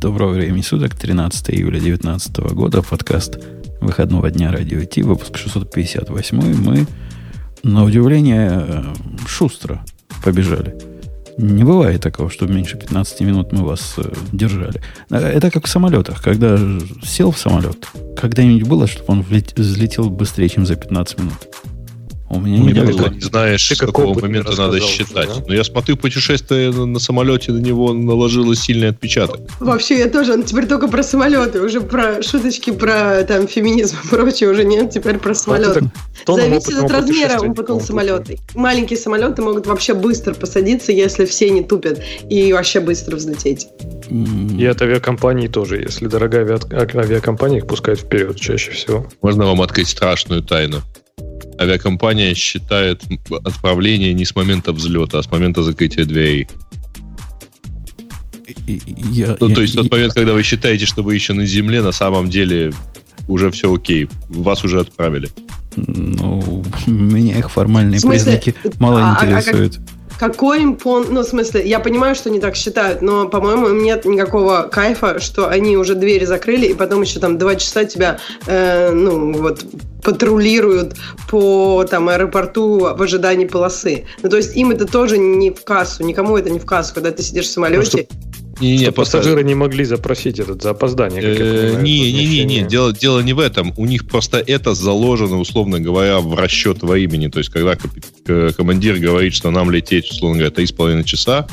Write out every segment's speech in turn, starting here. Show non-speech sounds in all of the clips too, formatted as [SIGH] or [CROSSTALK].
Доброго времени суток, 13 июля 2019 года, подкаст выходного дня радио Ти, выпуск 658. Мы, на удивление, шустро побежали. Не бывает такого, что меньше 15 минут мы вас э, держали. Это как в самолетах. Когда сел в самолет, когда-нибудь было, чтобы он взлетел быстрее, чем за 15 минут? У меня ну, не было. не знаешь, Ты с какого момента надо считать. Да? Но я смотрю, путешествие на, на самолете на него наложило сильный отпечаток. Вообще, я тоже. Он теперь только про самолеты. Уже про шуточки про там феминизм и прочее уже нет. Теперь про самолеты. Зависит от размера опыта самолета. Маленькие самолеты могут вообще быстро посадиться, если все не тупят. И вообще быстро взлететь. И от авиакомпаний тоже. Если дорогая авиакомпания, их пускают вперед чаще всего. Можно вам открыть страшную тайну? Авиакомпания считает отправление не с момента взлета, а с момента закрытия дверей. Я, ну, я, то есть я, тот момент, когда вы считаете, что вы еще на земле, на самом деле уже все окей, вас уже отправили. Ну, меня их формальные признаки мало а, интересуют. А, а, какой им пон... Ну, в смысле, я понимаю, что они так считают, но, по-моему, им нет никакого кайфа, что они уже двери закрыли, и потом еще там два часа тебя, э, ну, вот, патрулируют по там аэропорту в ожидании полосы. Ну, то есть им это тоже не в кассу, никому это не в кассу, когда ты сидишь в самолете. Не, не, что пассажиры не могли запросить этот за опоздание. Э, не, не, не, не, дело, дело не в этом. У них просто это заложено, условно говоря, в расчет во имени. То есть, когда командир говорит, что нам лететь, условно говоря, 3,5 часа,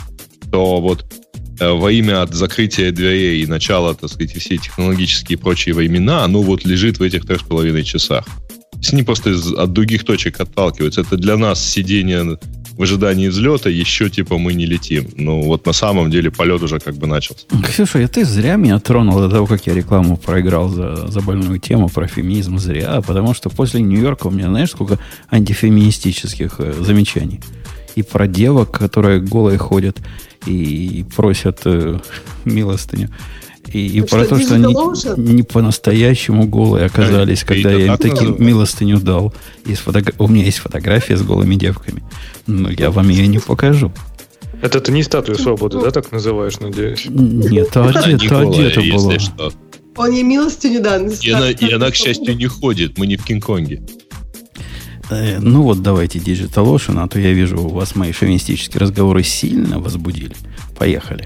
то вот э, во имя от закрытия дверей и начала, так сказать, все технологические и прочие времена, оно вот лежит в этих трех с половиной часах. Есть они просто из, от других точек отталкиваются. Это для нас сидение в ожидании взлета еще типа мы не летим. Ну вот на самом деле полет уже как бы начался. Ксюша, ты зря меня тронул до того, как я рекламу проиграл за, за больную тему про феминизм. Зря, потому что после Нью-Йорка у меня, знаешь, сколько антифеминистических э, замечаний. И про девок, которые голые ходят и просят э, милостыню. И, и про то, что они не по-настоящему голые оказались, как, когда я им таким милостыню дал. Есть фотогра... У меня есть фотография с голыми девками. Но я вам ее не покажу. Это ты не статую свободы, да, так называешь, надеюсь? Нет, то одето, то одето было. Он ей милостыню дан. И она, и она, к счастью, не ходит. Мы не в Кинг-Конге. Э, ну вот давайте Digital Ocean, а то я вижу, у вас мои шовинистические разговоры сильно возбудили. Поехали.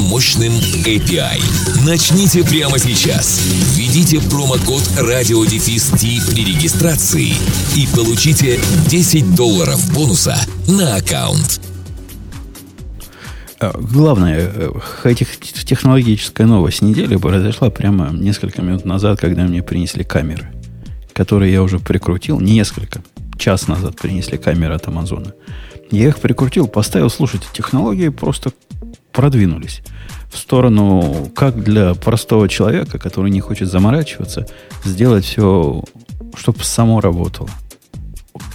мощным API. Начните прямо сейчас. Введите промокод радиодефис при регистрации и получите 10 долларов бонуса на аккаунт. А, главное, э, этих технологическая новость недели произошла прямо несколько минут назад, когда мне принесли камеры, которые я уже прикрутил. Несколько. Час назад принесли камеры от Амазона. Я их прикрутил, поставил, слушайте, технологии просто продвинулись в сторону, как для простого человека, который не хочет заморачиваться, сделать все, чтобы само работало.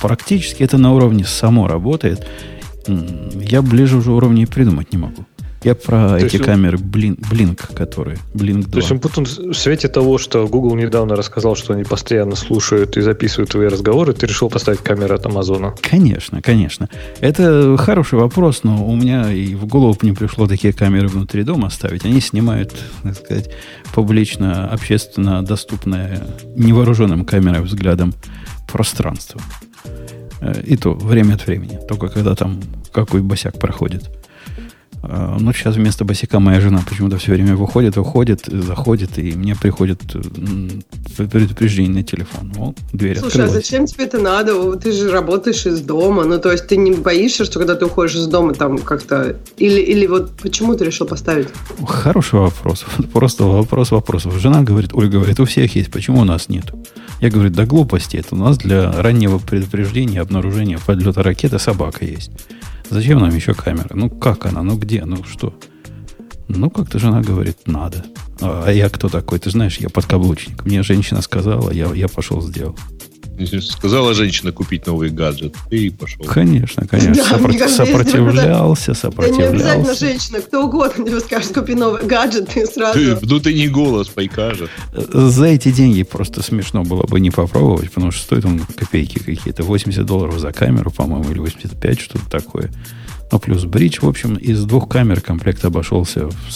Практически это на уровне само работает. Я ближе уже уровней придумать не могу. Я про То эти камеры Blink, Blink, которые Blink 2. То есть он потом в свете того, что Google недавно рассказал, что они постоянно слушают и записывают твои разговоры, ты решил поставить камеры от Амазона? Конечно, конечно. Это хороший вопрос, но у меня и в голову не пришло такие камеры внутри дома ставить. Они снимают, так сказать, публично, общественно доступное невооруженным камерой взглядом пространство. Э, и то время от времени. Только когда там какой босяк проходит. А, ну, сейчас вместо босика моя жена почему-то все время выходит, выходит, заходит, и мне приходит предупреждение на телефон. Вот, дверь Слушай, открылась. а зачем тебе это надо? Ты же работаешь из дома. Ну, то есть ты не боишься, что когда ты уходишь из дома, там как-то... Или, или вот почему ты решил поставить? Хороший вопрос. [LAUGHS] Просто вопрос вопросов. Жена говорит, Ольга говорит, у всех есть, почему у нас нет? Я говорю, да глупости. Это у нас для раннего предупреждения, обнаружения подлета ракеты собака есть. Зачем нам еще камера? Ну, как она? Ну, где? Ну, что? Ну, как-то жена говорит, надо. А, я кто такой? Ты знаешь, я подкаблучник. Мне женщина сказала, я, я пошел сделал. Сказала женщина купить новый гаджет, и пошел. Конечно, конечно. Да, Сопро- кажется, сопротивлялся, сопротивлялся. Да не обязательно женщина, кто угодно тебе скажет, купи новый гаджет, и сразу... Ты внутренний голос покажет. За эти деньги просто смешно было бы не попробовать, потому что стоит он копейки какие-то. 80 долларов за камеру, по-моему, или 85, что-то такое. Ну, плюс бридж, в общем, из двух камер комплект обошелся в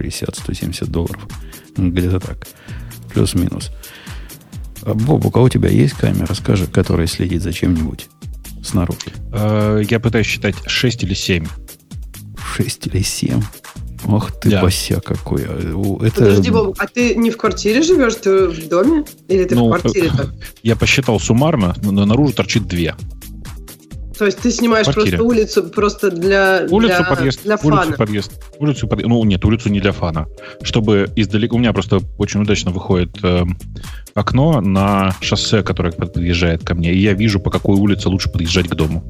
160-170 долларов. Где-то так. Плюс-минус. А, Боб, у кого у тебя есть камера, скажи, которая следит за чем-нибудь снаружи? Э, я пытаюсь считать 6 или 7. 6 или 7? Ох ты, да. бося какой. А, это... Подожди, Боб, а ты не в квартире живешь, ты в доме? Или ты ну, в квартире? [LAUGHS] Я посчитал суммарно, но наружу торчит две. То есть ты снимаешь просто улицу просто для, улицу, для, подъезд, для фана? Улицу, подъезд. Улицу, подъезд. Ну, нет, улицу не для фана. Чтобы издалека... У меня просто очень удачно выходит э, окно на шоссе, которое подъезжает ко мне, и я вижу, по какой улице лучше подъезжать к дому.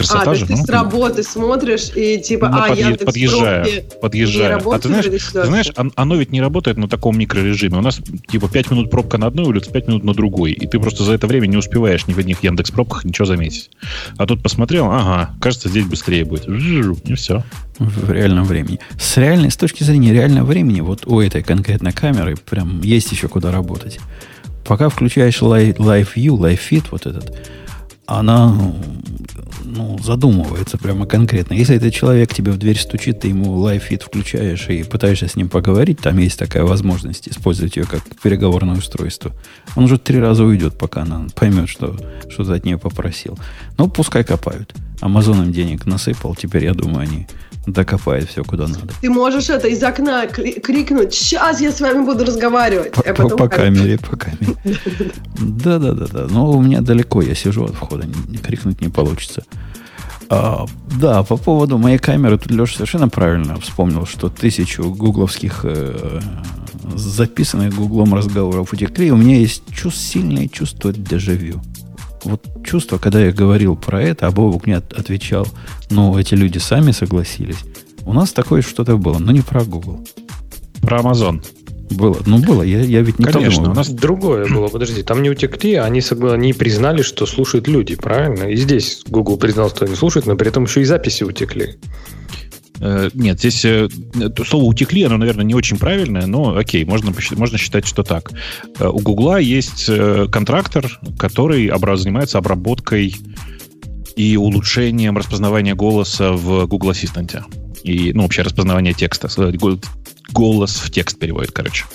Красота а, же, ты ну, с работы смотришь и типа, ну, а, подъезд, Яндекс подъезжая, подъезжая. А ты знаешь, ты знаешь, оно ведь не работает на таком микрорежиме. У нас типа 5 минут пробка на одной улице, 5 минут на другой. И ты просто за это время не успеваешь ни в одних Яндекс пробках ничего заметить. А тут посмотрел, ага, кажется, здесь быстрее будет. И все. В реальном времени. С реальной, с точки зрения реального времени, вот у этой конкретной камеры прям есть еще куда работать. Пока включаешь Live, live View, Live Fit, вот этот, она ну, задумывается прямо конкретно. Если этот человек тебе в дверь стучит, ты ему лайфит включаешь и пытаешься с ним поговорить, там есть такая возможность использовать ее как переговорное устройство. Он уже три раза уйдет, пока она поймет, что, что ты от нее попросил. Ну, пускай копают. Амазон им денег насыпал, теперь, я думаю, они докопает все куда надо. Ты можешь это из окна крикнуть, сейчас я с вами буду разговаривать. По, а по, по камере, по камере. Да-да-да. Но у меня далеко, я сижу от входа, крикнуть не получится. А, да, по поводу моей камеры, тут Леша совершенно правильно вспомнил, что тысячу гугловских э, записанных гуглом разговоров утекли. У меня есть чувств, сильное чувство дежавю вот чувство, когда я говорил про это, а Бобук мне отвечал, ну, эти люди сами согласились. У нас такое что-то было, но не про Google. Про Amazon. Было. Ну, было. Я, я ведь не Конечно, подумал. у нас другое было. Подожди, там не утекли, а они, они признали, что слушают люди, правильно? И здесь Google признал, что они слушают, но при этом еще и записи утекли. Э, нет, здесь э, слово «утекли», оно, наверное, не очень правильное, но окей, можно, можно считать, что так. Э, у Гугла есть контрактор, который занимается обработкой и улучшением распознавания голоса в Google Ассистенте. И, ну, вообще распознавание текста. Голос в текст переводит, короче.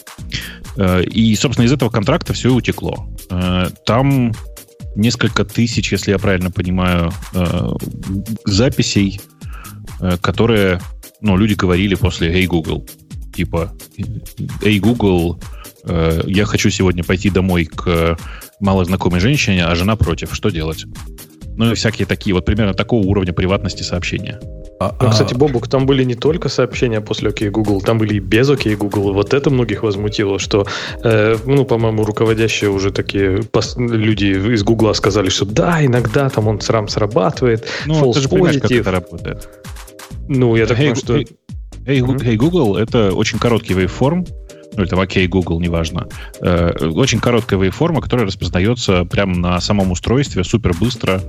И, собственно, из этого контракта все и утекло. Там несколько тысяч, если я правильно понимаю, записей которые, ну, люди говорили после «Hey, Google». Типа, «Hey, Google, э, я хочу сегодня пойти домой к малознакомой женщине, а жена против. Что делать?» Ну и всякие такие, вот примерно такого уровня приватности сообщения. А, ну, кстати, Бобук, там были не только сообщения после OK Google, там были и без OK Google. Вот это многих возмутило, что, э, ну, по-моему, руководящие уже такие пос- люди из Google сказали, что да, иногда там он срам срабатывает, ну, ты же понимаешь, как это работает. Ну, я так hey, понимаю, что... Hey, hey, mm-hmm. hey Google — это очень короткий waveform, ну или там okay, Google, неважно. Э, очень короткая waveform, которая распознается прямо на самом устройстве супер быстро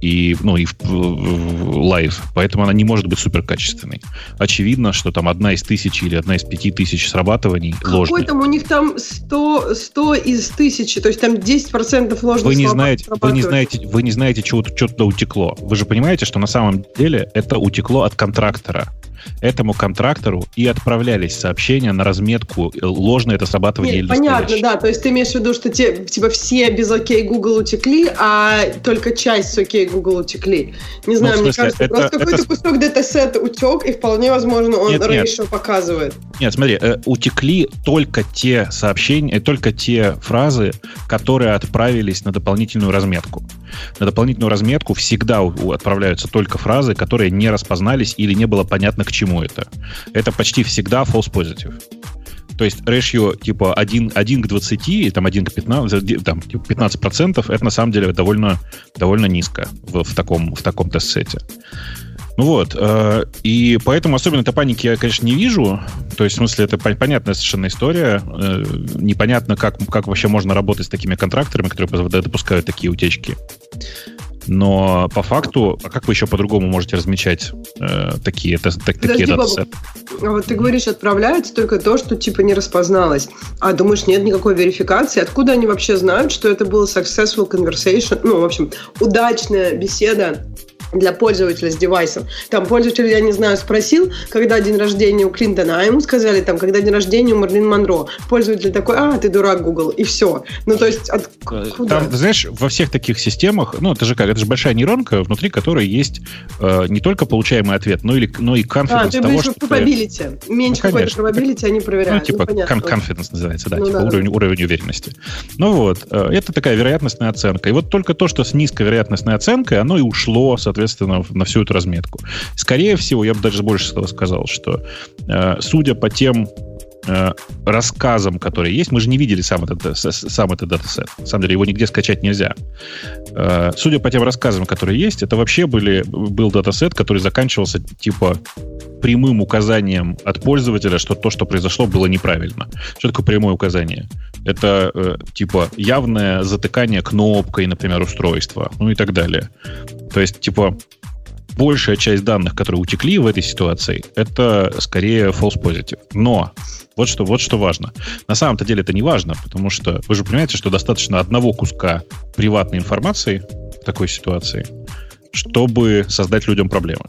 и, ну, и в, live, поэтому она не может быть супер качественной. Очевидно, что там одна из тысячи или одна из пяти тысяч срабатываний Какой ложная. там у них там 100, 100 из тысячи, то есть там 10% ложных вы не знаете, вы не знаете, вы не знаете, чего, что туда утекло. Вы же понимаете, что на самом деле это утекло от контрактора этому контрактору и отправлялись сообщения на разметку, э, ложное это срабатывание Нет, или Понятно, да. То есть ты имеешь в виду, что те, типа все без окей Google утекли, а только часть с окей Google утекли. Не знаю, ну, смысле, мне кажется, это, просто какой-то это... кусок датасета утек, и вполне возможно он нет, ratio показывает. Нет, смотри, э, утекли только те сообщения, только те фразы, которые отправились на дополнительную разметку. На дополнительную разметку всегда отправляются только фразы, которые не распознались или не было понятно, к чему это. Это почти всегда false positive. То есть ratio типа 1, 1 к 20, там 1 к 15, там, типа 15%, это на самом деле довольно, довольно низко в, в таком, в таком тест-сете. Ну вот, э, и поэтому особенно этой паники я, конечно, не вижу. То есть, в смысле, это понятная совершенно история. Э, непонятно, как, как вообще можно работать с такими контракторами, которые допускают такие утечки. Но по факту, а как вы еще по-другому можете размечать э, такие, это, так, такие датасеты? А вот ты говоришь, отправляется только то, что типа не распозналось. А думаешь, нет никакой верификации? Откуда они вообще знают, что это был successful conversation? Ну, в общем, удачная беседа для пользователя с девайсом. Там пользователь, я не знаю, спросил, когда день рождения у Клинтона, а ему сказали, там, когда день рождения у Марлин Монро. Пользователь такой, а, ты дурак, Google, и все. Ну, то есть, откуда? Там, знаешь, во всех таких системах, ну, это же как, это же большая нейронка, внутри которой есть э, не только получаемый ответ, но, или, но и confidence а, ты того, что... probability. Меньше ну, какой-то probability они проверяют. Ну, типа ну, confidence называется, да, ну, типа да, уровень, да. уровень уверенности. Ну вот, э, это такая вероятностная оценка. И вот только то, что с низкой вероятностной оценкой, оно и ушло, соответственно, соответственно, на всю эту разметку. Скорее всего, я бы даже больше сказал, что э, судя по тем э, рассказам, которые есть, мы же не видели сам этот, сам этот датасет. На самом деле его нигде скачать нельзя. Э, судя по тем рассказам, которые есть, это вообще были, был датасет, который заканчивался типа прямым указанием от пользователя, что то, что произошло, было неправильно. Что такое прямое указание? Это э, типа явное затыкание кнопкой, например, устройства, ну и так далее. То есть, типа, большая часть данных, которые утекли в этой ситуации, это скорее false positive. Но вот что, вот что важно. На самом-то деле это не важно, потому что вы же понимаете, что достаточно одного куска приватной информации в такой ситуации, чтобы создать людям проблемы.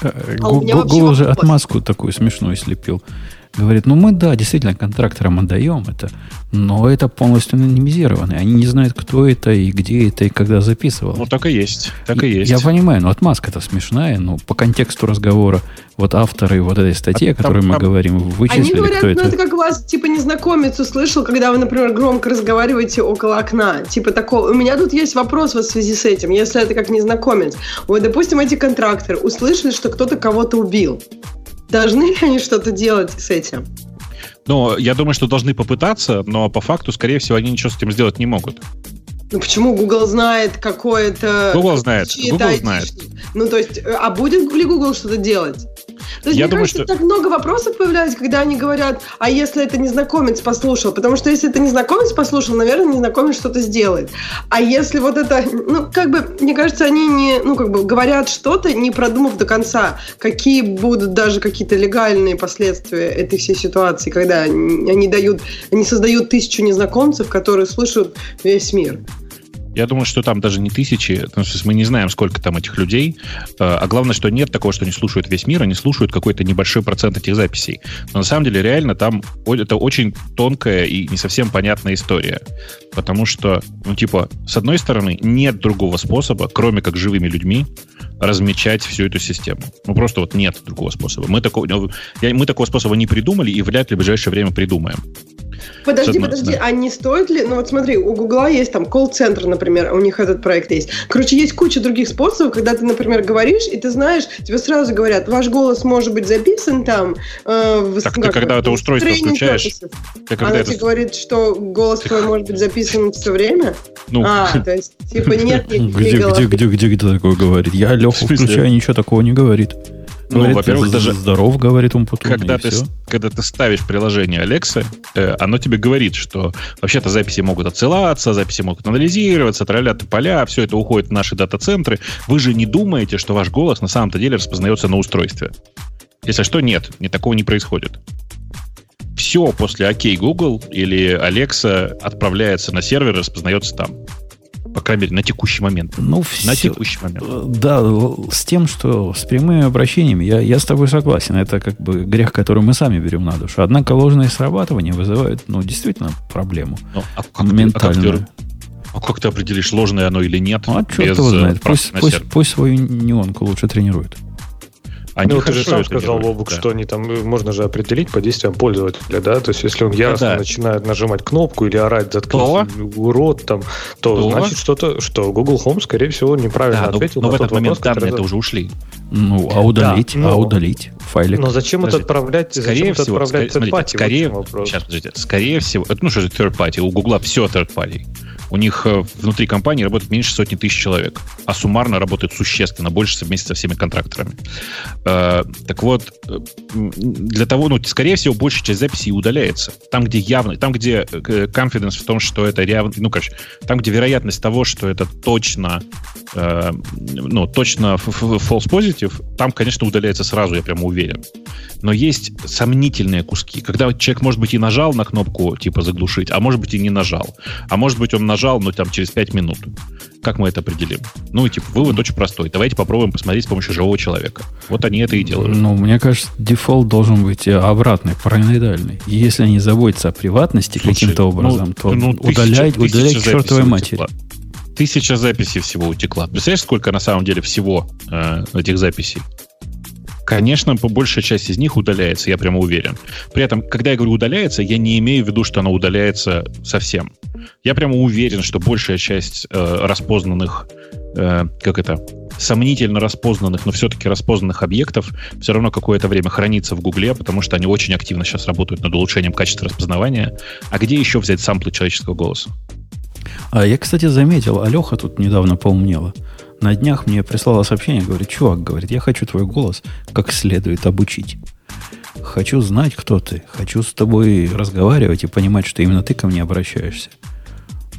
А Google уже отмазку такую смешную слепил. Говорит, ну мы, да, действительно, контракторам отдаем это, но это полностью анонимизировано. Они не знают, кто это и где это и когда записывал. Ну, так и есть. Так и есть. Я понимаю, но отмазка-то смешная, но по контексту разговора вот авторы вот этой статьи, а о которой там, мы там... говорим, вычислили, Они говорят, кто ну это. это как вас, типа, незнакомец услышал, когда вы, например, громко разговариваете около окна. Типа такого. У меня тут есть вопрос вот в связи с этим. Если это как незнакомец. Вот, допустим, эти контракторы услышали, что кто-то кого-то убил. Должны ли они что-то делать с этим? Ну, я думаю, что должны попытаться, но по факту, скорее всего, они ничего с этим сделать не могут. Ну почему Google знает какое-то... Google знает, Google знает. Ну то есть, а будет ли Google что-то делать? То есть, Я мне думаю, кажется, что... так много вопросов появляется, когда они говорят, а если это незнакомец послушал? Потому что если это незнакомец послушал, наверное, незнакомец что-то сделает. А если вот это, ну, как бы, мне кажется, они не, ну, как бы говорят что-то, не продумав до конца, какие будут даже какие-то легальные последствия этой всей ситуации, когда они дают, они создают тысячу незнакомцев, которые слышат весь мир. Я думаю, что там даже не тысячи, потому что мы не знаем, сколько там этих людей. Э, а главное, что нет такого, что они слушают весь мир, они слушают какой-то небольшой процент этих записей. Но на самом деле реально там это очень тонкая и не совсем понятная история. Потому что, ну типа, с одной стороны, нет другого способа, кроме как живыми людьми, размечать всю эту систему. Ну просто вот нет другого способа. Мы такого, мы такого способа не придумали и вряд ли в ближайшее время придумаем. Подожди, подожди, а не стоит ли... Ну вот смотри, у Гугла есть там колл-центр, например, у них этот проект есть. Короче, есть куча других способов, когда ты, например, говоришь, и ты знаешь, тебе сразу говорят, ваш голос может быть записан там... Э, в, так ты когда это устройство включаешь... Ты когда Она это... тебе говорит, что голос твой может быть записан все время? Ну. А, то есть, типа, нет [LAUGHS] никаких где, где, где, где, где такое говорит? Я Леху включаю, ничего такого не говорит. Ну, во-первых, даже здоров, говорит он потом. Когда ты, когда ты ставишь приложение Alexa, э, оно тебе говорит, что вообще-то записи могут отсылаться, записи могут анализироваться, тролля поля, все это уходит в наши дата-центры. Вы же не думаете, что ваш голос на самом-то деле распознается на устройстве. Если что, нет, ни такого не происходит. Все после OK Google или Alexa отправляется на сервер и распознается там. По крайней мере, на текущий момент. Ну, на все, текущий момент. Да, с тем, что с прямыми обращениями, я, я с тобой согласен. Это как бы грех, который мы сами берем на душу. Однако ложное срабатывание вызывает, ну, действительно, проблему. Ну, а как ментальную. Ты, а, как ты, а как ты определишь, ложное оно или нет? А черт его знает. Пусть, пусть, пусть свою неонку лучше тренирует. Они ну, ты же сам сказал, Бобук, да. что они там э, можно же определить по действиям пользователя, да? То есть, если он яростно да. начинает нажимать кнопку или орать заткнись урод, там, то, то значит что-то, что Google Home, скорее всего, неправильно да, ответил но, но в этот момент вопрос, данные это уже ушли. Ну, а удалить, да, но... а удалить файлик. Но зачем Подожди, это отправлять? Скорее зачем всего, это отправлять скорее, third скорее, сейчас, подождите, скорее всего, это, ну что же third party, у Гугла все third party. У них э, внутри компании работает меньше сотни тысяч человек, а суммарно работает существенно больше вместе со всеми контракторами. Э, так вот, э, для того, ну, скорее всего, большая часть записей удаляется. Там, где явно, там, где confidence в том, что это реально, ну, короче, там, где вероятность того, что это точно, ну, точно false positive, там, конечно, удаляется сразу, я прямо уверен. Но есть сомнительные куски, когда человек, может быть, и нажал на кнопку, типа, заглушить, а может быть, и не нажал. А может быть, он нажал нажал, но там через 5 минут. Как мы это определим? Ну, типа, вывод очень простой. Давайте попробуем посмотреть с помощью живого человека. Вот они это и делают. Ну, мне кажется, дефолт должен быть обратный, параноидальный. И если они заботятся о приватности каким-то образом, ну, то ну, удалять, тысяча, удалять к чертовой матери. Утекла. Тысяча записей всего утекла. Представляешь, сколько на самом деле всего э, этих записей? Конечно, по большей части из них удаляется, я прямо уверен. При этом, когда я говорю удаляется, я не имею в виду, что она удаляется совсем. Я прямо уверен, что большая часть э, распознанных, э, как это, сомнительно распознанных, но все-таки распознанных объектов все равно какое-то время хранится в Гугле, потому что они очень активно сейчас работают над улучшением качества распознавания. А где еще взять самплы человеческого голоса? А я, кстати, заметил, Алеха тут недавно поумнела на днях мне прислала сообщение, говорит, чувак, говорит, я хочу твой голос как следует обучить. Хочу знать, кто ты. Хочу с тобой разговаривать и понимать, что именно ты ко мне обращаешься.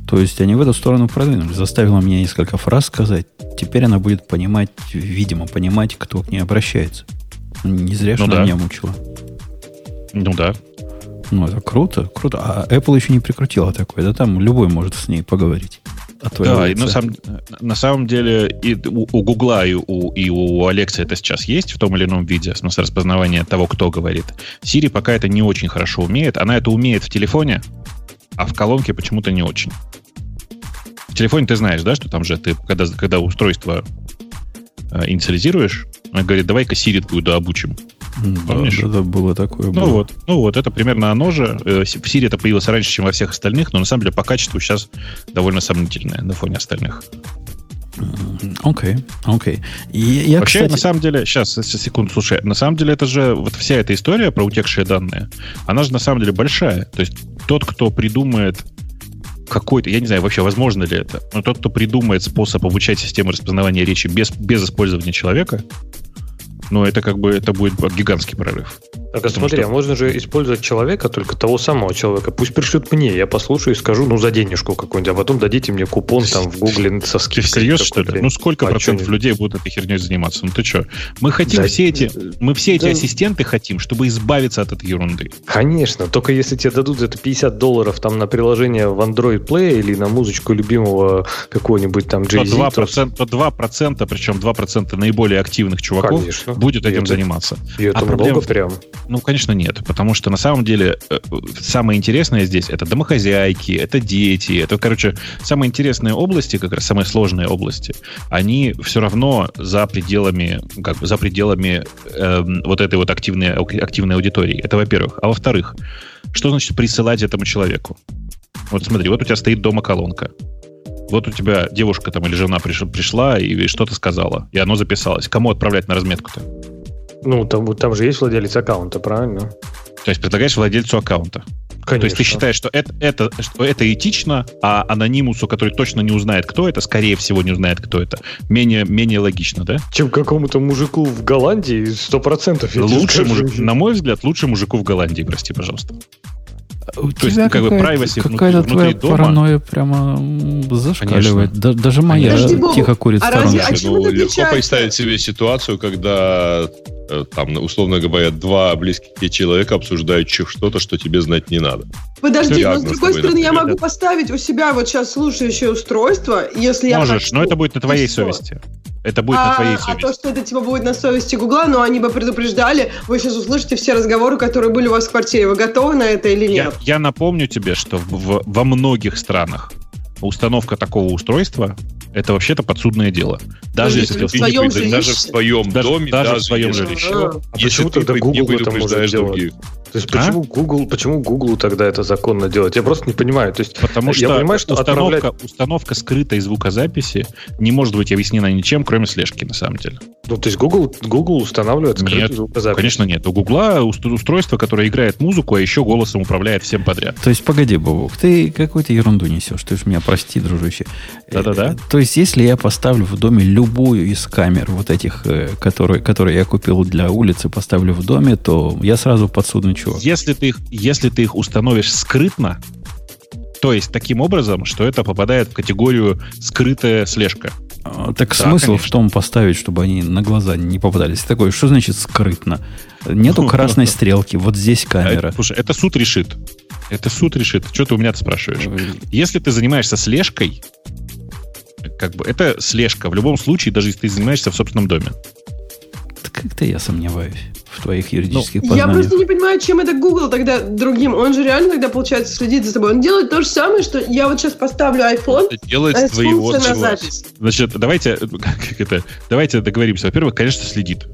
То есть они в эту сторону продвинули. Заставила меня несколько фраз сказать. Теперь она будет понимать, видимо, понимать, кто к ней обращается. Не зря, ну что да. она меня мучила. Ну да. Ну, это круто, круто. А Apple еще не прикрутила такое. Да там любой может с ней поговорить от твоего да, и на, сам, на самом деле и у, у Гугла и у, и у Алекса это сейчас есть в том или ином виде, в смысле распознавания того, кто говорит. Siri пока это не очень хорошо умеет. Она это умеет в телефоне, а в колонке почему-то не очень. В телефоне ты знаешь, да, что там же ты, когда, когда устройство э, инициализируешь, она говорит, давай-ка Siri твою дообучим. Помнишь? Да, да, было такое. Ну было. вот, ну вот, это примерно оно же. Э, в Siri это появилось раньше, чем во всех остальных, но на самом деле по качеству сейчас довольно сомнительное на фоне остальных. Окей, okay, окей. Okay. Вообще, кстати... на самом деле, сейчас, секунду, слушай, на самом деле это же, вот вся эта история про утекшие данные, она же на самом деле большая. То есть тот, кто придумает какой-то, я не знаю, вообще возможно ли это, но тот, кто придумает способ обучать систему распознавания речи без, без использования человека, но это как бы это будет гигантский прорыв. Так, а смотри, что... а можно же использовать человека, только того самого человека. Пусть пришлют мне, я послушаю и скажу, ну, за денежку какую-нибудь, а потом дадите мне купон там в Гугле со скидкой. Серьезно, что ли? Ну, сколько а процентов людей будут этой херней заниматься? Ну, ты что? Мы хотим да, все эти, мы все эти да. ассистенты хотим, чтобы избавиться от этой ерунды. Конечно, только если тебе дадут за это 50 долларов там на приложение в Android Play или на музычку любимого какого-нибудь там Jay-Z. То 2%, то 2%, причем 2% наиболее активных чуваков Конечно. будет этим это, заниматься. И это а много проблема, прям. Ну, конечно, нет. Потому что на самом деле э, самое интересное здесь это домохозяйки, это дети, это, короче, самые интересные области, как раз самые сложные области, они все равно за пределами, как бы за пределами э, вот этой вот активной, активной аудитории. Это во-первых. А во-вторых, что значит присылать этому человеку? Вот смотри, вот у тебя стоит дома колонка. Вот у тебя девушка там или жена пришла и что-то сказала, и оно записалось. Кому отправлять на разметку-то? Ну, там, там же есть владелец аккаунта, правильно? То есть предлагаешь владельцу аккаунта. Конечно. То есть ты считаешь, что это, это, что это этично, а анонимусу, который точно не узнает, кто это, скорее всего, не узнает, кто это. Менее, менее логично, да? Чем какому-то мужику в Голландии, сто процентов. Лучше мужик, на мой взгляд, лучше мужику в Голландии, прости, пожалуйста. У То тебя есть, как бы, privacy какая-то внутри, твоя дома. паранойя прямо зашкаливает. Да, даже моя Подожди, тихо курит а разве, а ну, легко представить себе ситуацию, когда э, там, условно говоря, два близких человека обсуждают что-то, что тебе знать не надо. Подожди, но с другой стороны, я могу поставить у себя вот сейчас слушающее устройство, если я Можешь, но это будет на твоей совести. Это будет а, на твоей совести. А то, что это типа будет на совести Гугла, но они бы предупреждали, вы сейчас услышите все разговоры, которые были у вас в квартире. Вы готовы на это или нет? Я, я напомню тебе, что в, во многих странах установка такого устройства это вообще-то подсудное дело. Даже если ты в своем жилище. даже в своем даже, доме, даже, даже в своем жилище. А, если ты тогда Google не предупреждаешь других. То есть почему а? Google, почему Google тогда это законно делать? Я просто не понимаю. То есть потому что я понимаю, что установка, отправлять... установка скрытой звукозаписи не может быть объяснена ничем, кроме слежки, на самом деле. Ну, то есть Google, Google устанавливает нет, звукозапись? конечно нет. У Google устройство, которое играет музыку, а еще голосом управляет всем подряд. То есть, погоди, Бобок, ты какую-то ерунду несешь. Ты же меня прости, дружище. Да-да-да. Э, то есть, если я поставлю в доме любую из камер вот этих, э, которые, которые я купил для улицы, поставлю в доме, то я сразу подсудный чувак. Если ты их, если ты их установишь скрытно, то есть таким образом, что это попадает в категорию скрытая слежка. А, так да, смысл конечно. в том поставить, чтобы они на глаза не попадались. Такое, что значит скрытно? Нету [LAUGHS] красной стрелки, вот здесь камера. Слушай, это суд решит. Это суд решит. Что ты у меня спрашиваешь? Если ты занимаешься слежкой, как бы это слежка в любом случае, даже если ты занимаешься в собственном доме. Как-то я сомневаюсь в твоих юридических ну, познаниях. Я просто не понимаю, чем это Google тогда другим. Он же реально тогда, получается, следит за тобой. Он делает то же самое, что я вот сейчас поставлю iPhone, это делает а твоего на запись. Значит, давайте, [LAUGHS] как это, давайте договоримся. Во-первых, конечно, следит.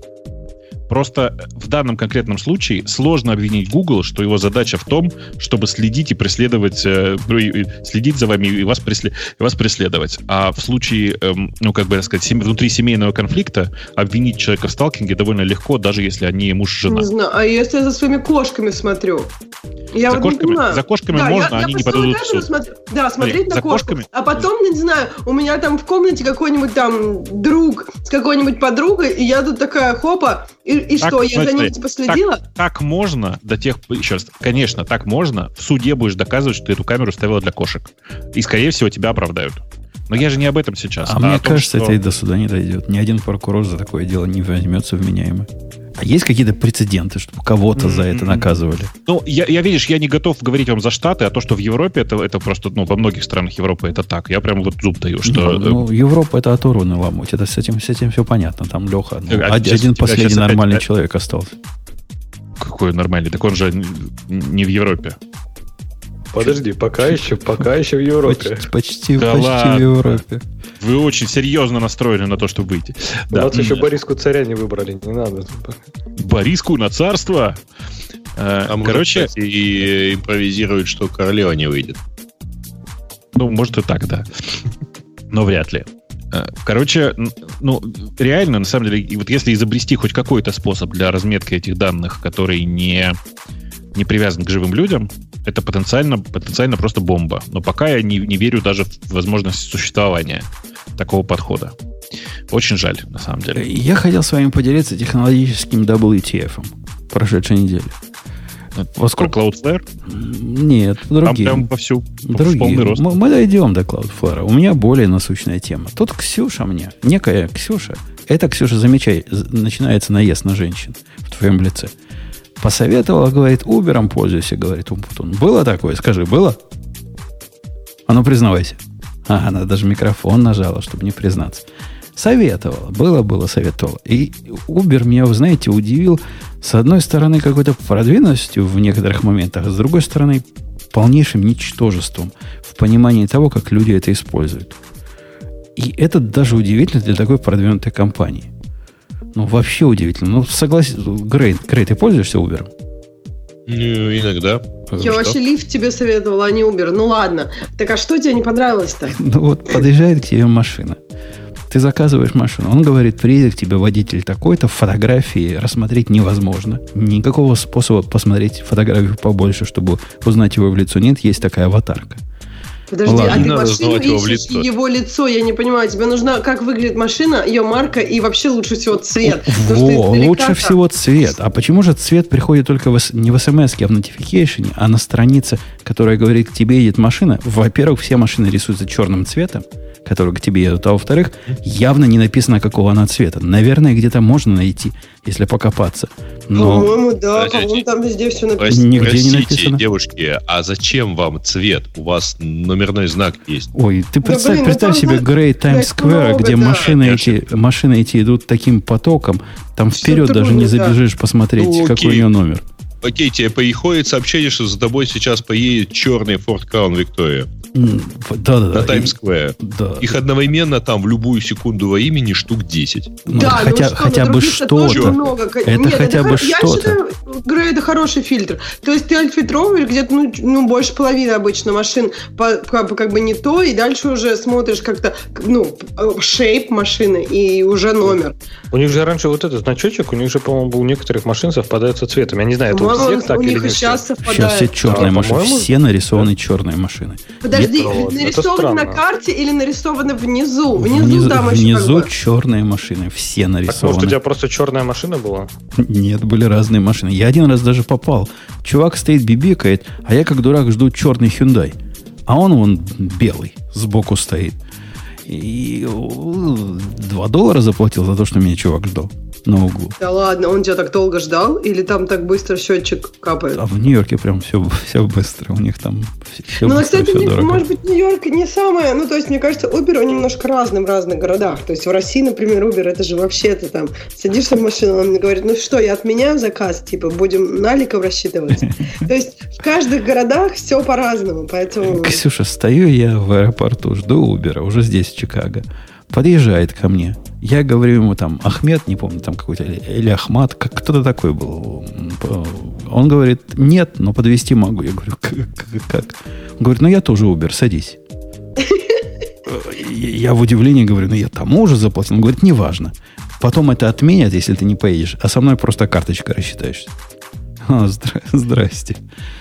Просто в данном конкретном случае сложно обвинить Google, что его задача в том, чтобы следить и преследовать, э, следить за вами и вас, преслед, и вас преследовать. А в случае, эм, ну, как бы сказать, внутри семейного конфликта обвинить человека в сталкинге довольно легко, даже если они муж и жена. Не знаю, а если я за своими кошками смотрю? Я за, вот кошками, за кошками да, можно, я, они я не подадут в суд. Смотрю, да, смотреть Смотри, на кошку. Кошками... А потом, не знаю, у меня там в комнате какой-нибудь там друг с какой-нибудь подругой, и я тут такая хопа, и и так, что, я за ними типа следила? Так, так можно до тех... Еще раз, конечно, так можно. В суде будешь доказывать, что ты эту камеру ставила для кошек. И, скорее всего, тебя оправдают. Но я же не об этом сейчас. А, а мне том, кажется, что... это и до суда не дойдет. Ни один прокурор за такое дело не возьмется вменяемо. А есть какие-то прецеденты, чтобы кого-то mm-hmm. за это наказывали? Ну, я, я, видишь, я не готов говорить вам за Штаты, а то, что в Европе, это, это просто, ну, во многих странах Европы это так. Я прям вот зуб даю, что... Ну, ну Европа это оторванный ломоть. Это с этим, с этим все понятно. Там Леха, ну, а, один, один последний нормальный опять... человек остался. Какой нормальный? Так он же не в Европе. Подожди, пока еще, пока еще в Европе. Почти, почти, да почти ладно. в Европе. Вы очень серьезно настроены на то, чтобы выйти. Да. Вот еще Бориску царя не выбрали, не надо. Бориску на царство? А, а Короче, может, и импровизируют, что королева не выйдет. Ну, может и так, да. Но вряд ли. А, короче, ну, реально, на самом деле, вот если изобрести хоть какой-то способ для разметки этих данных, который не, не привязан к живым людям, это потенциально, потенциально просто бомба. Но пока я не, не верю даже в возможность существования такого подхода. Очень жаль, на самом деле. Я хотел с вами поделиться технологическим WTF прошедшей недели. Поскольку... Про Cloudflare? Нет, другие. Там прям вовсю, другие. полный рост. Мы, мы дойдем до Cloudflare. У меня более насущная тема. Тут Ксюша мне, некая Ксюша, это, Ксюша, замечай, начинается наезд на женщин в твоем лице. Посоветовала, говорит, Убером пользуйся, говорит Умпутун. Было такое? Скажи, было? А ну, признавайся. А, она даже микрофон нажала, чтобы не признаться. Советовала. Было, было, советовала. И Uber меня, вы знаете, удивил с одной стороны какой-то продвинутостью в некоторых моментах, а с другой стороны полнейшим ничтожеством в понимании того, как люди это используют. И это даже удивительно для такой продвинутой компании. Ну, вообще удивительно. Ну, согласен. Грей, Грей, ты пользуешься Uber? Ну, иногда. Я что? вообще лифт тебе советовала, а не Uber. Ну ладно. Так а что тебе не понравилось-то? [LAUGHS] Ну вот подъезжает к тебе машина. Ты заказываешь машину. Он говорит, приедет к тебе водитель такой-то, фотографии рассмотреть невозможно. Никакого способа посмотреть фотографию побольше, чтобы узнать его в лицо нет. Есть такая аватарка. Подожди, Ладно, а ты машину ищешь, его, лицо. его лицо, я не понимаю, тебе нужна, как выглядит машина, ее марка и вообще лучше всего цвет. Во, лучше всего цвет. А почему же цвет приходит только в, не в смс, а в notification, а на странице, которая говорит, к тебе едет машина? Во-первых, все машины рисуются черным цветом, которые к тебе едут, а во-вторых, явно не написано, какого она цвета. Наверное, где-то можно найти, если покопаться. Но... По-моему, да, по-моему, там везде все написано. Нигде Простите, не написано. девушки, а зачем вам цвет? У вас номерной знак есть. Ой, ты представь, да, блин, ну представь себе Great Times Square, где да. машины, эти, машины эти идут таким потоком, там все вперед даже не забежишь да. посмотреть, ну, какой у нее номер. Окей, тебе приходит сообщение, что за тобой сейчас поедет черный Ford Crown Victoria. Да, да, на Таймс-сквер. Да. Их одновременно там в любую секунду во имени штук 10. Ну, да, хотя, ну что, хотя бы что-то. Много. Это Нет, хотя это, бы что-то. Я считаю, говорю, это хороший фильтр. То есть ты отфильтровываешь где-то ну, ну, больше половины обычно машин по, как, бы, как бы не то, и дальше уже смотришь как-то, ну, шейп машины и уже номер. У них же раньше вот этот значочек, у них же, по-моему, у некоторых машин совпадает со цветом. Я не знаю, это у всех так или не сейчас совпадает. Сейчас все черные да, машины, все нарисованы черные машины. Подожди, вот, нарисованы на карте или нарисованы внизу? Внизу, внизу там Внизу как бы. черные машины, все нарисованы. Так, может, у тебя просто черная машина была? Нет, были разные машины. Я один раз даже попал. Чувак стоит, бибикает, а я как дурак жду черный Hyundai. А он вон белый, сбоку стоит. И 2 доллара заплатил за то, что меня чувак ждал на углу. Да ладно, он тебя так долго ждал? Или там так быстро счетчик капает? А в Нью-Йорке прям все, все быстро. У них там все Ну, быстро, кстати, все не, может быть, Нью-Йорк не самое... Ну, то есть, мне кажется, Uber, он немножко разный в разных городах. То есть, в России, например, Uber, это же вообще-то там... Садишься в машину, он мне говорит, ну что, я отменяю заказ, типа, будем наликом рассчитывать. То есть, в каждых городах все по-разному, поэтому... [LAUGHS] Ксюша, стою я в аэропорту, жду Uber, уже здесь, в Чикаго подъезжает ко мне. Я говорю ему там, Ахмед, не помню, там какой-то, или Ахмат, как кто-то такой был. Он говорит, нет, но подвести могу. Я говорю, как? Он говорит, ну я тоже Uber, садись. Я в удивлении говорю, ну я тому уже заплатил. Он говорит, неважно. Потом это отменят, если ты не поедешь, а со мной просто карточка рассчитаешься. [LAUGHS] Здра- здрасте.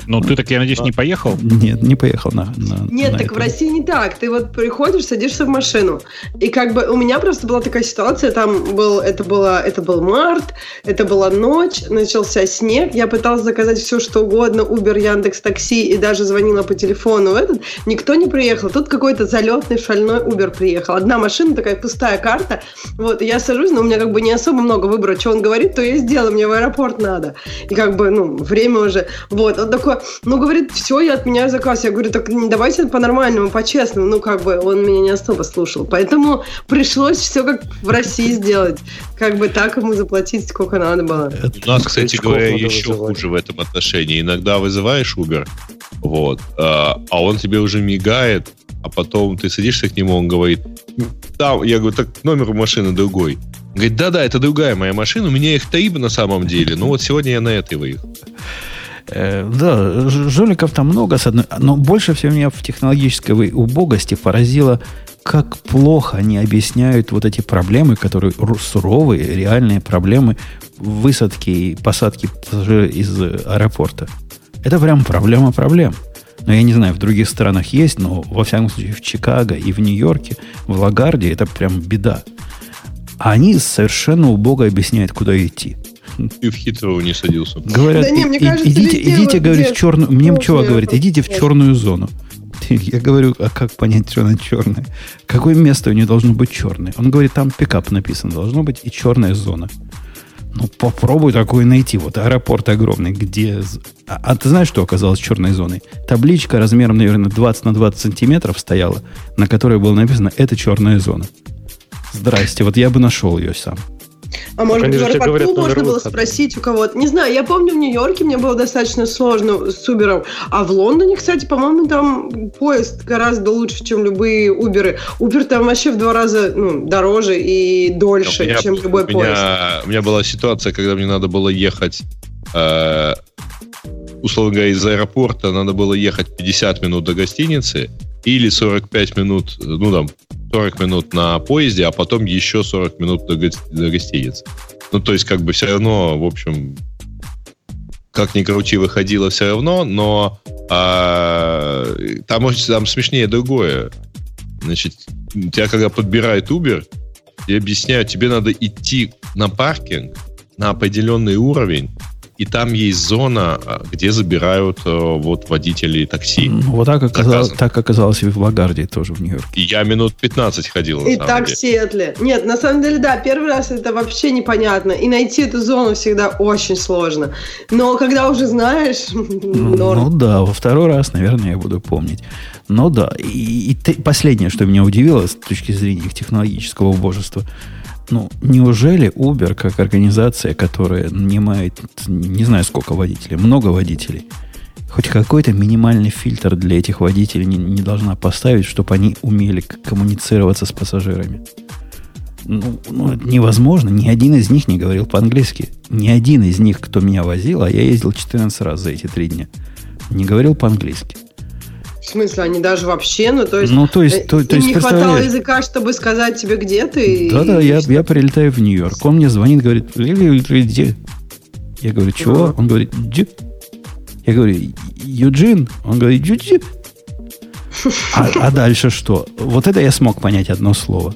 Ну, ты так, я надеюсь, не поехал? Нет, не поехал на, на Нет, на так это. в России не так. Ты вот приходишь, садишься в машину. И как бы у меня просто была такая ситуация, там был, это, было, это был март, это была ночь, начался снег, я пыталась заказать все, что угодно, Uber, Яндекс, такси, и даже звонила по телефону этот, никто не приехал. Тут какой-то залетный шальной Uber приехал. Одна машина, такая пустая карта, вот, и я сажусь, но у меня как бы не особо много выбора, что он говорит, то я сделаю, мне в аэропорт надо. И как бы, ну, время уже. Вот, он такой, ну, говорит, все, я отменяю заказ. Я говорю, так давайте по-нормальному, по-честному. Ну, как бы он меня не особо слушал. Поэтому пришлось все как в России сделать. Как бы так ему заплатить, сколько надо было. У нас, кстати говоря, еще хуже в этом отношении. Иногда вызываешь Uber, вот, а, а он тебе уже мигает, а потом ты садишься к нему, он говорит, да, я говорю, так номер у машины другой. Говорит, да-да, это другая моя машина, у меня их три на самом деле, ну вот сегодня я на этой выехал. Э, да, жуликов там много, с одной, но больше всего меня в технологической убогости поразило, как плохо они объясняют вот эти проблемы, которые суровые, реальные проблемы высадки и посадки из аэропорта. Это прям проблема проблем. Но я не знаю, в других странах есть, но во всяком случае в Чикаго и в Нью-Йорке, в Лагарде это прям беда. А они совершенно убого объясняют, куда идти. [LAUGHS] И в хитрого не садился. Говорят, да не, мне кажется, идите, идите говорит, в черную... Мне чего говорит, идите в черную зону. [LAUGHS] Я говорю, а как понять, что она черная? Какое место у нее должно быть черное? Он говорит, там пикап написан, должно быть и черная зона. Ну, попробуй такое найти. Вот аэропорт огромный, где... А, а ты знаешь, что оказалось черной зоной? Табличка размером, наверное, 20 на 20 сантиметров стояла, на которой было написано «Это черная зона». Здрасте, вот я бы нашел ее сам. А может быть, в аэропорту можно было спросить у кого-то. Не знаю, я помню, в Нью-Йорке мне было достаточно сложно с Убером. А в Лондоне, кстати, по-моему, там поезд гораздо лучше, чем любые Уберы. Убер там вообще в два раза ну, дороже и дольше, меня, чем любой у меня, поезд. У меня была ситуация, когда мне надо было ехать э, условно говоря, из аэропорта надо было ехать 50 минут до гостиницы или 45 минут, ну там, 40 минут на поезде, а потом еще 40 минут до, до гостиницы. Ну, то есть, как бы все равно, в общем, как ни крути, выходило все равно, но а, там, там смешнее другое. Значит, тебя когда подбирает Uber, и объясняют, тебе надо идти на паркинг на определенный уровень, и там есть зона, а, где забирают э, вот водителей такси. Вот так оказалось, так оказалось и в Лагарде тоже в Нью-Йорке. И я минут 15 ходил. И так деле. в Сиэтле. Нет, на самом деле, да, первый раз это вообще непонятно. И найти эту зону всегда очень сложно. Но когда уже знаешь, [LAUGHS] норм. Ну да, во второй раз, наверное, я буду помнить. Ну да, и, и последнее, что меня удивило с точки зрения их технологического убожества – ну, неужели Uber, как организация, которая нанимает, не знаю сколько водителей, много водителей, хоть какой-то минимальный фильтр для этих водителей не, не должна поставить, чтобы они умели коммуницироваться с пассажирами. Ну, ну, это невозможно. Ни один из них не говорил по-английски. Ни один из них, кто меня возил, а я ездил 14 раз за эти три дня, не говорил по-английски. В смысле, они даже вообще, ну то есть, ну, то есть, э, то, то есть не хватало языка, чтобы сказать тебе, где ты? Да-да, я, я прилетаю в Нью-Йорк. Он мне звонит, говорит, где? Я говорю, чего? Он говорит, где? Я говорю, Юджин? Он говорит, Юджин. А, а дальше что? Вот это я смог понять одно слово.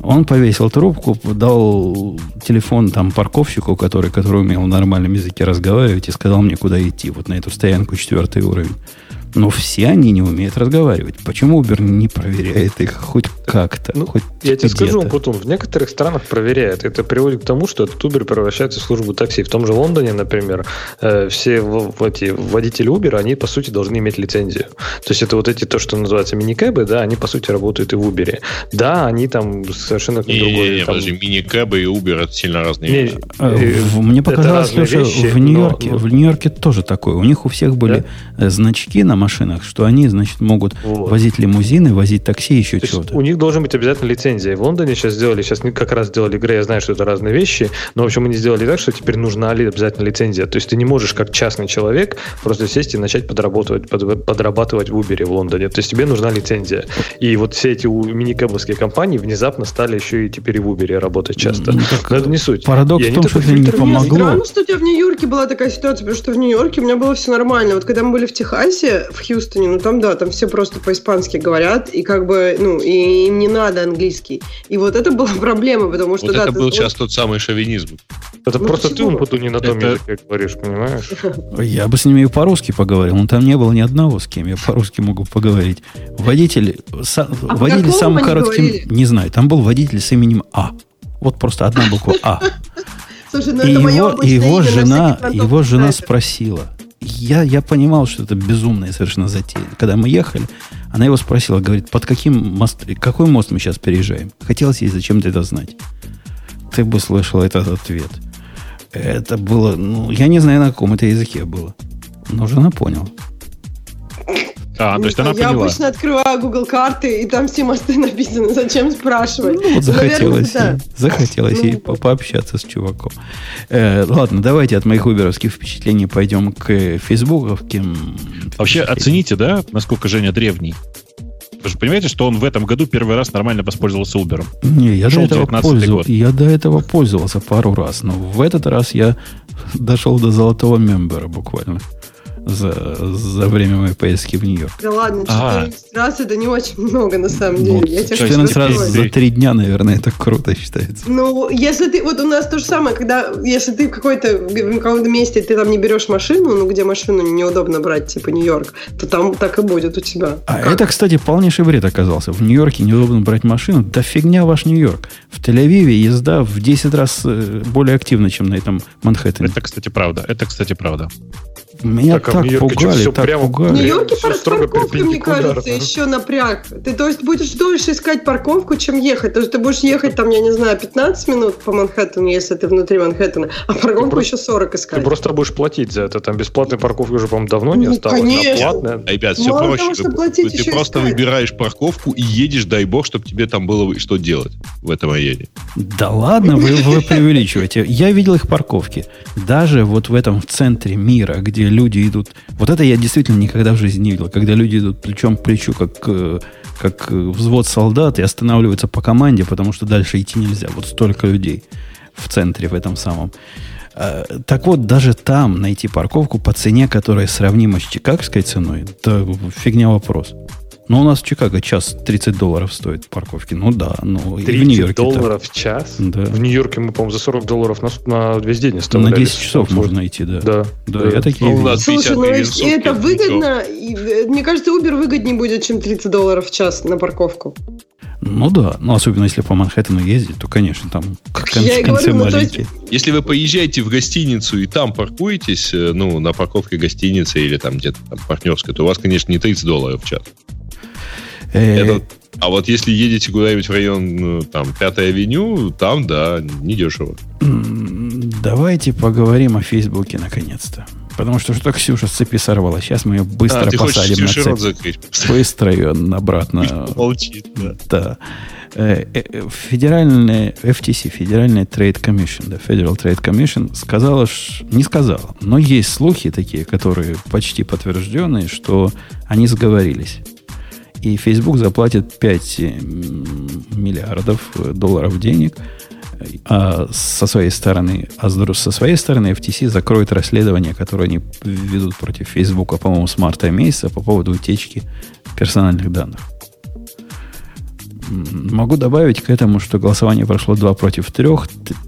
Он повесил трубку, дал телефон там парковщику, который, который умел в нормальном языке разговаривать, и сказал мне, куда идти, вот на эту стоянку четвертый уровень. Но все они не умеют разговаривать. Почему Uber не проверяет их хоть как-то? Ну, хоть я тебе скажу, Путун, в некоторых странах проверяет. Это приводит к тому, что этот Uber превращается в службу такси. В том же Лондоне, например, э, все в, в эти водители Uber, они, по сути, должны иметь лицензию. То есть это вот эти, то, что называется мини-кэбы, да, они, по сути, работают и в Uber. Да, они там совершенно не, другой. Не, не, там... подожди, мини-кэбы и Uber это сильно разные не, вещи. Э, мне показалось, что вещи, в Нью-Йорке, но, но... в Нью-Йорке тоже такое. У них у всех были да? значки на машинах, что они, значит, могут вот. возить лимузины, возить такси, еще чего-то. У них должен быть обязательно лицензия. В Лондоне сейчас сделали, сейчас как раз сделали игры, я знаю, что это разные вещи, но, в общем, они сделали так, что теперь нужна ли обязательно лицензия. То есть ты не можешь, как частный человек, просто сесть и начать подрабатывать, под, подрабатывать в Uber в Лондоне. То есть тебе нужна лицензия. И вот все эти мини-кэбовские компании внезапно стали еще и теперь и в Uber работать часто. Ну, но это не суть. Парадокс в том, что это не помогло. Странно, что у тебя в Нью-Йорке была такая ситуация, потому что в Нью-Йорке у меня было все нормально. Вот когда мы были в Техасе, в Хьюстоне, ну там, да, там все просто по-испански говорят, и как бы, ну, и им не надо английский. И вот это была [LAUGHS] проблема, потому что... Вот да, это был сейчас тот самый шовинизм. Это ну, просто почему? ты умпуту не на том это... языке говоришь, понимаешь? [LAUGHS] Я бы с ними и по-русски поговорил, но там не было ни одного, с кем я по-русски могу поговорить. Водитель, са, а водитель самым коротким... Говорили? Не знаю, там был водитель с именем А. Вот просто одна буква А. [LAUGHS] Слушай, ну и это его, его жена, его жена спросила, я, я понимал, что это безумная совершенно затея. Когда мы ехали, она его спросила, говорит, под каким мост, какой мост мы сейчас переезжаем? Хотелось ей зачем-то это знать. Ты бы слышал этот ответ. Это было, ну, я не знаю, на каком это языке было. Но жена поняла. А, то есть она Я поняла. обычно открываю Google карты, и там все мосты написаны. Зачем спрашивать? Ну, вот захотелось, Наверное, ей, захотелось ну, ей по пообщаться с чуваком. Э, ладно, давайте от моих уберовских впечатлений пойдем к фейсбуковским. Вообще оцените, да, насколько Женя древний? Вы же понимаете, что он в этом году первый раз нормально воспользовался Uber? Не, я до, этого пользов... я до этого пользовался пару раз, но в этот раз я [LAUGHS] дошел до золотого мембера буквально за, за время моей поездки в Нью-Йорк. Да ладно, 14 а. раз это не очень много на самом деле. Ну, я 14 раз за 3 дня, наверное, это круто считается. Ну, если ты, вот у нас то же самое, когда, если ты в какой-то, в каком-то месте, ты там не берешь машину, ну, где машину неудобно брать, типа Нью-Йорк, то там так и будет у тебя. А как? это, кстати, полнейший бред оказался. В Нью-Йорке неудобно брать машину. Да фигня ваш Нью-Йорк. В Тель-Авиве езда в 10 раз э, более активна, чем на этом Манхэттене. Это, кстати, правда. Это, кстати, правда. Меня так, а так пугали, так прямо, пугали. В Нью-Йорке парковка, мне кажется, еще напряг. Ты, то есть, будешь дольше искать парковку, чем ехать. То есть, ты будешь ехать, там, я не знаю, 15 минут по Манхэттену, если ты внутри Манхэттена, а парковку ты еще 40 искать. Ты просто будешь платить за это. Там бесплатной парковки уже, по-моему, давно не ну, осталось. Конечно. А платная. Ребят, все Мало проще. Того, платить, ты просто искать. выбираешь парковку и едешь, дай бог, чтобы тебе там было что делать в этом районе. Да ладно, вы, вы преувеличиваете. Я видел их парковки. Даже вот в этом в центре мира, где люди идут вот это я действительно никогда в жизни не видел. Когда люди идут плечом к плечу, как, э, как взвод солдат, и останавливаются по команде, потому что дальше идти нельзя. Вот столько людей в центре, в этом самом. Э, так вот, даже там найти парковку по цене, которая сравнима с чикагской ценой, это фигня вопрос. Но у нас в Чикаго час 30 долларов стоит парковки. Ну да, ну 30 и в Нью-Йорке долларов в час? Да. В Нью-Йорке мы, по-моему, за 40 долларов на, на весь день оставляли. На 10 часов можно найти, да. Да. Да, да. я такие ну, нас Слушай, ну это выгодно. И, э, мне кажется, Uber выгоднее будет, чем 30 долларов в час на парковку. Ну да, ну особенно если по Манхэттену ездить, то, конечно, там кон- Я концы говорю, маленькие. Ну, есть... Если вы поезжаете в гостиницу и там паркуетесь, э, ну, на парковке гостиницы или там где-то там партнерской, то у вас, конечно, не 30 долларов в час. Э, Это, а вот если едете куда-нибудь в район, ну, там, Пятой авеню, там, да, недешево. Давайте поговорим о Фейсбуке наконец-то. Потому что что Ксюша с цепи сорвала. Сейчас мы ее быстро а, посадим на цепь. Закрыть. Быстро ее обратно. Молчит, да. Да. Э, э, федеральная FTC, Федеральная Trade Commission, да, Federal Trade Commission сказала, не сказала, но есть слухи такие, которые почти подтвержденные, что они сговорились. И Facebook заплатит 5 миллиардов долларов денег – а со своей стороны, а со своей стороны FTC закроет расследование, которое они ведут против Facebook, по-моему, с марта месяца по поводу утечки персональных данных. Могу добавить к этому, что голосование прошло 2 против 3,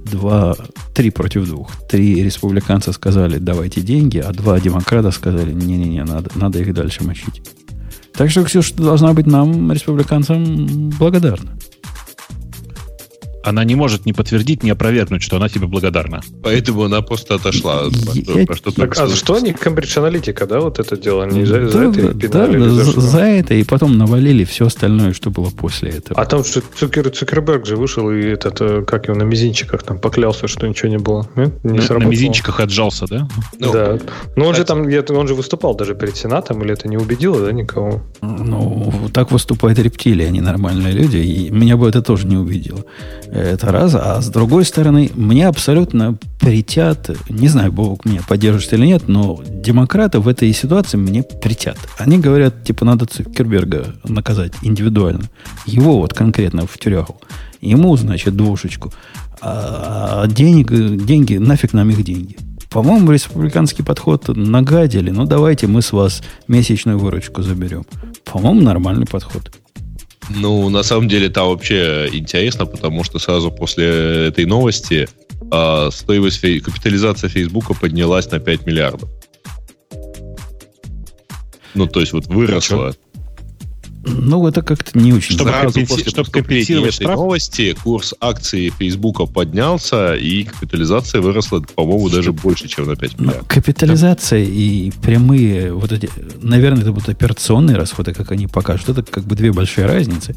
2, 3 против 2. Три республиканца сказали, давайте деньги, а два демократа сказали, не-не-не, надо, надо их дальше мочить. Так что, Ксюша, должна быть нам, республиканцам, благодарна она не может не подтвердить, не опровергнуть, что она тебе благодарна. Поэтому она просто отошла. Я... Про что так, а что они Cambridge Analytica, да, вот это дело? Они за, да, за это да, да, за, за это, и потом навалили все остальное, что было после этого. А там что, Цукер, Цукерберг же вышел, и этот, э, как его, на мизинчиках там поклялся, что ничего не было. Нет? Не на, на мизинчиках отжался, да? Ну, да. Но он же там, он же выступал даже перед Сенатом, или это не убедило, да, никого? Ну, так выступают рептилии, они нормальные люди, и меня бы это тоже не убедило. Это раз. А с другой стороны, мне абсолютно притят, не знаю, Бог меня поддержит или нет, но демократы в этой ситуации мне притят. Они говорят, типа, надо Цукерберга наказать индивидуально. Его вот конкретно в тюрягу. Ему, значит, двушечку. А денег, деньги, нафиг нам их деньги. По-моему, республиканский подход нагадили. Ну, давайте мы с вас месячную выручку заберем. По-моему, нормальный подход. Ну, на самом деле, там вообще интересно, потому что сразу после этой новости э, стоимость фей- капитализация Фейсбука поднялась на 5 миллиардов. Ну, то есть вот выросла. Ну, это как-то не очень. Чтобы, компенси... чтобы компенсировать этой штраф? новости, курс акций Фейсбука поднялся, и капитализация выросла, по-моему, даже больше, чем на 5 миллиардов. Капитализация да. и прямые вот эти, наверное, это будут операционные расходы, как они покажут. Это как бы две большие разницы.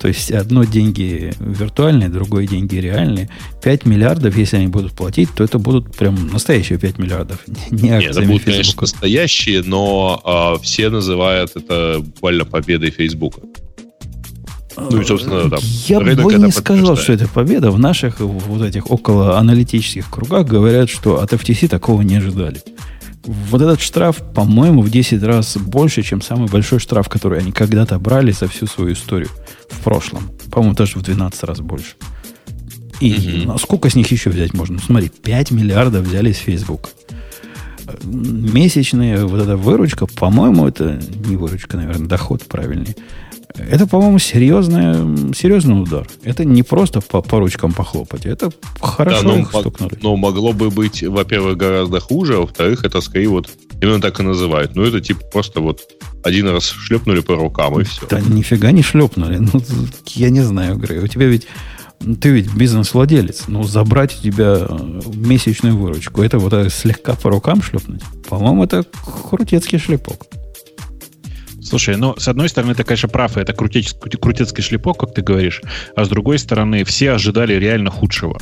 То есть одно деньги виртуальные, другое деньги реальные. 5 миллиардов, если они будут платить, то это будут прям настоящие 5 миллиардов. [LAUGHS] Не Нет, это будут, конечно, настоящие, но а, все называют это буквально победой Фейсбука. Ну и, собственно, там, Я бы не сказал, что это победа. В наших вот этих около аналитических кругах говорят, что от FTC такого не ожидали. Вот этот штраф, по-моему, в 10 раз больше, чем самый большой штраф, который они когда-то брали за всю свою историю в прошлом. По-моему, даже в 12 раз больше. И угу. сколько с них еще взять можно? Ну, смотри, 5 миллиардов взяли с Facebook. Месячная вот эта выручка, по-моему, это не выручка, наверное, доход правильный. Это, по-моему, серьезный, серьезный удар. Это не просто по, по ручкам похлопать. Это хорошо да, их стукнули. Но могло бы быть, во-первых, гораздо хуже, а во-вторых, это скорее вот именно так и называют. Ну, это типа просто вот один раз шлепнули по рукам и все. Да нифига не шлепнули. Ну, я не знаю, Грей. У тебя ведь ты ведь бизнес-владелец, ну, забрать у тебя месячную выручку, это вот слегка по рукам шлепнуть, по-моему, это крутецкий шлепок. Слушай, ну, с одной стороны, ты, конечно, прав, это крутецкий, крутецкий шлепок, как ты говоришь, а с другой стороны, все ожидали реально худшего.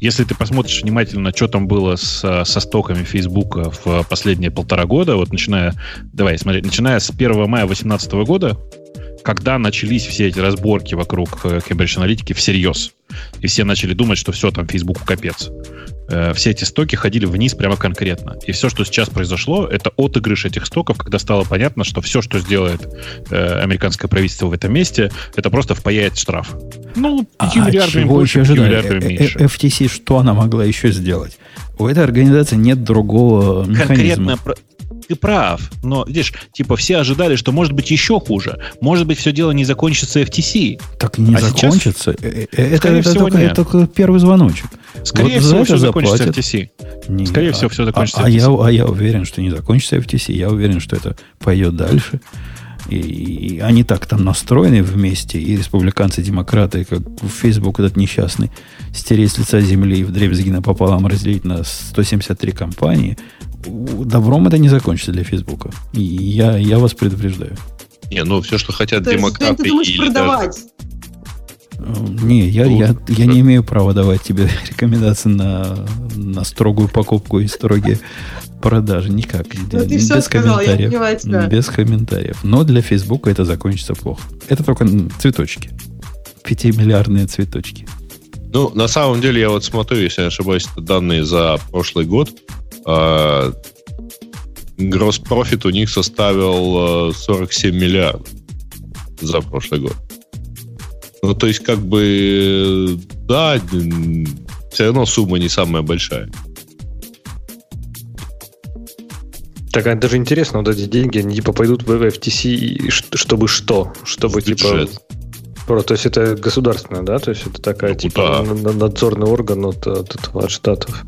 Если ты посмотришь внимательно, что там было с, со стоками Фейсбука в последние полтора года, вот начиная, давай смотреть, начиная с 1 мая 2018 года, когда начались все эти разборки вокруг э, Cambridge Analytica всерьез, и все начали думать, что все, там Фейсбуку капец. Э, все эти стоки ходили вниз прямо конкретно. И все, что сейчас произошло, это отыгрыш этих стоков, когда стало понятно, что все, что сделает э, американское правительство в этом месте, это просто впаяет штраф. Ну, 5 а миллиардами больше, 5 миллиардами э, меньше. FTC, что она могла еще сделать? У этой организации нет другого механизма. Конкретно ты прав, но, видишь, типа все ожидали, что может быть еще хуже. Может быть, все дело не закончится FTC. Так не а закончится. Сейчас, э, э, это, это, только, это только первый звоночек. Скорее вот всего, все закончится FTC. Не, Скорее а, всего, все закончится а, FTC. А я, а я уверен, что не закончится FTC. Я уверен, что это пойдет дальше. И, и они так там настроены вместе, и республиканцы, и демократы, как в Facebook этот несчастный, стереть с лица земли и в дребезги напополам разделить на 173 компании – добром это не закончится для Фейсбука. Я, я вас предупреждаю. Не, ну все, что хотят То демократы... Ты думаешь продавать? Не, я, я, я не имею права давать тебе [LAUGHS] рекомендации на, на строгую покупку и строгие продажи. Никак. Ну, ты без все сказал, комментариев. я тебя. Без комментариев. Но для Фейсбука это закончится плохо. Это только цветочки. Пятимиллиардные цветочки. Ну, на самом деле, я вот смотрю, если не ошибаюсь, это данные за прошлый год. Э, Гросс профит у них составил 47 э, миллиардов за прошлый год. Ну, то есть, как бы, да, все равно сумма не самая большая. Так, это даже интересно, вот эти деньги, они типа пойдут в FTC, чтобы что? Чтобы типа... Про, то есть это государственное, да? То есть это такая ну, типа да. надзорный орган от, от, от штатов.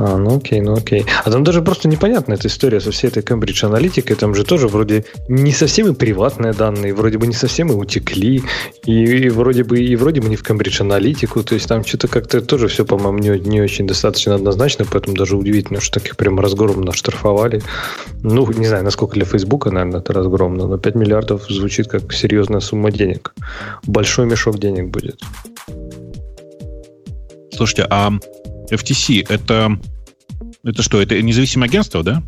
А, ну окей, ну окей. А там даже просто непонятна эта история со всей этой Cambridge аналитикой. Там же тоже вроде не совсем и приватные данные, вроде бы не совсем и утекли, и, и вроде бы и вроде бы не в Cambridge аналитику. То есть там что-то как-то тоже все, по-моему, не, не очень достаточно однозначно, поэтому даже удивительно, что таких прям разгромно штрафовали. Ну, не знаю, насколько для Фейсбука, наверное, это разгромно, но 5 миллиардов звучит как серьезная сумма денег. Большой мешок денег будет. Слушайте, а FTC это, это что, это независимое агентство, да?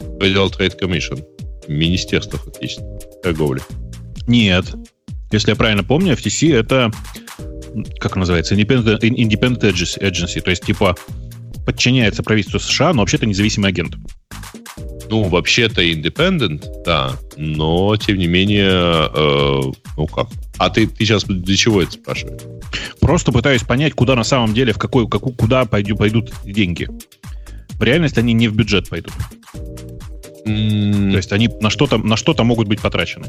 Federal Trade Commission. Министерство фактически торговли. Нет. Если я правильно помню, FTC это, как называется, Independent, Independent Agency, то есть типа подчиняется правительству США, но вообще-то независимый агент. Ну, вообще-то independent, да, но тем не менее, э, ну как? А ты, ты сейчас для чего это спрашиваешь? Просто пытаюсь понять, куда на самом деле, в какой, какую, куда пойду, пойдут деньги. В реальности они не в бюджет пойдут. Mm. То есть они на что-то, на что-то могут быть потрачены.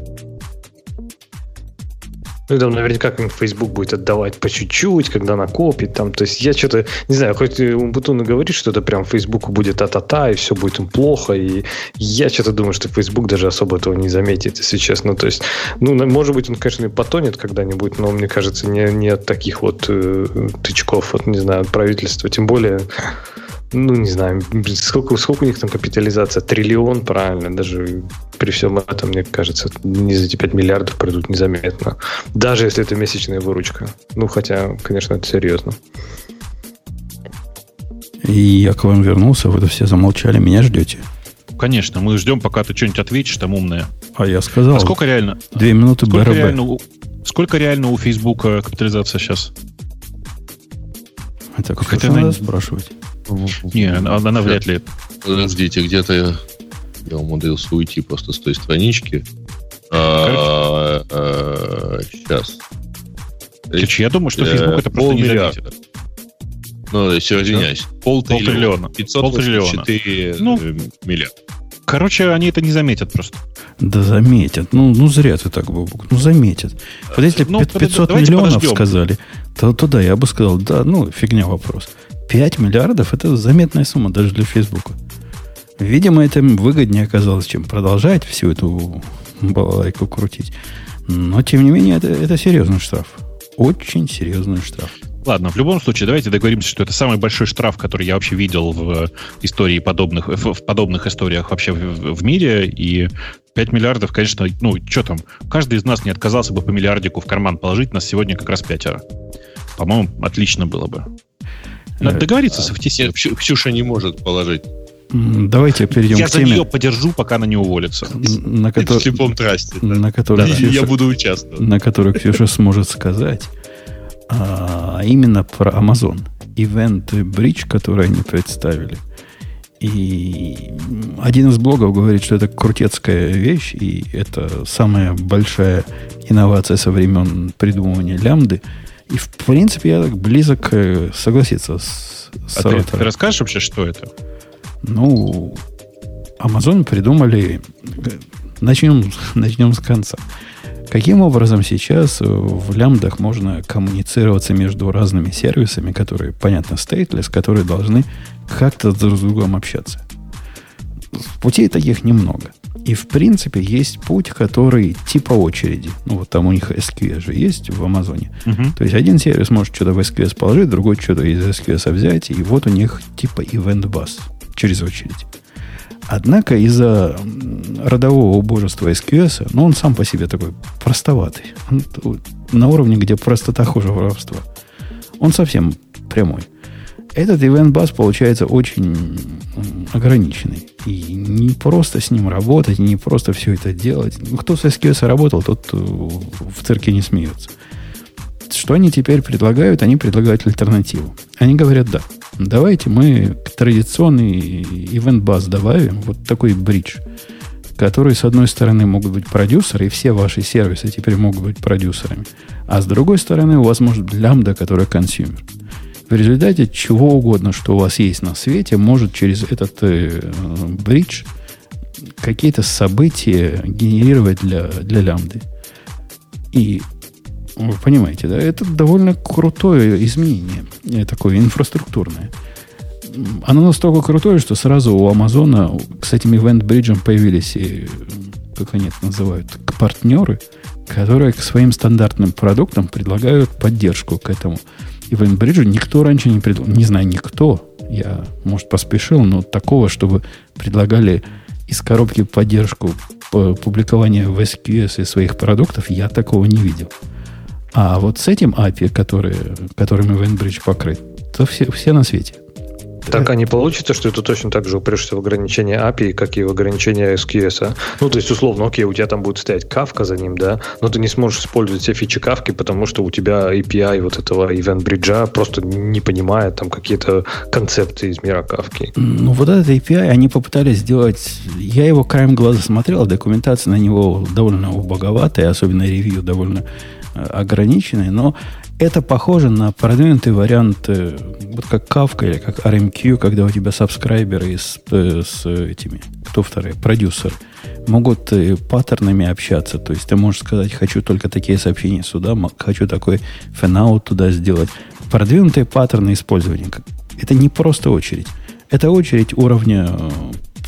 Ну, там наверняка как Facebook будет отдавать по чуть-чуть, когда накопит. Там, то есть я что-то, не знаю, хоть Умбутуна говорит, что это прям Фейсбуку будет а-та-та, и все будет им плохо. И я что-то думаю, что Facebook даже особо этого не заметит, если честно. То есть, ну, может быть, он, конечно, и потонет когда-нибудь, но мне кажется, не, не от таких вот э, тычков, вот, не знаю, от правительства. Тем более, ну, не знаю, сколько, сколько у них там капитализация? Триллион, правильно, даже при всем этом, мне кажется, не за эти 5 миллиардов пройдут незаметно. Даже если это месячная выручка. Ну, хотя, конечно, это серьезно. И я к вам вернулся, вы все замолчали, меня ждете? Конечно, мы ждем, пока ты что-нибудь ответишь там умное. А я сказал. А сколько реально? Две минуты сколько Реально у, сколько реально у Фейсбука капитализация сейчас? Это как это надо спрашивать. Не, она, она вряд ли. Подождите, где-то я умудрился уйти просто с той странички. А, а, сейчас. Короче, я думаю, что Facebook это просто заметит. Ну, все, извиняюсь. Полтриллиона. 584 ну, миллиарда. Короче, они это не заметят просто. Да заметят. Ну, ну зря ты так, Бобук. Ну, заметят. Вот если ну, 500 миллионов подождем. сказали, то, то да, я бы сказал, да, ну, фигня вопрос. 5 миллиардов – это заметная сумма даже для Фейсбука. Видимо, это выгоднее оказалось, чем продолжать всю эту балалайку крутить. Но, тем не менее, это, это серьезный штраф. Очень серьезный штраф. Ладно, в любом случае, давайте договоримся, что это самый большой штраф, который я вообще видел в истории подобных, в подобных историях вообще в, в мире. И 5 миллиардов, конечно, ну, что там, каждый из нас не отказался бы по миллиардику в карман положить, нас сегодня как раз пятеро. По-моему, отлично было бы. Надо э, договориться с FTC. Ксюша не может положить. Давайте перейдем я к теме. Я за нее подержу, пока она не уволится. На который, в слепом трасте. Да. На которой да, Ксюша, я буду участвовать. На которой Ксюша сможет сказать. А именно про Amazon. Event Bridge, который они представили. И один из блогов говорит, что это крутецкая вещь, и это самая большая инновация со времен придумывания лямды – и, в принципе, я так близок э, согласиться с, с а ты, ты расскажешь вообще, что это? Ну, Amazon придумали... Начнем, начнем [LAUGHS] с конца. Каким образом сейчас в лямбдах можно коммуницироваться между разными сервисами, которые, понятно, stateless, которые должны как-то друг с другом общаться? Путей таких немного. И, в принципе, есть путь, который типа очереди. Ну, вот там у них SQS же есть в Амазоне. Uh-huh. То есть, один сервис может что-то в SQS положить, другой что-то из SQS взять, и вот у них типа event bus через очередь. Однако из-за родового убожества SQS, ну, он сам по себе такой простоватый. Он, на уровне, где простота хуже воровства. Он совсем прямой. Этот Event Bus получается очень ограниченный. И не просто с ним работать, не просто все это делать. Ну, кто с SQS работал, тот э, в цирке не смеется. Что они теперь предлагают? Они предлагают альтернативу. Они говорят, да, давайте мы традиционный Event Bus добавим, вот такой бридж, который, с одной стороны, могут быть продюсеры, и все ваши сервисы теперь могут быть продюсерами, а с другой стороны, у вас может быть лямбда, которая consumer. В результате чего угодно, что у вас есть на свете, может через этот э, bridge какие-то события генерировать для, для лямбды. И вы понимаете, да, это довольно крутое изменение, э, такое инфраструктурное. Оно настолько крутое, что сразу у Амазона с этим Event Bridge появились, и, как они это называют, партнеры, которые к своим стандартным продуктам предлагают поддержку к этому. InBridge никто раньше не предлагал. Не знаю, никто. Я, может, поспешил, но такого, чтобы предлагали из коробки поддержку публикования в SQS и своих продуктов, я такого не видел. А вот с этим API, который, которыми WinBridge покрыт, то все, все на свете. Так, а не получится, что это точно так же упрешься в ограничение API, как и в ограничение SQS? А? Ну, то есть, условно, окей, у тебя там будет стоять кавка за ним, да, но ты не сможешь использовать все фичи кавки, потому что у тебя API вот этого event бриджа просто не понимает там какие-то концепты из мира кавки. Ну, вот этот API они попытались сделать... Я его краем глаза смотрел, документация на него довольно убоговатая, особенно ревью довольно э, ограниченные, но это похоже на продвинутый вариант, э, вот как Kafka или как RMQ, когда у тебя сабскрайберы с, э, с этими, кто вторые, продюсер, могут э, паттернами общаться. То есть ты можешь сказать, хочу только такие сообщения сюда, хочу такой fanout туда сделать. Продвинутые паттерны использования. Это не просто очередь. Это очередь уровня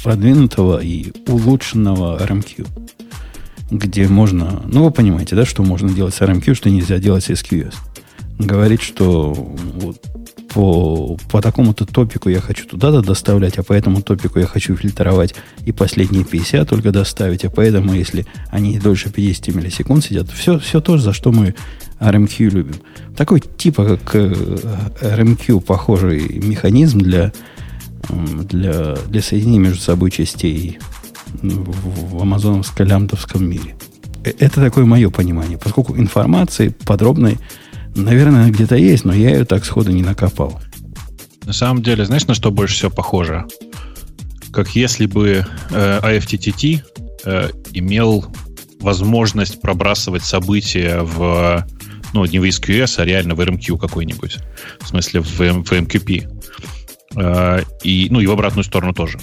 продвинутого и улучшенного RMQ где можно, ну вы понимаете, да, что можно делать с RMQ, что нельзя делать с SQS говорит, что вот по, по такому-то топику я хочу туда-то доставлять, а по этому топику я хочу фильтровать и последние 50 только доставить, а поэтому, если они дольше 50 миллисекунд сидят, все, все то, за что мы RMQ любим. Такой типа, как э, RMQ, похожий механизм для, для, для соединения между собой частей в, в амазоновско-лямбдовском мире. Э, это такое мое понимание, поскольку информации подробной Наверное, где-то есть, но я ее так сходу не накопал. На самом деле, знаешь, на что больше всего похоже? Как если бы э, IFTTT э, имел возможность пробрасывать события в, ну, не в SQS, а реально в RMQ какой-нибудь. В смысле, в, в MQP. Э, и, ну, и в обратную сторону тоже.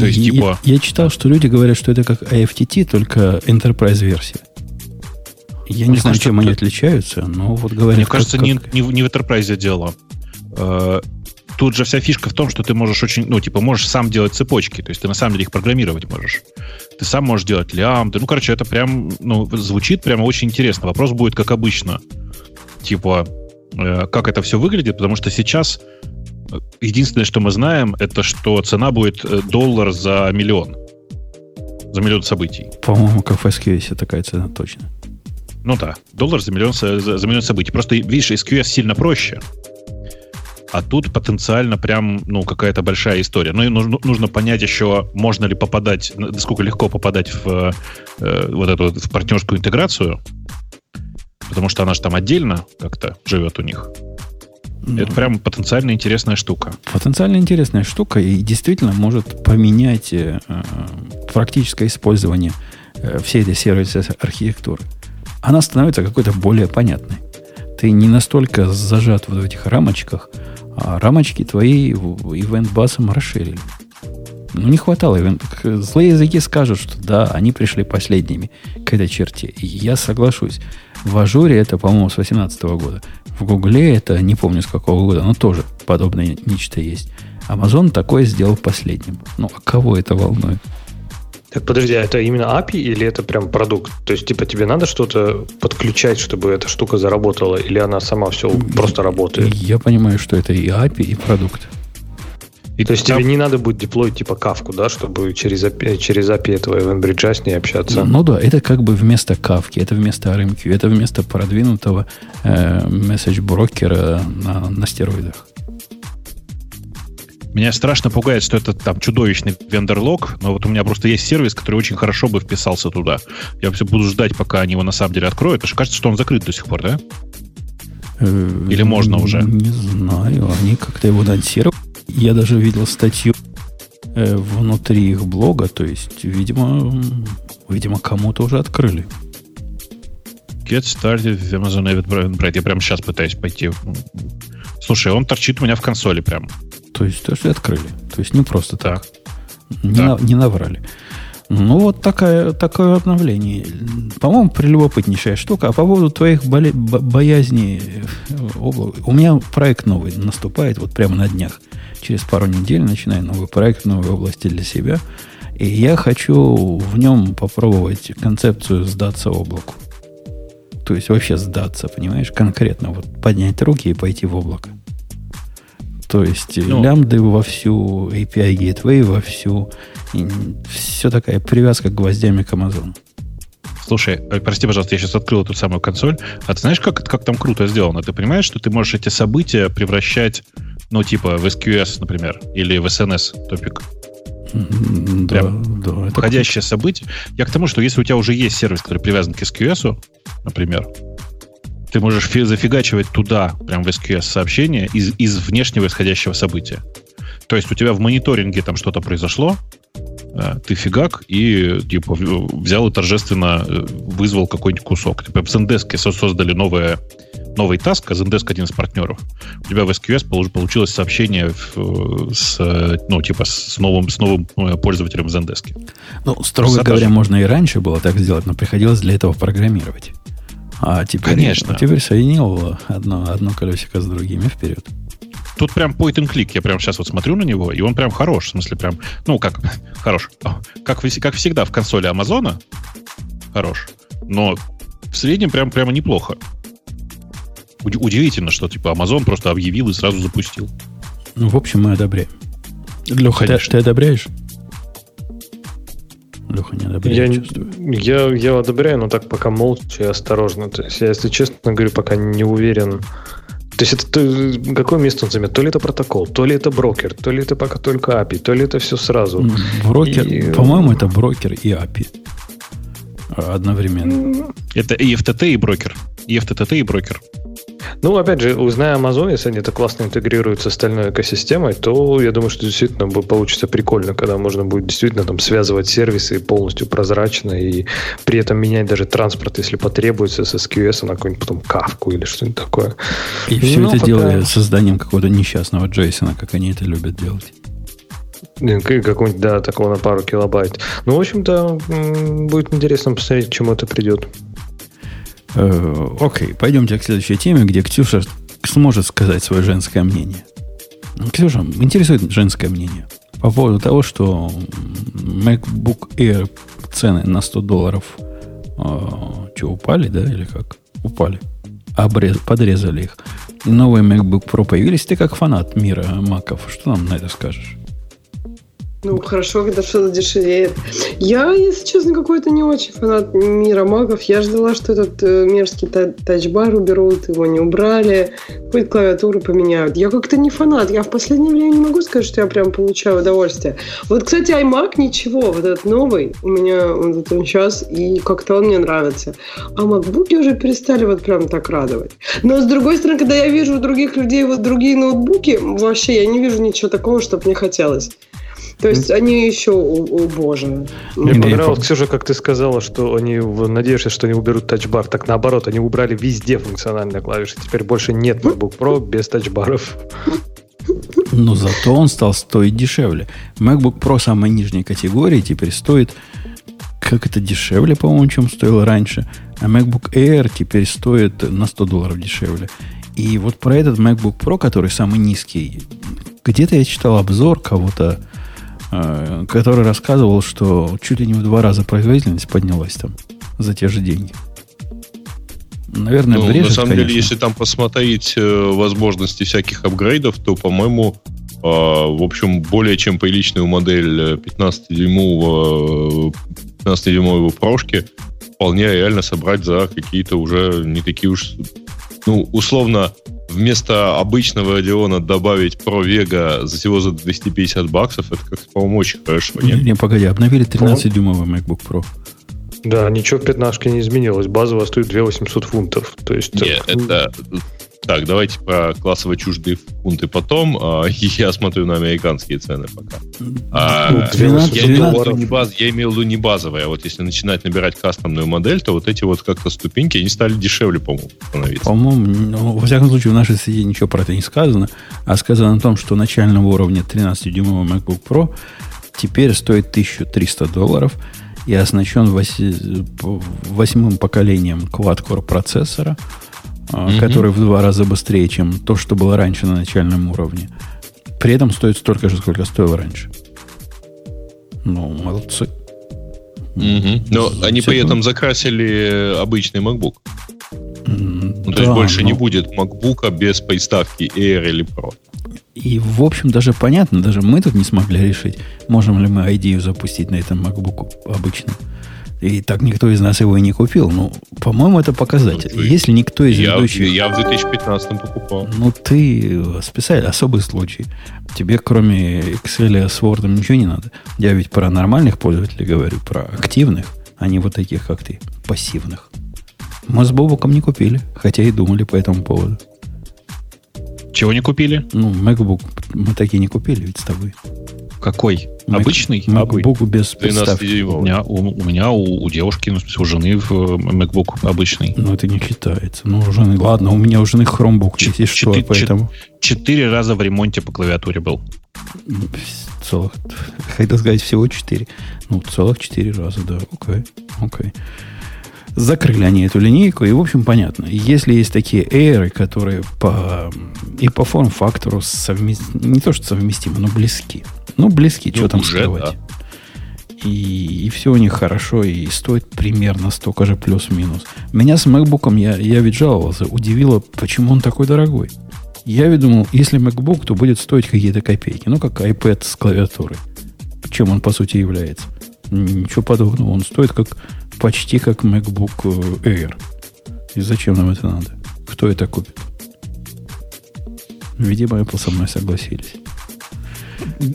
То есть, типа... я, я читал, что люди говорят, что это как IFTT, только enterprise-версия. Я Мне не знаю, чем они отличаются, но вот говорят... Мне кажется, как... Не, не, не в Enterprise дело. Э, тут же вся фишка в том, что ты можешь очень, ну, типа, можешь сам делать цепочки, то есть ты на самом деле их программировать можешь. Ты сам можешь делать лямбды. Ну, короче, это прям, ну, звучит прямо очень интересно. Вопрос будет, как обычно. Типа, э, как это все выглядит, потому что сейчас единственное, что мы знаем, это что цена будет доллар за миллион. За миллион событий. По-моему, как в SQS такая цена точно. Ну да, доллар за миллион, за, за миллион событий. Просто, видишь, SQS сильно проще. А тут потенциально прям, ну, какая-то большая история. Ну, и нужно, нужно понять еще, можно ли попадать, насколько легко попадать в э, вот эту в партнерскую интеграцию. Потому что она же там отдельно как-то живет у них. Ну, Это прям потенциально интересная штука. Потенциально интересная штука и действительно может поменять э, практическое использование э, всей этой сервисной архитектуры она становится какой-то более понятной. Ты не настолько зажат вот в этих рамочках, а рамочки твои ивент-басом расширили. Ну, не хватало ивент. Злые языки скажут, что да, они пришли последними к этой черте. И я соглашусь. В Ажуре это, по-моему, с 2018 года. В Гугле это, не помню с какого года, но тоже подобное нечто есть. Амазон такое сделал последним. Ну, а кого это волнует? Так, подожди, а это именно API или это прям продукт? То есть, типа, тебе надо что-то подключать, чтобы эта штука заработала, или она сама все просто работает? Я понимаю, что это и API, и продукт. И То есть тебе не надо будет деплоить типа кавку, да, чтобы через API, через API этого EventBridge с ней общаться? Ну да, это как бы вместо кавки, это вместо RMQ, это вместо продвинутого э, месседж-брокера на, на стероидах. Меня страшно пугает, что это там чудовищный вендор-лог, но вот у меня просто есть сервис, который очень хорошо бы вписался туда. Я все буду ждать, пока они его на самом деле откроют. Потому что кажется, что он закрыт до сих пор, да? Э, Или можно уже? Не знаю, они как-то его анонсировали. Я даже видел статью э, внутри их блога, то есть, видимо, видимо, кому-то уже открыли. Get started with Amazon Eventbrite. Я прямо сейчас пытаюсь пойти. Слушай, он торчит у меня в консоли прям. То есть, то, что открыли. То есть, не просто так. Не, да. на, не наврали. Ну, вот такая, такое обновление. По-моему, прелюбопытнейшая штука. А по поводу твоих боли, бо, боязней э, у меня проект новый наступает вот прямо на днях. Через пару недель начинаю новый проект в новой области для себя. И я хочу в нем попробовать концепцию сдаться облаку. То есть вообще сдаться, понимаешь, конкретно вот поднять руки и пойти в облако. То есть ну, лямбды вовсю, API Gateway вовсю. И все такая привязка гвоздями к Amazon. Слушай, э, прости, пожалуйста, я сейчас открыл эту самую консоль. А ты знаешь, как, как там круто сделано? Ты понимаешь, что ты можешь эти события превращать, ну, типа в SQS, например, или в SNS топик? Да, Прям да. Входящее событие. Я к тому, что если у тебя уже есть сервис, который привязан к SQS, например, ты можешь зафигачивать туда, прям в SQS сообщение из, из внешнего исходящего события. То есть у тебя в мониторинге там что-то произошло, э, ты фигак и типа взял и торжественно э, вызвал какой-нибудь кусок. Типа в Zendesk создали новое, новый таск, а Zendesk один из партнеров. У тебя в SQS получилось сообщение в, с, ну, типа с новым, с новым э, пользователем в Zendesk. Ну, строго Красота говоря, же. можно и раньше было так сделать, но приходилось для этого программировать. А теперь, Конечно. теперь соединил одно, одно колесико с другими вперед. Тут прям point and click. Я прям сейчас вот смотрю на него, и он прям хорош. В смысле, прям, ну, как [LAUGHS] хорош. Как, как всегда в консоли Амазона хорош. Но в среднем прям прямо неплохо. Удивительно, что типа Amazon просто объявил и сразу запустил. Ну, в общем, мы одобряем. Леха, ты, ты одобряешь? Леха не одобряет. Я, я, я одобряю, но так пока молча и осторожно. То есть я, если честно говорю, пока не уверен. То есть это то, какое место он займет? То ли это протокол, то ли это брокер, то ли это пока только API, то ли это все сразу. Брокер, и... по-моему, это брокер и API одновременно. Это и FTT, и брокер. И FTT, и брокер. Ну, опять же, узная Amazon, если они это классно интегрируют с остальной экосистемой, то я думаю, что действительно получится прикольно, когда можно будет действительно там связывать сервисы полностью прозрачно и при этом менять даже транспорт, если потребуется, с SQS на какую-нибудь потом кавку или что-нибудь такое. И все ну, это пока... делая созданием какого-то несчастного Джейсона, как они это любят делать. Какой-нибудь, да, такого на пару килобайт. Ну, в общем-то, будет интересно посмотреть, к чему это придет. Э, окей, пойдемте к следующей теме, где Ксюша сможет сказать свое женское мнение. Ксюша, интересует женское мнение по поводу того, что MacBook Air цены на 100 долларов э, что, упали, да, или как? Упали. Обрез, подрезали их. И новые MacBook Pro появились. Ты как фанат мира маков. Что нам на это скажешь? Ну, хорошо, когда что-то дешевеет. Я, если честно, какой-то не очень фанат мира магов. Я ждала, что этот э, мерзкий тачбар уберут, его не убрали, какую-то клавиатуру поменяют. Я как-то не фанат. Я в последнее время не могу сказать, что я прям получаю удовольствие. Вот, кстати, iMac ничего, вот этот новый, у меня вот он сейчас, и как-то он мне нравится. А MacBook уже перестали вот прям так радовать. Но, с другой стороны, когда я вижу у других людей вот другие ноутбуки, вообще я не вижу ничего такого, чтобы мне хотелось. То есть они еще, о, боже. Мне понравилось, Ксюша, как ты сказала, что они надеешься, что они уберут тачбар. Так наоборот, они убрали везде функциональные клавиши. Теперь больше нет MacBook Pro без тачбаров. Но зато он стал стоить дешевле. MacBook Pro самой нижней категории теперь стоит как это дешевле, по-моему, чем стоило раньше. А MacBook Air теперь стоит на 100 долларов дешевле. И вот про этот MacBook Pro, который самый низкий, где-то я читал обзор кого-то, который рассказывал, что чуть ли не в два раза производительность поднялась там за те же деньги. Наверное, ну, брежет, На самом конечно. деле, если там посмотреть э, возможности всяких апгрейдов, то, по-моему, в общем, более чем приличную модель 15-дюймового 15-дюймового прошки вполне реально собрать за какие-то уже не такие уж... Ну, условно, вместо обычного Radeon добавить Pro Vega за всего за 250 баксов, это как по-моему, очень хорошо. Не, не, погоди, обновили 13-дюймовый MacBook Pro. Да, ничего в 15 не изменилось. Базово стоит 2 800 фунтов. То есть, Нет, это так, давайте про классово чуждые фунты потом. А, [LAUGHS] я смотрю на американские цены пока. А, 12, я, имел в виду не баз, я имел в виду не базовые. А вот если начинать набирать кастомную модель, то вот эти вот как-то ступеньки, они стали дешевле, по-моему, становиться. По-моему, ну, во всяком случае, в нашей сети ничего про это не сказано. А сказано о том, что начального уровня 13-дюймовый MacBook Pro теперь стоит 1300 долларов и оснащен восьмым поколением quad-core процессора – mm который в два раза быстрее, чем то, что было раньше на начальном уровне. При этом стоит столько же, сколько стоило раньше. Ну, молодцы. mm Но Все они при этом закрасили обычный MacBook. Ну, да, то есть больше но... не будет MacBook без приставки Air или Pro. И, в общем, даже понятно, даже мы тут не смогли решить, можем ли мы идею запустить на этом MacBook обычном. И так никто из нас его и не купил. Ну, по-моему, это показатель. Ну, Если никто из я, ведущих... Я в 2015 покупал. Ну, ты специально, особый случай. Тебе, кроме Excel с Word, ничего не надо. Я ведь про нормальных пользователей говорю, про активных, а не вот таких, как ты, пассивных. Мы с Бобуком не купили, хотя и думали по этому поводу. Чего не купили? Ну, MacBook мы такие не купили ведь с тобой. Какой? Обычный? MacBook без приставки. У меня, у, у, меня у, у девушки, ну, у жены в э, MacBook обычный. Ну, это не считается. Ну, у жены, ладно, у меня у жены Chromebook Ч- есть, и что, поэтому... Четыре раза в ремонте по клавиатуре был. Целых, хотел сказать, всего четыре. Ну, целых четыре раза, да, окей, окей. Закрыли они эту линейку, и, в общем, понятно. Если есть такие Air, которые по, и по форм-фактору совместимы, не то что совместимы, но близки. Ну, близки, ну, что там уже, скрывать. Да. И, и все у них хорошо, и стоит примерно столько же плюс-минус. Меня с MacBook, я, я ведь жаловался, удивило, почему он такой дорогой. Я ведь думал, если MacBook, то будет стоить какие-то копейки. Ну, как iPad с клавиатурой. Чем он, по сути, является. Ничего подобного. Он стоит как почти как MacBook Air. И зачем нам это надо? Кто это купит? Видимо, Apple со мной согласились.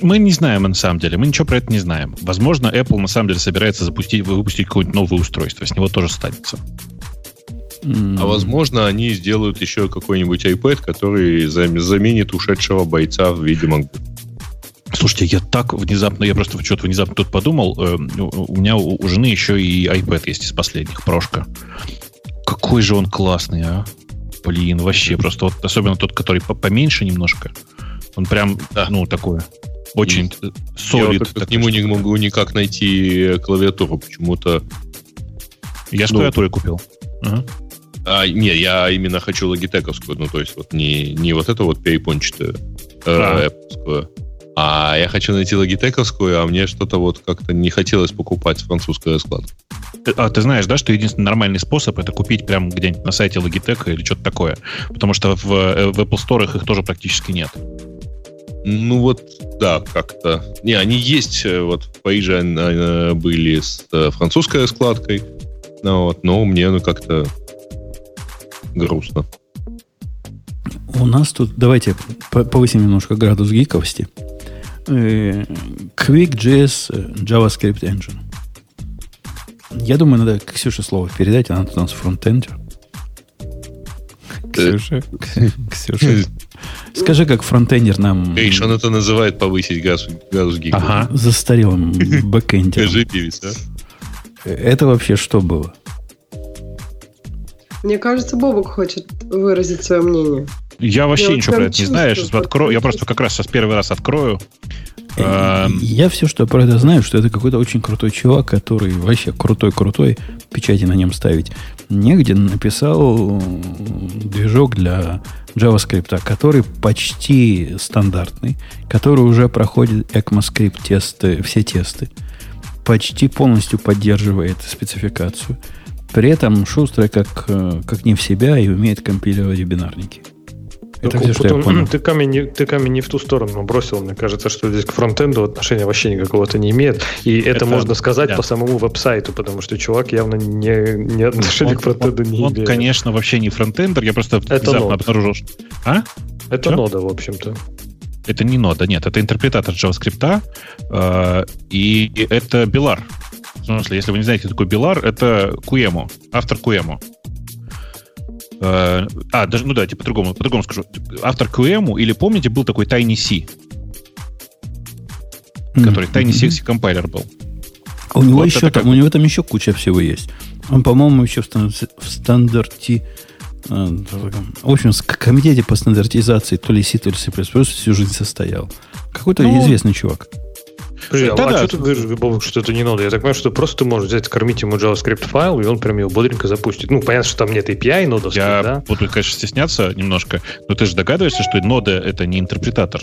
Мы не знаем, на самом деле. Мы ничего про это не знаем. Возможно, Apple на самом деле собирается запустить, выпустить какое-нибудь новое устройство. С него тоже станется. А возможно, они сделают еще какой-нибудь iPad, который заменит ушедшего бойца в виде MacBook. Слушайте, я так внезапно, я просто что-то внезапно тут подумал, э, у меня у, у жены еще и iPad есть из последних, прошка. Какой же он классный, а? Блин, вообще, просто вот особенно тот, который поменьше немножко. Он прям, да. ну, такой очень солид. Я к нему не могу никак найти клавиатуру, почему-то. Я с ну, клавиатурой купил. Ага. А, не, я именно хочу логитековскую, ну, то есть вот не, не вот эту вот перепончатую, э, а. Apple а я хочу найти логитековскую, а мне что-то вот как-то не хотелось покупать французскую складку. А ты знаешь, да, что единственный нормальный способ это купить прям где-нибудь на сайте Logitech или что-то такое. Потому что в, э, в Apple Store их тоже практически нет. Ну вот, да, как-то. Не, они есть. Э, вот в Париже они были с э, французской складкой. Ну, вот, но мне ну как-то грустно. У нас тут, давайте повысим немножко градус гиковости. QuickJS JavaScript Engine. Я думаю, надо Ксюше слово передать, она тут у нас фронтендер. Ксюша, [LAUGHS] Ксюша, скажи, как фронтендер нам... Видишь, он это называет повысить газ, градус гига. Ага. Застарелым [LAUGHS] бэкэндером. Скажи, певец, а? Это вообще что было? Мне кажется, Бобок хочет выразить свое мнение. Я вообще я ничего про это не знаю. Я сейчас открою. Я просто как раз сейчас первый раз открою. Э, я все, что про это знаю, что это какой-то очень крутой чувак, который вообще крутой-крутой, печати на нем ставить. Негде написал движок для JavaScript, который почти стандартный, который уже проходит ECMAScript тесты, все тесты, почти полностью поддерживает спецификацию. При этом шустрый как, э, как не в себя и умеет компилировать бинарники. Это ну, все, что я понял. Ты камень, не, ты камень не в ту сторону бросил. Мне кажется, что здесь к фронтенду отношения вообще никакого-то не имеет. И это, это можно сказать да. по самому веб-сайту, потому что чувак явно не, не отношения он, к фронтенду он, не он, имеет. Он, конечно, вообще не фронтендер. Я просто это внезапно нод. обнаружил, что... А? Это Что? нода, в общем-то. Это не нода, нет, это интерпретатор JavaScript, э, и это Bilar. В смысле, если вы не знаете, кто такой Bilar, это Куэмо, автор Куэмо. Э, а, даже, ну давайте по-другому, по-другому скажу. Автор QEMU, или помните, был такой Tiny C, который Tiny C компайлер был. У него вот еще там, как... у него там еще куча всего есть. Он, по-моему, еще в, в стандарте э, в общем, в комитете по стандартизации то ли C, то ли C++ всю жизнь состоял. Какой-то ну, известный чувак. Да, а, да. что ты говоришь, Бобок, что это не надо? Я так понимаю, что просто ты можешь взять, кормить ему JavaScript файл, и он прям его бодренько запустит. Ну, понятно, что там нет API нодовских, Я да? буду, конечно, стесняться немножко, но ты же догадываешься, что нода — это не интерпретатор.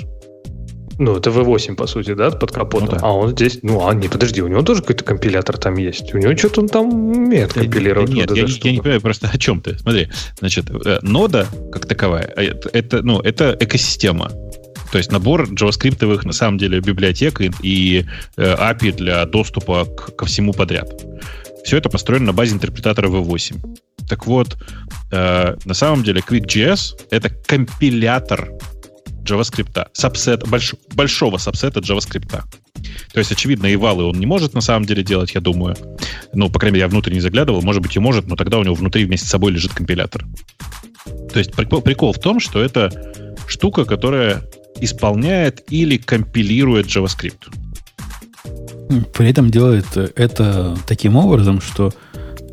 Ну, это V8, по сути, да, под капотом. Ну, да. А он здесь, ну, а не, подожди, у него тоже какой-то компилятор там есть. У него что-то он там умеет компилировать. Нет, я, я не понимаю просто о чем ты. Смотри, значит, э, нода как таковая, это, это, ну, это экосистема. То есть набор JavaScript на самом деле библиотек и, и э, API для доступа к, ко всему подряд. Все это построено на базе интерпретатора V8. Так вот, э, на самом деле QuickJS — это компилятор JavaScript, сабсет, больш, большого сабсета JavaScript. То есть, очевидно, и валы он не может на самом деле делать, я думаю. Ну, по крайней мере, я внутрь не заглядывал. Может быть, и может, но тогда у него внутри вместе с собой лежит компилятор. То есть прикол, прикол в том, что это штука, которая исполняет или компилирует JavaScript. При этом делает это таким образом, что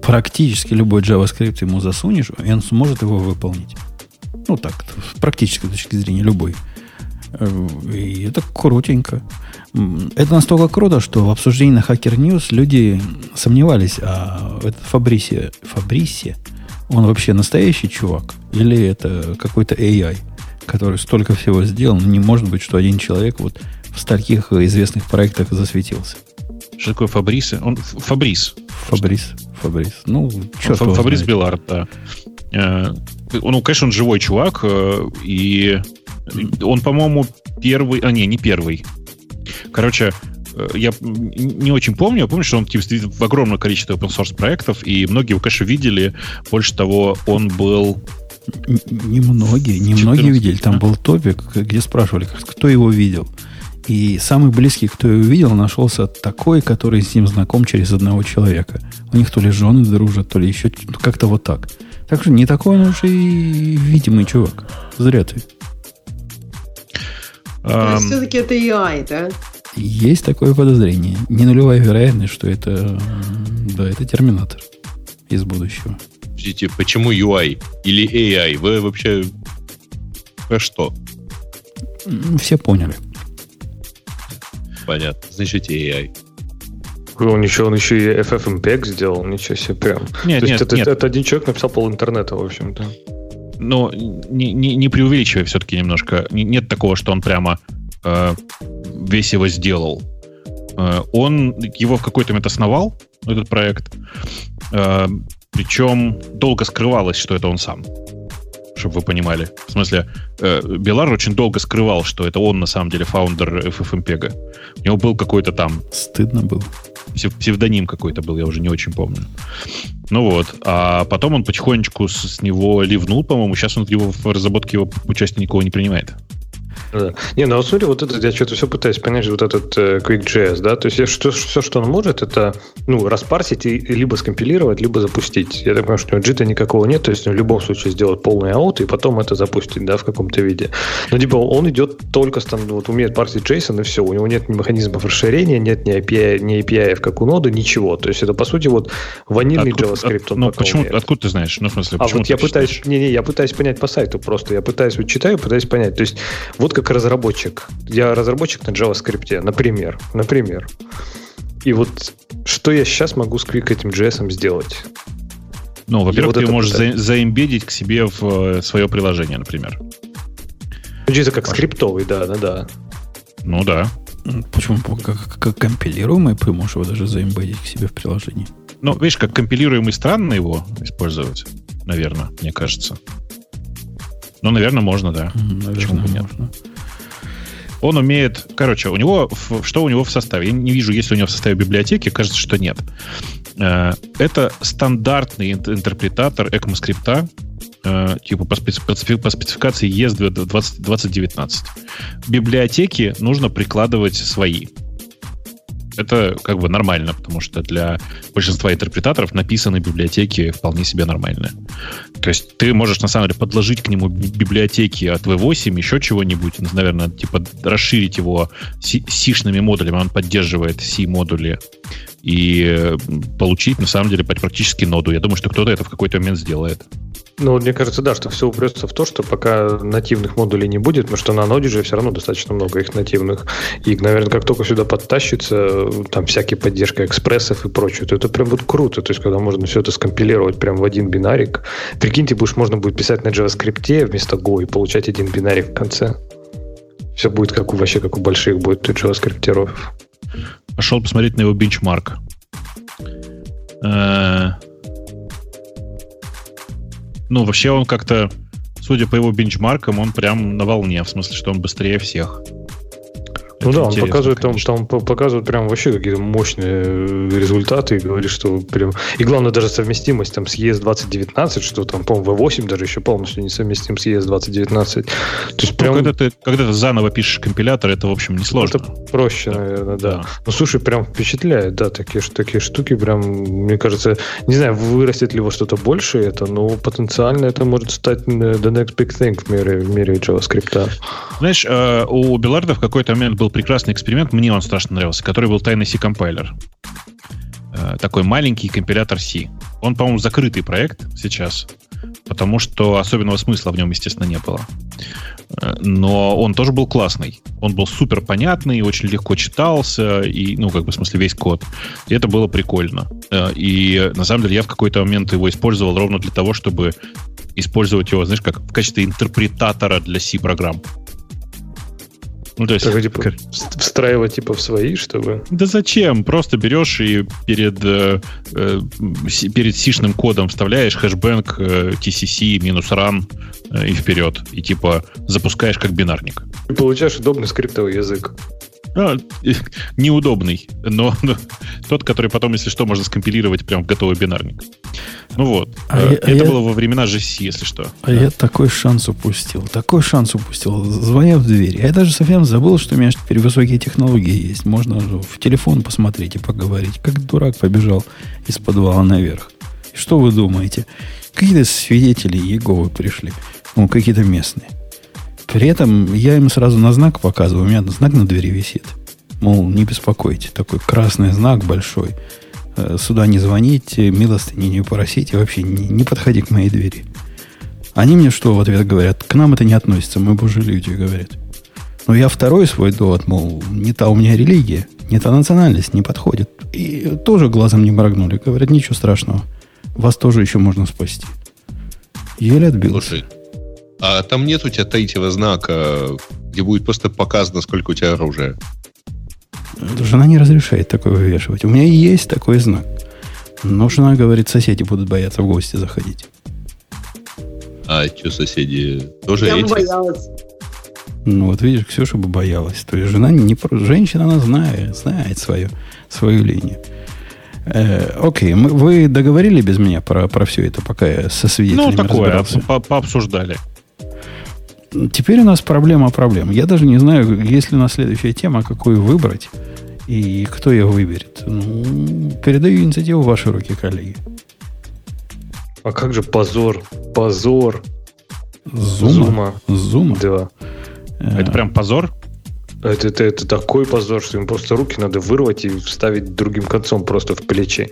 практически любой JavaScript ему засунешь, и он сможет его выполнить. Ну так, с практической точки зрения, любой. И это крутенько. Это настолько круто, что в обсуждении на Hacker News люди сомневались, а этот Фабриси, Фабриси, он вообще настоящий чувак? Или это какой-то AI? Который столько всего сделал, не может быть, что один человек вот в стольких известных проектах засветился. Что такое Фабрис? Он Фабрис. Фабрис. Фабрис. Ну, черт Фаб, Фабрис знает. Белард, да. Э, ну, конечно, он живой чувак, э, и он, по-моему, первый... А, не, не первый. Короче, э, я не очень помню, я помню, что он типа, в огромное количество open source проектов, и многие его, конечно, видели. Больше того, он был Немногие, немногие видели. Там был топик, где спрашивали, кто его видел. И самый близкий, кто его видел, нашелся такой, который с ним знаком через одного человека. У них то ли жены дружат, то ли еще как-то вот так. Так что не такой он уже и видимый чувак. Зря ты. Um, все-таки это AI, да? Есть такое подозрение. Не нулевая вероятность, что это, да, это терминатор из будущего подождите, почему UI или AI? Вы вообще про что? Все поняли. Понятно. Значит, AI. Он еще, он еще и FFmpeg сделал, ничего себе прям. Нет, То нет, есть это, нет. это один человек написал пол интернета, в общем-то. Но не, не, не преувеличивая все-таки немножко. Нет такого, что он прямо э, весь его сделал. Э, он его в какой-то момент основал, этот проект. Э, причем долго скрывалось, что это он сам. Чтобы вы понимали. В смысле, э, Белар очень долго скрывал, что это он на самом деле фаундер FFmpeg. У него был какой-то там... Стыдно было. Псевдоним какой-то был, я уже не очень помню. Ну вот. А потом он потихонечку с, с него ливнул, по-моему. Сейчас он его в разработке его участия никого не принимает. Да. Не, ну вот смотри, вот это я что-то все пытаюсь понять, вот этот э, QuickJS, да, то есть я, что, все, что он может, это, ну, распарсить и либо скомпилировать, либо запустить. Я так понимаю, что у него джита никакого нет, то есть в любом случае сделать полный аут и потом это запустить, да, в каком-то виде. Но типа он идет только, вот умеет парсить JSON и все, у него нет ни механизмов расширения, нет ни API, ни API как у ноды, ничего. То есть это, по сути, вот ванильный откуда, JavaScript. От, ну, почему, умеет. откуда ты знаешь? Ну, в смысле, а вот я пытаюсь, не, не, я пытаюсь понять по сайту просто, я пытаюсь, вот читаю, пытаюсь понять. То есть вот как разработчик. Я разработчик на JavaScript, например. Например. И вот что я сейчас могу с Quick этим JS сделать? Ну, во-первых, вот ты можешь за, заимбедить к себе в э, свое приложение, например. JS как Паш. скриптовый, да, да, да. Ну да. Почему? Как, как компилируемый ты можешь его даже заимбедить к себе в приложении. Ну, видишь, как компилируемый странно его использовать, наверное, мне кажется. Ну, наверное, можно, да. Наверное, Почему бы нет? можно. Он умеет... Короче, у него... Что у него в составе? Я не вижу, есть у него в составе библиотеки. Кажется, что нет. Э, Это стандартный ин- интерпретатор ECMAScript, э, типа по, специ- по специ- по спецификации ES 20 2019. Библиотеки нужно прикладывать свои. Это как бы нормально, потому что для большинства интерпретаторов написанные библиотеки вполне себе нормальные. То есть ты можешь на самом деле подложить к нему би- библиотеки от V8, еще чего-нибудь, наверное, типа расширить его си- сишными модулями, он поддерживает C-модули, и получить на самом деле практически ноду. Я думаю, что кто-то это в какой-то момент сделает. Ну, мне кажется, да, что все упрется в то, что пока нативных модулей не будет, потому что на ноде же все равно достаточно много их нативных. И, наверное, как только сюда подтащится э, там всякие поддержка экспрессов и прочее, то это прям будет круто. То есть, когда можно все это скомпилировать прям в один бинарик. Прикиньте, будешь можно будет писать на JavaScript вместо Go и получать один бинарик в конце. Все будет как у вообще как у больших будет JavaScript. Пошел посмотреть на его бенчмарк. Ну, вообще он как-то, судя по его бенчмаркам, он прям на волне, в смысле, что он быстрее всех. Ну Это да, он показывает, там, конечно. там по- показывает прям вообще какие-то мощные э, результаты и говорит, что прям... И главное, даже совместимость там с ES 2019, что там, по-моему, V8 даже еще полностью не совместим с ES 2019. То есть Ну, прям... когда, ты, когда ты заново пишешь компилятор, это, в общем, не сложно. Это проще, наверное, да. Да. Ну, слушай, прям впечатляет, да, такие, такие штуки прям, мне кажется, не знаю, вырастет ли во что-то больше это, но потенциально это может стать the next big thing в мире, в мире JavaScript. Знаешь, э, у Беларда в какой-то момент был прекрасный эксперимент, мне он страшно нравился, который был тайный C-компайлер. Э, Такой маленький компилятор C. Он, по-моему, закрытый проект сейчас, потому что особенного смысла в нем, естественно, не было. Э, Но он тоже был классный. Он был супер понятный, очень легко читался, и, ну, как бы, в смысле, весь код. И это было прикольно. Э, И, на самом деле, я в какой-то момент его использовал ровно для того, чтобы использовать его, знаешь, как в качестве интерпретатора для C-программ. Ну, то есть, Так, типа, встраивать типа в свои, чтобы... да зачем? Просто берешь и перед, э, э, перед сишным кодом вставляешь хэшбэнк э, TCC минус run э, и вперед. И типа запускаешь как бинарник. Ты получаешь удобный скриптовый язык. А, неудобный, но, [LAUGHS] тот, который потом, если что, можно скомпилировать прям в готовый бинарник. Ну вот. А Э, я- а Это я- было во времена GC, если что. А я такой шанс упустил. Такой шанс упустил. Звонят в дверь. Я даже совсем забыл, что у меня теперь высокие технологии есть. Можно в телефон посмотреть и поговорить. Как дурак побежал из подвала наверх. Что вы думаете? Какие-то свидетели Еговы пришли. Ну, какие-то местные. При этом я им сразу на знак показываю. У меня знак на двери висит. Мол, не беспокойте. Такой красный знак большой. Э, Сюда не звоните, милостыни не просите, вообще не, не подходи к моей двери. Они мне что в ответ говорят? К нам это не относится, мы божьи люди, говорят. Но я второй свой довод, мол, не та у меня религия, не та национальность, не подходит. И тоже глазом не моргнули. Говорят, ничего страшного. Вас тоже еще можно спасти. Еле отбился. Слушай, а там нет у тебя третьего знака, где будет просто показано, сколько у тебя оружия? Жена не разрешает такое вывешивать. У меня есть такой знак. Но жена говорит, соседи будут бояться в гости заходить. А что, соседи тоже Я эти? боялась. Ну, вот видишь, Ксюша бы боялась. То есть жена не про... Женщина, она знает, знает свою, свою линию. Э, окей, мы, вы договорили без меня про, про все это, пока я со свидетелями Ну, такое, по- пообсуждали. Теперь у нас проблема проблем. Я даже не знаю, есть ли у нас следующая тема, какую выбрать, и кто ее выберет. Ну, передаю инициативу в ваши руки, коллеги. А как же позор? Позор. Зума. Зума. Зума. Да. Э, Это прям позор? Это, это, это такой позор, что им просто руки надо вырвать и вставить другим концом просто в плечи.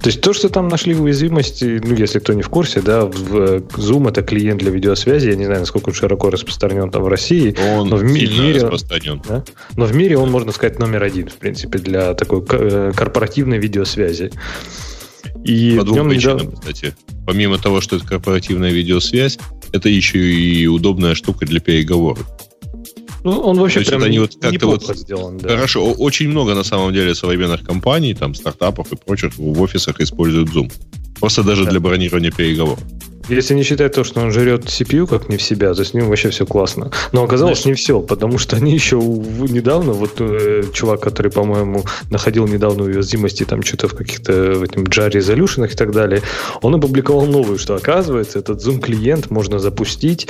То есть то, что там нашли уязвимости, ну, если кто не в курсе, да, в, в Zoom это клиент для видеосвязи, я не знаю, насколько он широко распространен там в России, Он Но в ми- мире- распространен. да? но в мире он, можно сказать, номер один, в принципе, для такой ко- э, корпоративной видеосвязи. И По двум причинам, недавно- кстати. Помимо того, что это корпоративная видеосвязь, это еще и удобная штука для переговоров. Ну, он вообще прям они вот как-то вот- сделан. Да. Хорошо, очень много на самом деле современных компаний, там, стартапов и прочих в офисах используют Zoom. Просто даже Да. для бронирования переговоров. Если не считать то, что он жрет CPU как не в себя, то с ним вообще все классно. Но оказалось Знаешь, не все, потому что они еще недавно, вот э, чувак, который, по-моему, находил недавно уязвимости там что-то в каких-то в этом JAR резолюшенах и так далее, он опубликовал новую, что оказывается, этот Zoom клиент можно запустить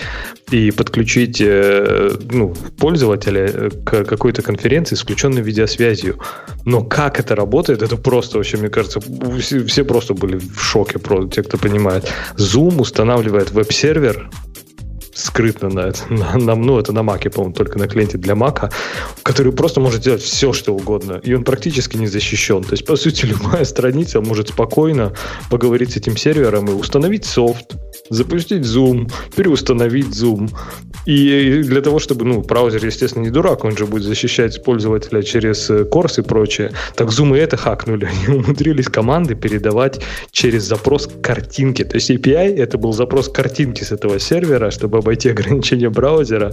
и подключить э, ну, пользователя э, к какой-то конференции с включенной видеосвязью. Но как это работает, это просто вообще, мне кажется, все, все просто были в шоке, те, кто понимает. Zoom устанавливает веб-сервер, скрытно на, это, [LAUGHS] на, на, ну, это на Маке, по-моему, только на клиенте для Мака, который просто может делать все, что угодно, и он практически не защищен. То есть, по сути, [LAUGHS] любая страница может спокойно поговорить с этим сервером и установить софт, запустить Zoom, переустановить Zoom. И для того, чтобы, ну, браузер, естественно, не дурак, он же будет защищать пользователя через Корс э, и прочее. Так Zoom и это хакнули. [LAUGHS] Они умудрились команды передавать через запрос картинки. То есть API — это был запрос картинки с этого сервера, чтобы обойти [LAUGHS] ограничения браузера.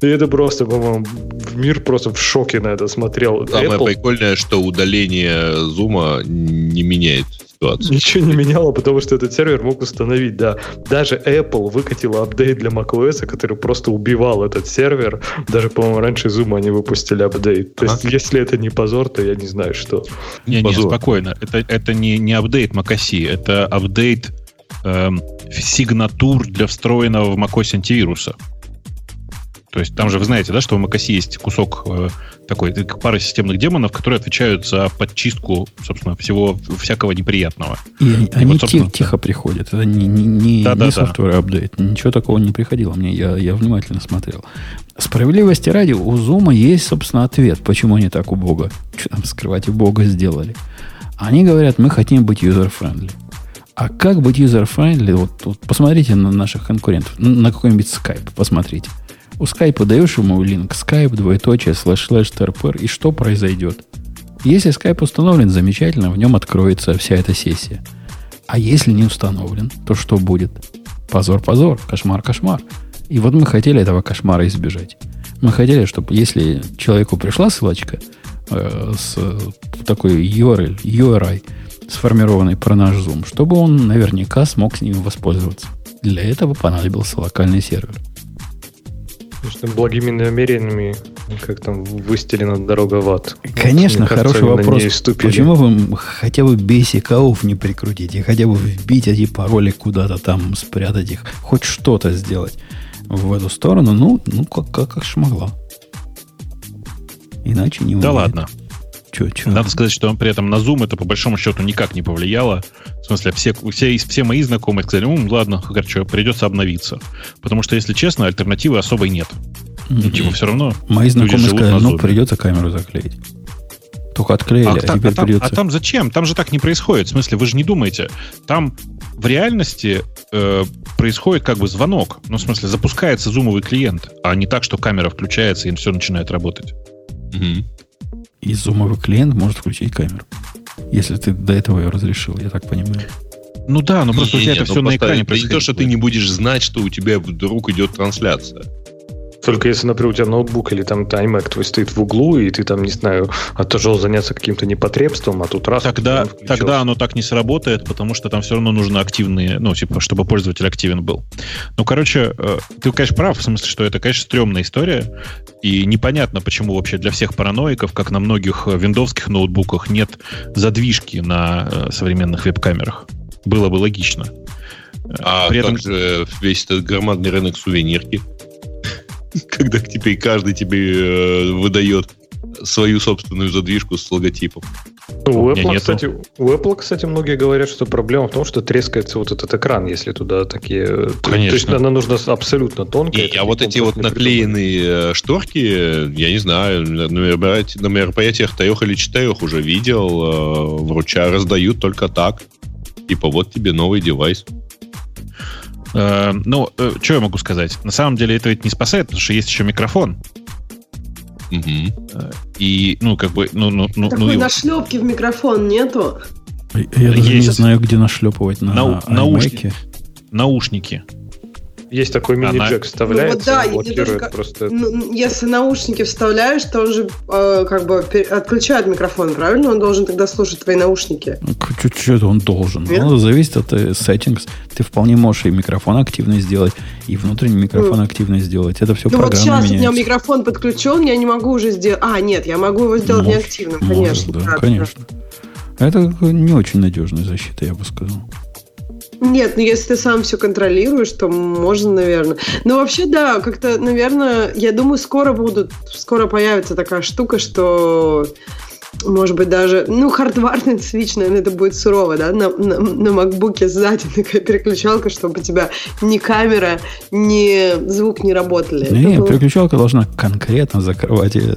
И это просто, по-моему, мир просто в шоке на это смотрел. Самое Apple... прикольное, что удаление Zoom не меняет ситуацию. Ничего не меняло, потому что этот сервер мог установить, да. Даже Apple выкатила апдейт для macOS, который просто убивал этот сервер. Даже, по-моему, раньше Zoom они выпустили апдейт. То есть, если это не позор, то я не знаю, что. Не, позор. не, спокойно. Это, это не, не апдейт macOS, это апдейт эм, сигнатур для встроенного в macOS антивируса. То есть там же вы знаете, да, что в macOS есть кусок э, такой, пара системных демонов, которые отвечают за подчистку, собственно, всего всякого неприятного. И, они вот, собственно... тихо приходят. Это не, не, не, да, не да, software апдейт. Ничего такого не приходило мне. Я, я внимательно смотрел. Справедливости ради, у Zoom есть, собственно, ответ, почему они так убого. Что там скрывать убого сделали. Они говорят, мы хотим быть user-friendly. А как быть user-friendly? Вот, вот посмотрите на наших конкурентов. На какой-нибудь Skype посмотрите. У Skype даешь ему линк Skype, двоеточие, слэш слэш ТРПР, и что произойдет? Если Skype установлен, замечательно, в нем откроется вся эта сессия. А если не установлен, то что будет? Позор, позор, кошмар, кошмар. И вот мы хотели этого кошмара избежать. Мы хотели, чтобы если человеку пришла ссылочка э, с такой URL, URI, сформированный про наш Zoom, чтобы он наверняка смог с ним воспользоваться. Для этого понадобился локальный сервер. Что благими намерениями, как там выстелена дорога в ад. Конечно, вот, хороший кажется, вопрос. Почему вы хотя бы бейсикаов не прикрутите, хотя бы вбить эти пароли куда-то там, спрятать их, хоть что-то сделать в эту сторону? Ну, ну как, как, как шмогла. Иначе не Да ладно. Че, че? Надо сказать, что при этом на Zoom это по большому счету никак не повлияло. В смысле, все, все, все мои знакомые сказали, ну, ладно, короче, придется обновиться. Потому что, если честно, альтернативы особой нет. Mm-hmm. Ну, типа, все равно Мои знакомые сказали, ну, придется камеру заклеить. Только отклеили, а, а, а теперь а, придется... а там зачем? Там же так не происходит. В смысле, вы же не думаете. Там в реальности э, происходит как бы звонок. Ну, в смысле, запускается зумовый клиент, а не так, что камера включается и все начинает работать. Угу. И зумовый клиент может включить камеру. Если ты до этого ее разрешил, я так понимаю. Ну да, но просто не, у тебя не, это все на экране происходит. Не то, что ты не будешь знать, что у тебя вдруг идет трансляция. Только если, например, у тебя ноутбук или там iMac твой стоит в углу, и ты там, не знаю, отожил заняться каким-то непотребством, а тут раз... Тогда, тогда оно так не сработает, потому что там все равно нужно активные, ну, типа, чтобы пользователь активен был. Ну, короче, э, ты, конечно, прав, в смысле, что это, конечно, стрёмная история, и непонятно, почему вообще для всех параноиков, как на многих виндовских ноутбуках, нет задвижки на э, современных веб-камерах. Было бы логично. А При этом... же весь этот громадный рынок сувенирки? [LAUGHS] когда теперь каждый тебе э, выдает свою собственную задвижку с логотипом. У Apple, кстати, у Apple, кстати, многие говорят, что проблема в том, что трескается вот этот экран, если туда такие... Конечно. То есть она нужна абсолютно тонкая. И, а вот эти вот наклеенные э, шторки, я не знаю, на, мероприятиях, на мероприятиях трех или четырех уже видел, э, вруча раздают только так. Типа вот тебе новый девайс. Э, ну, э, что я могу сказать? На самом деле это ведь не спасает, потому что есть еще микрофон. Угу. И, ну, как бы, ну, ну, ну, Такой ну, нашлепки в микрофон нету. Я даже не знаю, где нашлепывать на Нау- наушники. Наушники. Есть такой мини-джек, вставляется, ну, вот, да, блокирует даже, просто... Ну, если наушники вставляешь, то он же э, как бы отключает микрофон, правильно? Он должен тогда слушать твои наушники. Ну, Что-то он должен. Нет? Ну, зависит от э, settings. Ты вполне можешь и микрофон активный сделать, и внутренний микрофон mm. активный сделать. Это все ну, программа вот сейчас меняется. у меня микрофон подключен, я не могу уже сделать... А, нет, я могу его сделать можешь, неактивным, конечно. Можешь, да, конечно. Это не очень надежная защита, я бы сказал. Нет, ну если ты сам все контролируешь, то можно, наверное. Но вообще, да, как-то, наверное, я думаю, скоро будут, скоро появится такая штука, что может быть, даже, ну, хардварный свич, [LAUGHS] наверное, это будет сурово, да, на, на, на MacBook сзади [LAUGHS] такая переключалка, чтобы у тебя ни камера, ни звук не работали. Не, было... переключалка должна конкретно закрывать э,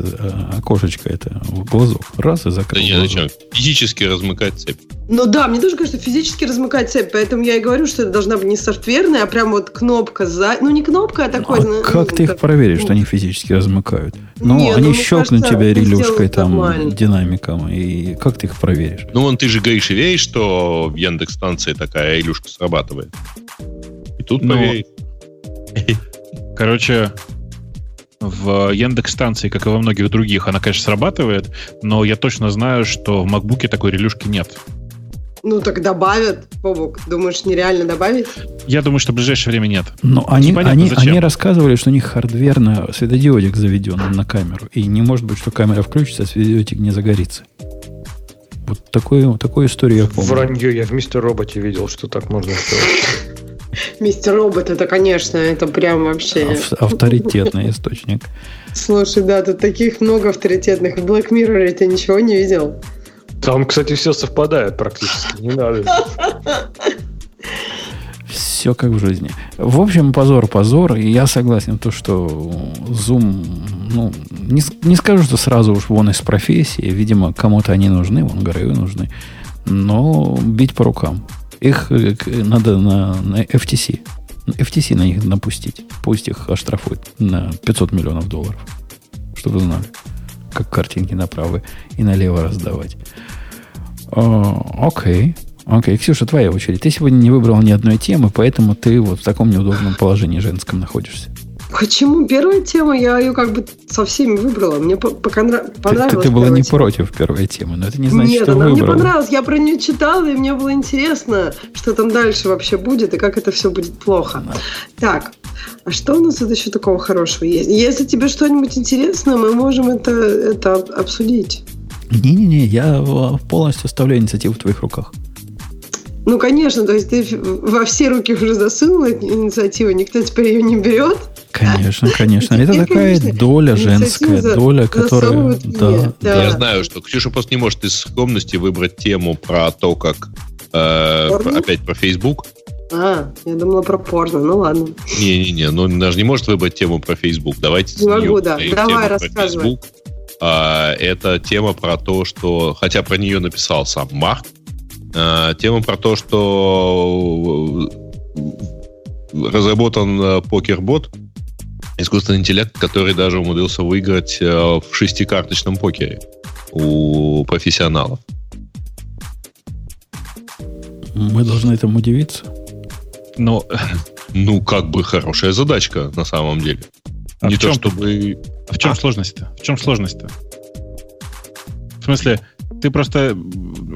окошечко это в глазу. Раз и закрыть. Да нет, зачем? Физически размыкать цепь. Ну да, мне тоже кажется, физически размыкать цепь, поэтому я и говорю, что это должна быть не софтверная, а прям вот кнопка за... Ну, не кнопка, а такой... А ну, как ты их проверишь, что они физически размыкают? Ну, не, они ну, щелкнут кажется, тебя релюшкой там, нормально. динамиком, и как ты их проверишь? Ну, вон ты же говоришь и веришь, что в Яндекс-станции такая релюшка срабатывает. И тут ну, проверить. [LAUGHS] Короче, в Яндекс-станции, как и во многих других, она, конечно, срабатывает, но я точно знаю, что в MacBook такой релюшки нет. Ну, так добавят, Бобок. Думаешь, нереально добавить? Я думаю, что в ближайшее время нет. Но они, они, они рассказывали, что у них хардверно светодиодик заведен на камеру. И не может быть, что камера включится, а светодиодик не загорится. Вот такую, такую историю я помню. Вранье. Я в Мистер Роботе видел, что так можно сделать. Мистер Робот, это, конечно, это прям вообще... Авторитетный источник. Слушай, да, тут таких много авторитетных. В Black Mirror ты ничего не видел? Там, кстати, все совпадает практически. Не надо. Все как в жизни. В общем, позор, позор. И я согласен, то, что Zoom, ну, не, не скажу, что сразу уж вон из профессии. Видимо, кому-то они нужны, вон Грею нужны. Но бить по рукам. Их э, надо на, на FTC. FTC на них напустить. Пусть их оштрафуют на 500 миллионов долларов. Чтобы знали как картинки направо и налево раздавать. Окей. Окей, Ксюша, твоя очередь. Ты сегодня не выбрал ни одной темы, поэтому ты вот в таком неудобном положении женском находишься. Почему? Первая тема, я ее как бы со всеми выбрала. Мне понравилось. Ты, ты, ты была не тема. против первой темы, но это не значит, Нет, что она выбрала. мне понравилась. Я про нее читала, и мне было интересно, что там дальше вообще будет, и как это все будет плохо. Да. Так, а что у нас тут еще такого хорошего есть? Если тебе что-нибудь интересно, мы можем это, это обсудить. Не-не-не, я полностью оставляю инициативу в твоих руках. Ну, конечно, то есть ты во все руки уже засунула инициативу, никто теперь ее не берет. Конечно, конечно. Это такая доля женская, доля, которая... Да, да. Я знаю, что Ксюша просто не может из скромности выбрать тему про то, как э, опять про Facebook. А, я думала про порно, ну ладно. Не-не-не, ну даже не может выбрать тему про Facebook. Давайте не могу, да. Давай, рассказывай. Это тема про то, что, хотя про нее написал сам Марк, а, тема про то, что разработан э, покербот, искусственный интеллект, который даже умудрился выиграть э, в шестикарточном покере у профессионалов. Мы должны этому удивиться. Но, ну, как бы хорошая задачка на самом деле. А Не то, чтобы... А в чем а? сложность-то? В чем сложность-то? В смысле, ты просто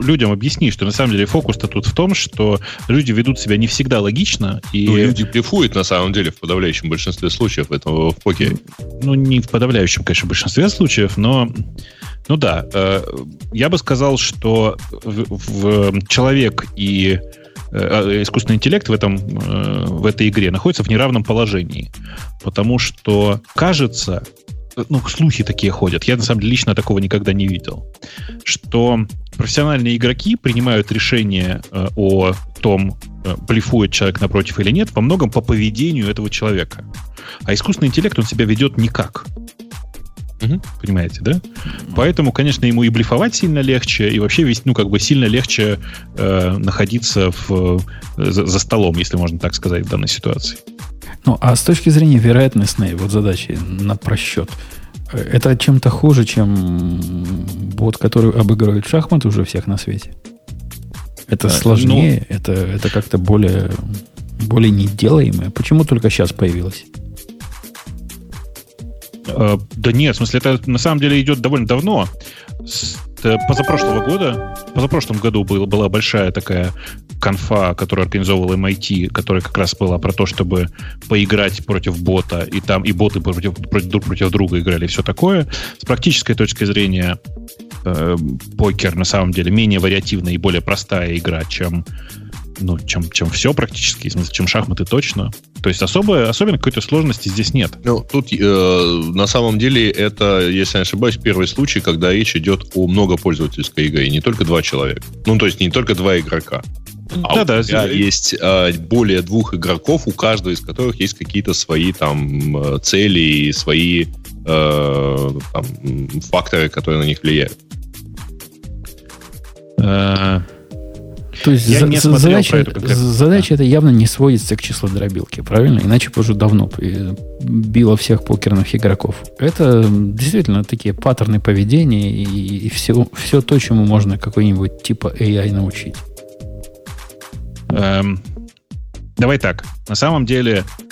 людям объясни, что на самом деле фокус-то тут в том, что люди ведут себя не всегда логично. И... Ну, люди блефуют на самом деле в подавляющем большинстве случаев этого в покере. Ну, не в подавляющем, конечно, большинстве случаев, но ну да, э, я бы сказал, что в, в человек и Э, искусственный интеллект в, этом, э, в этой игре находится в неравном положении. Потому что кажется, ну, слухи такие ходят. Я, на самом деле, лично такого никогда не видел. Что профессиональные игроки принимают решение э, о том, блефует человек напротив или нет, во многом по поведению этого человека. А искусственный интеллект, он себя ведет никак. Угу. Понимаете, да? Поэтому, конечно, ему и блефовать сильно легче, и вообще весь, ну, как бы сильно легче э, находиться в, за, за столом, если можно так сказать, в данной ситуации. Ну, а с точки зрения вероятностной вот задачи на просчет, э, это чем-то хуже, чем бот, который обыгрывает шахматы уже всех на свете? Это а, сложнее, ну, это, это как-то более Более неделаемая? Почему только сейчас появилась? Э, да нет, в смысле, это на самом деле идет довольно давно. С позапрошлого года, позапрошлом году был, была большая такая конфа, которую организовывал MIT, которая как раз была про то, чтобы поиграть против бота, и там и боты против, против, друг против друга играли, и все такое. С практической точки зрения э, покер на самом деле менее вариативная и более простая игра, чем ну, чем, чем все практически, в смысле, чем шахматы точно. То есть особо, особенно какой-то сложности здесь нет. Ну, тут э, на самом деле это, если я не ошибаюсь, первый случай, когда речь идет о многопользовательской игре, и не только два человека. Ну, то есть не только два игрока. А да, у да, тебя есть э, более двух игроков, у каждого из которых есть какие-то свои там э, цели и свои э, там, факторы, которые на них влияют. Э, то есть Я за, не задача, это задача да. это явно не сводится к числу дробилки, правильно? Иначе бы уже давно било всех покерных игроков. Это действительно такие паттерны поведения и, и все, все то, чему можно какой-нибудь типа AI научить. Эм, давай так. На самом деле Э,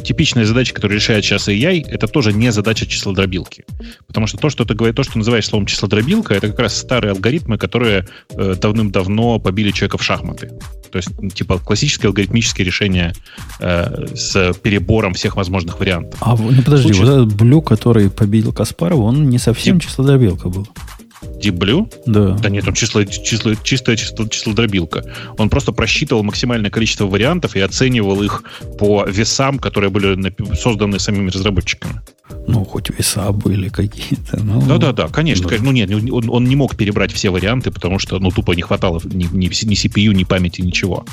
типичная задача, которую решает сейчас AI, это тоже не задача числодробилки. Потому что то, что ты говоришь, то, что называешь словом числодробилка, это как раз старые алгоритмы, которые э, давным-давно побили человека в шахматы. То есть, типа, классические алгоритмические решения э, с перебором всех возможных вариантов. А, ну подожди, Случай... вот этот Блю, который победил Каспарова, он не совсем Тип... числодробилка был. Deep Blue? Да. Да нет, там число, число, чистая число, числодробилка. Он просто просчитывал максимальное количество вариантов и оценивал их по весам, которые были созданы самими разработчиками. Ну, хоть веса были какие-то. Ну, Да-да-да, конечно. Да. Ну нет, он, он не мог перебрать все варианты, потому что, ну, тупо не хватало ни, ни, ни CPU, ни памяти, ничего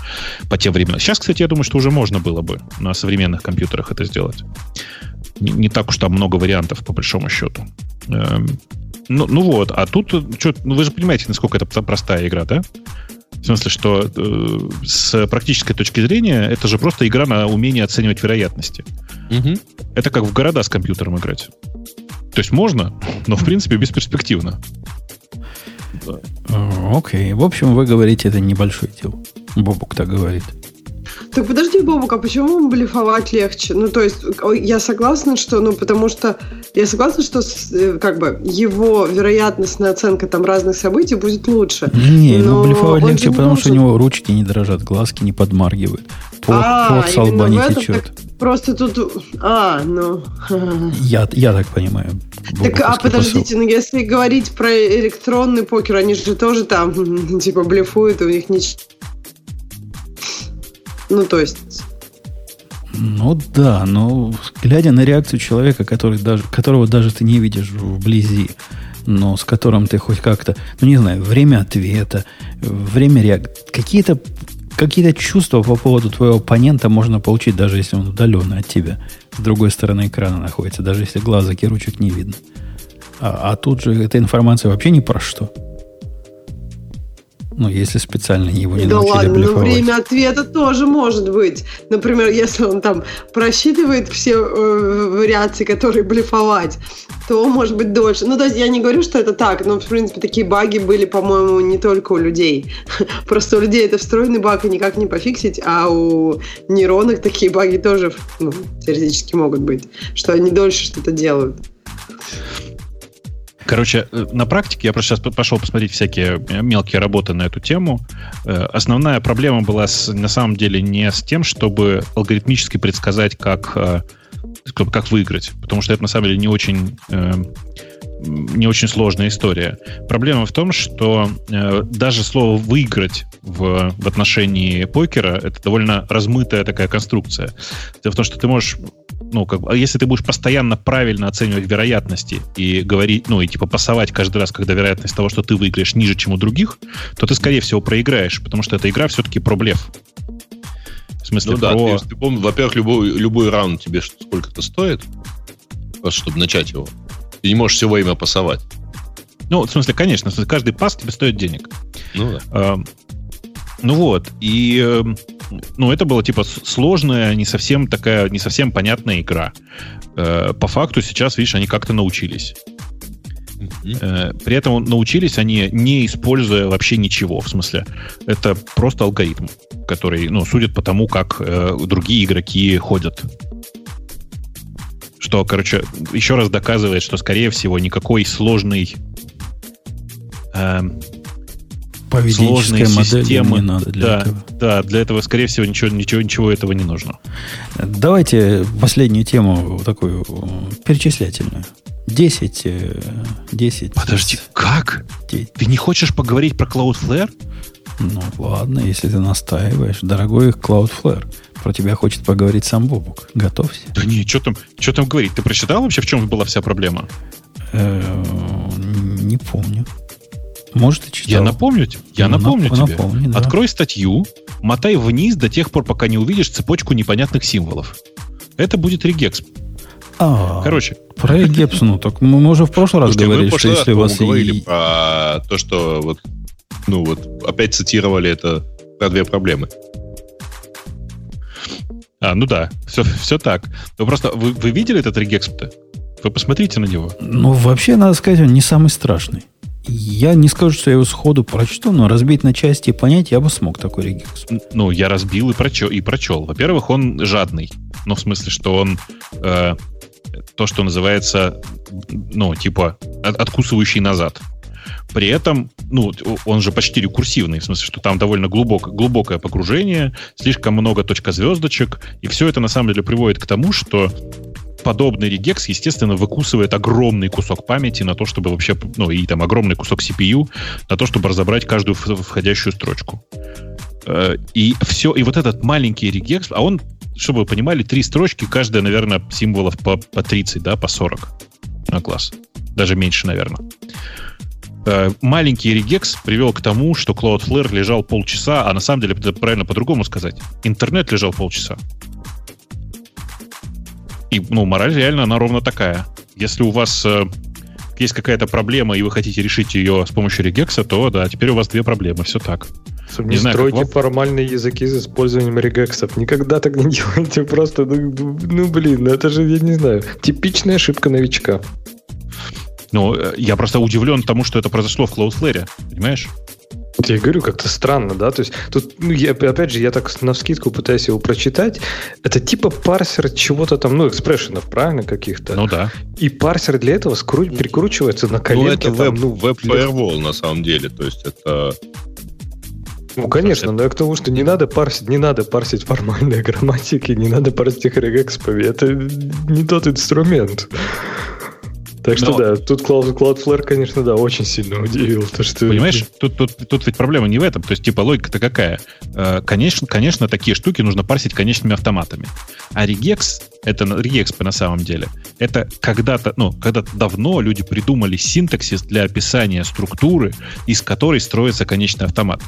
по тем временам. Сейчас, кстати, я думаю, что уже можно было бы на современных компьютерах это сделать. Не, не так уж там много вариантов, по большому счету. Эм, ну, ну вот, а тут, что, ну вы же понимаете, насколько это простая игра, да? В смысле, что э, с практической точки зрения это же просто игра на умение оценивать вероятности. Угу. Это как в города с компьютером играть. То есть можно, но в принципе бесперспективно. Окей. Okay. В общем, вы говорите, это небольшой дел. Бобук так говорит. Так подожди, Бобук, а почему блефовать легче? Ну, то есть, я согласна, что, ну, потому что, я согласна, что, э, как бы, его вероятностная оценка там разных событий будет лучше. Не, ему блефовать легче, потому может... что у него ручки не дрожат, глазки не подмаргивают. Пот, а, пот с лба не течет. Просто тут... А, ну... Я, я так понимаю. Так, а подождите, посыл. ну если говорить про электронный покер, они же тоже там, [LAUGHS] типа, блефуют, у них ничего ну, то есть... Ну да, но глядя на реакцию человека, который даже, которого даже ты не видишь вблизи, но с которым ты хоть как-то, ну не знаю, время ответа, время реакции, какие-то какие чувства по поводу твоего оппонента можно получить, даже если он удаленно от тебя, с другой стороны экрана находится, даже если глазок и ручек не видно. А, а тут же эта информация вообще ни про что. Ну, если специально его не да научили ладно, блефовать. но время ответа тоже может быть. Например, если он там просчитывает все э, вариации, которые блефовать, то может быть дольше. Ну, то есть я не говорю, что это так, но, в принципе, такие баги были, по-моему, не только у людей. [LAUGHS] Просто у людей это встроенный баг, и никак не пофиксить, а у нейронок такие баги тоже ну, теоретически могут быть, что они дольше что-то делают. Короче, э, на практике я просто сейчас пошел посмотреть всякие э, мелкие работы на эту тему. Э, основная проблема была с, на самом деле не с тем, чтобы алгоритмически предсказать, как, как выиграть, потому что это на самом деле не очень не очень сложная история. Проблема в том, что э, даже слово выиграть в, в отношении покера это довольно размытая такая конструкция. Дело в том, что ты можешь ну, как бы, а если ты будешь постоянно правильно оценивать вероятности и говорить, ну, и типа пасовать каждый раз, когда вероятность того, что ты выиграешь, ниже, чем у других, то ты, скорее всего, проиграешь, потому что эта игра все-таки про блеф. В смысле, ну, да, ты, ты помнишь, во-первых, любой, любой раунд тебе сколько-то стоит, просто чтобы начать его. Ты не можешь все время пасовать. Ну, в смысле, конечно, в смысле, каждый пас тебе стоит денег. Ну да. А, ну вот, и эм, ну, это была типа сложная, не совсем такая, не совсем понятная игра. Э, по факту сейчас, видишь, они как-то научились. Э, При этом научились они, не используя вообще ничего. В смысле, это просто алгоритм, который, ну, судит по тому, как э, другие игроки ходят. Что, короче, еще раз доказывает, что, скорее всего, никакой сложной э, Поведенческой сложной модели системы. не надо для да, этого. да, для этого, скорее всего, ничего, ничего, ничего этого не нужно. Давайте последнюю тему такую э, перечислительную. 10, э, 10. Подожди, как? 10. Ты не хочешь поговорить про Cloudflare? Ну, ладно, если ты настаиваешь. Дорогой Cloudflare, про тебя хочет поговорить сам Бобук. Готовься. Да не, что там, что там говорить? Ты прочитал вообще, в чем была вся проблема? Э, Не помню. Может, и читал. Я напомню, тебе- я Ну, напомню нап- тебе. напомни, да. Открой статью, мотай вниз до тех пор, пока не увидишь цепочку непонятных символов. Это будет регекс. А, Короче, про Егепс, ну, так мы уже в прошлый раз говорили, что если у вас... говорили про то, что вот, ну вот, опять цитировали это про две проблемы. А, ну да, все, [LAUGHS] все так. Но просто вы, вы видели этот регекс-то? Вы посмотрите на него. Ну, вообще, надо сказать, он не самый страшный. Я не скажу, что я его сходу прочту, но разбить на части и понять я бы смог такой регекс. Ну, я разбил и прочел. И прочел. Во-первых, он жадный. Ну, в смысле, что он э, то, что называется, ну, типа, от- откусывающий назад. При этом, ну, он же почти рекурсивный, в смысле, что там довольно глубок, глубокое погружение, слишком много точка звездочек, и все это на самом деле приводит к тому, что подобный регекс, естественно, выкусывает огромный кусок памяти на то, чтобы вообще, ну, и там огромный кусок CPU на то, чтобы разобрать каждую входящую строчку. Э, И все, и вот этот маленький регекс, а он, чтобы вы понимали, три строчки, каждая, наверное, символов по, по 30, да, по 40 на класс. Даже меньше, наверное. Э, Маленький регекс привел к тому, что Cloudflare лежал полчаса, а на самом деле, это правильно по-другому сказать, интернет лежал полчаса. И, ну, мораль реально, она ровно такая. Если у вас э, есть какая-то проблема, и вы хотите решить ее с помощью регекса, то, да, теперь у вас две проблемы, все так. Не, знаю, как стройте вам. формальные языки с использованием регексов. Никогда так не делайте. [LAUGHS] Просто, ну, ну, блин, ну это же, я не знаю, типичная ошибка новичка. Ну, э, я просто удивлен тому, что это произошло в Cloudflare, понимаешь? Я и говорю, как-то странно, да? То есть тут, ну, я, опять же, я так на вскидку пытаюсь его прочитать. Это типа парсер чего-то там, ну, экспрессионов, правильно, каких-то? Ну да. И парсер для этого скру- прикручивается на Ну, коленке. это там, веб, ну, веб firewall на самом деле. То есть это... Ну, конечно, но я к тому, что не надо парсить, не надо парсить формальные [LAUGHS] грамматики, не надо парсить их регекспами. Это не тот инструмент. Так что Но- да, тут Cloud, Cloudflare, конечно, да, очень сильно удивил. То, что... Понимаешь, тут, тут, тут ведь проблема не в этом. То есть, типа, логика-то какая? Э, Конечно, конечно, такие штуки нужно парсить конечными автоматами. А регекс, это регекспы на самом деле, это когда-то, ну, когда-то давно люди придумали синтаксис для описания структуры, из которой строится конечный автомат.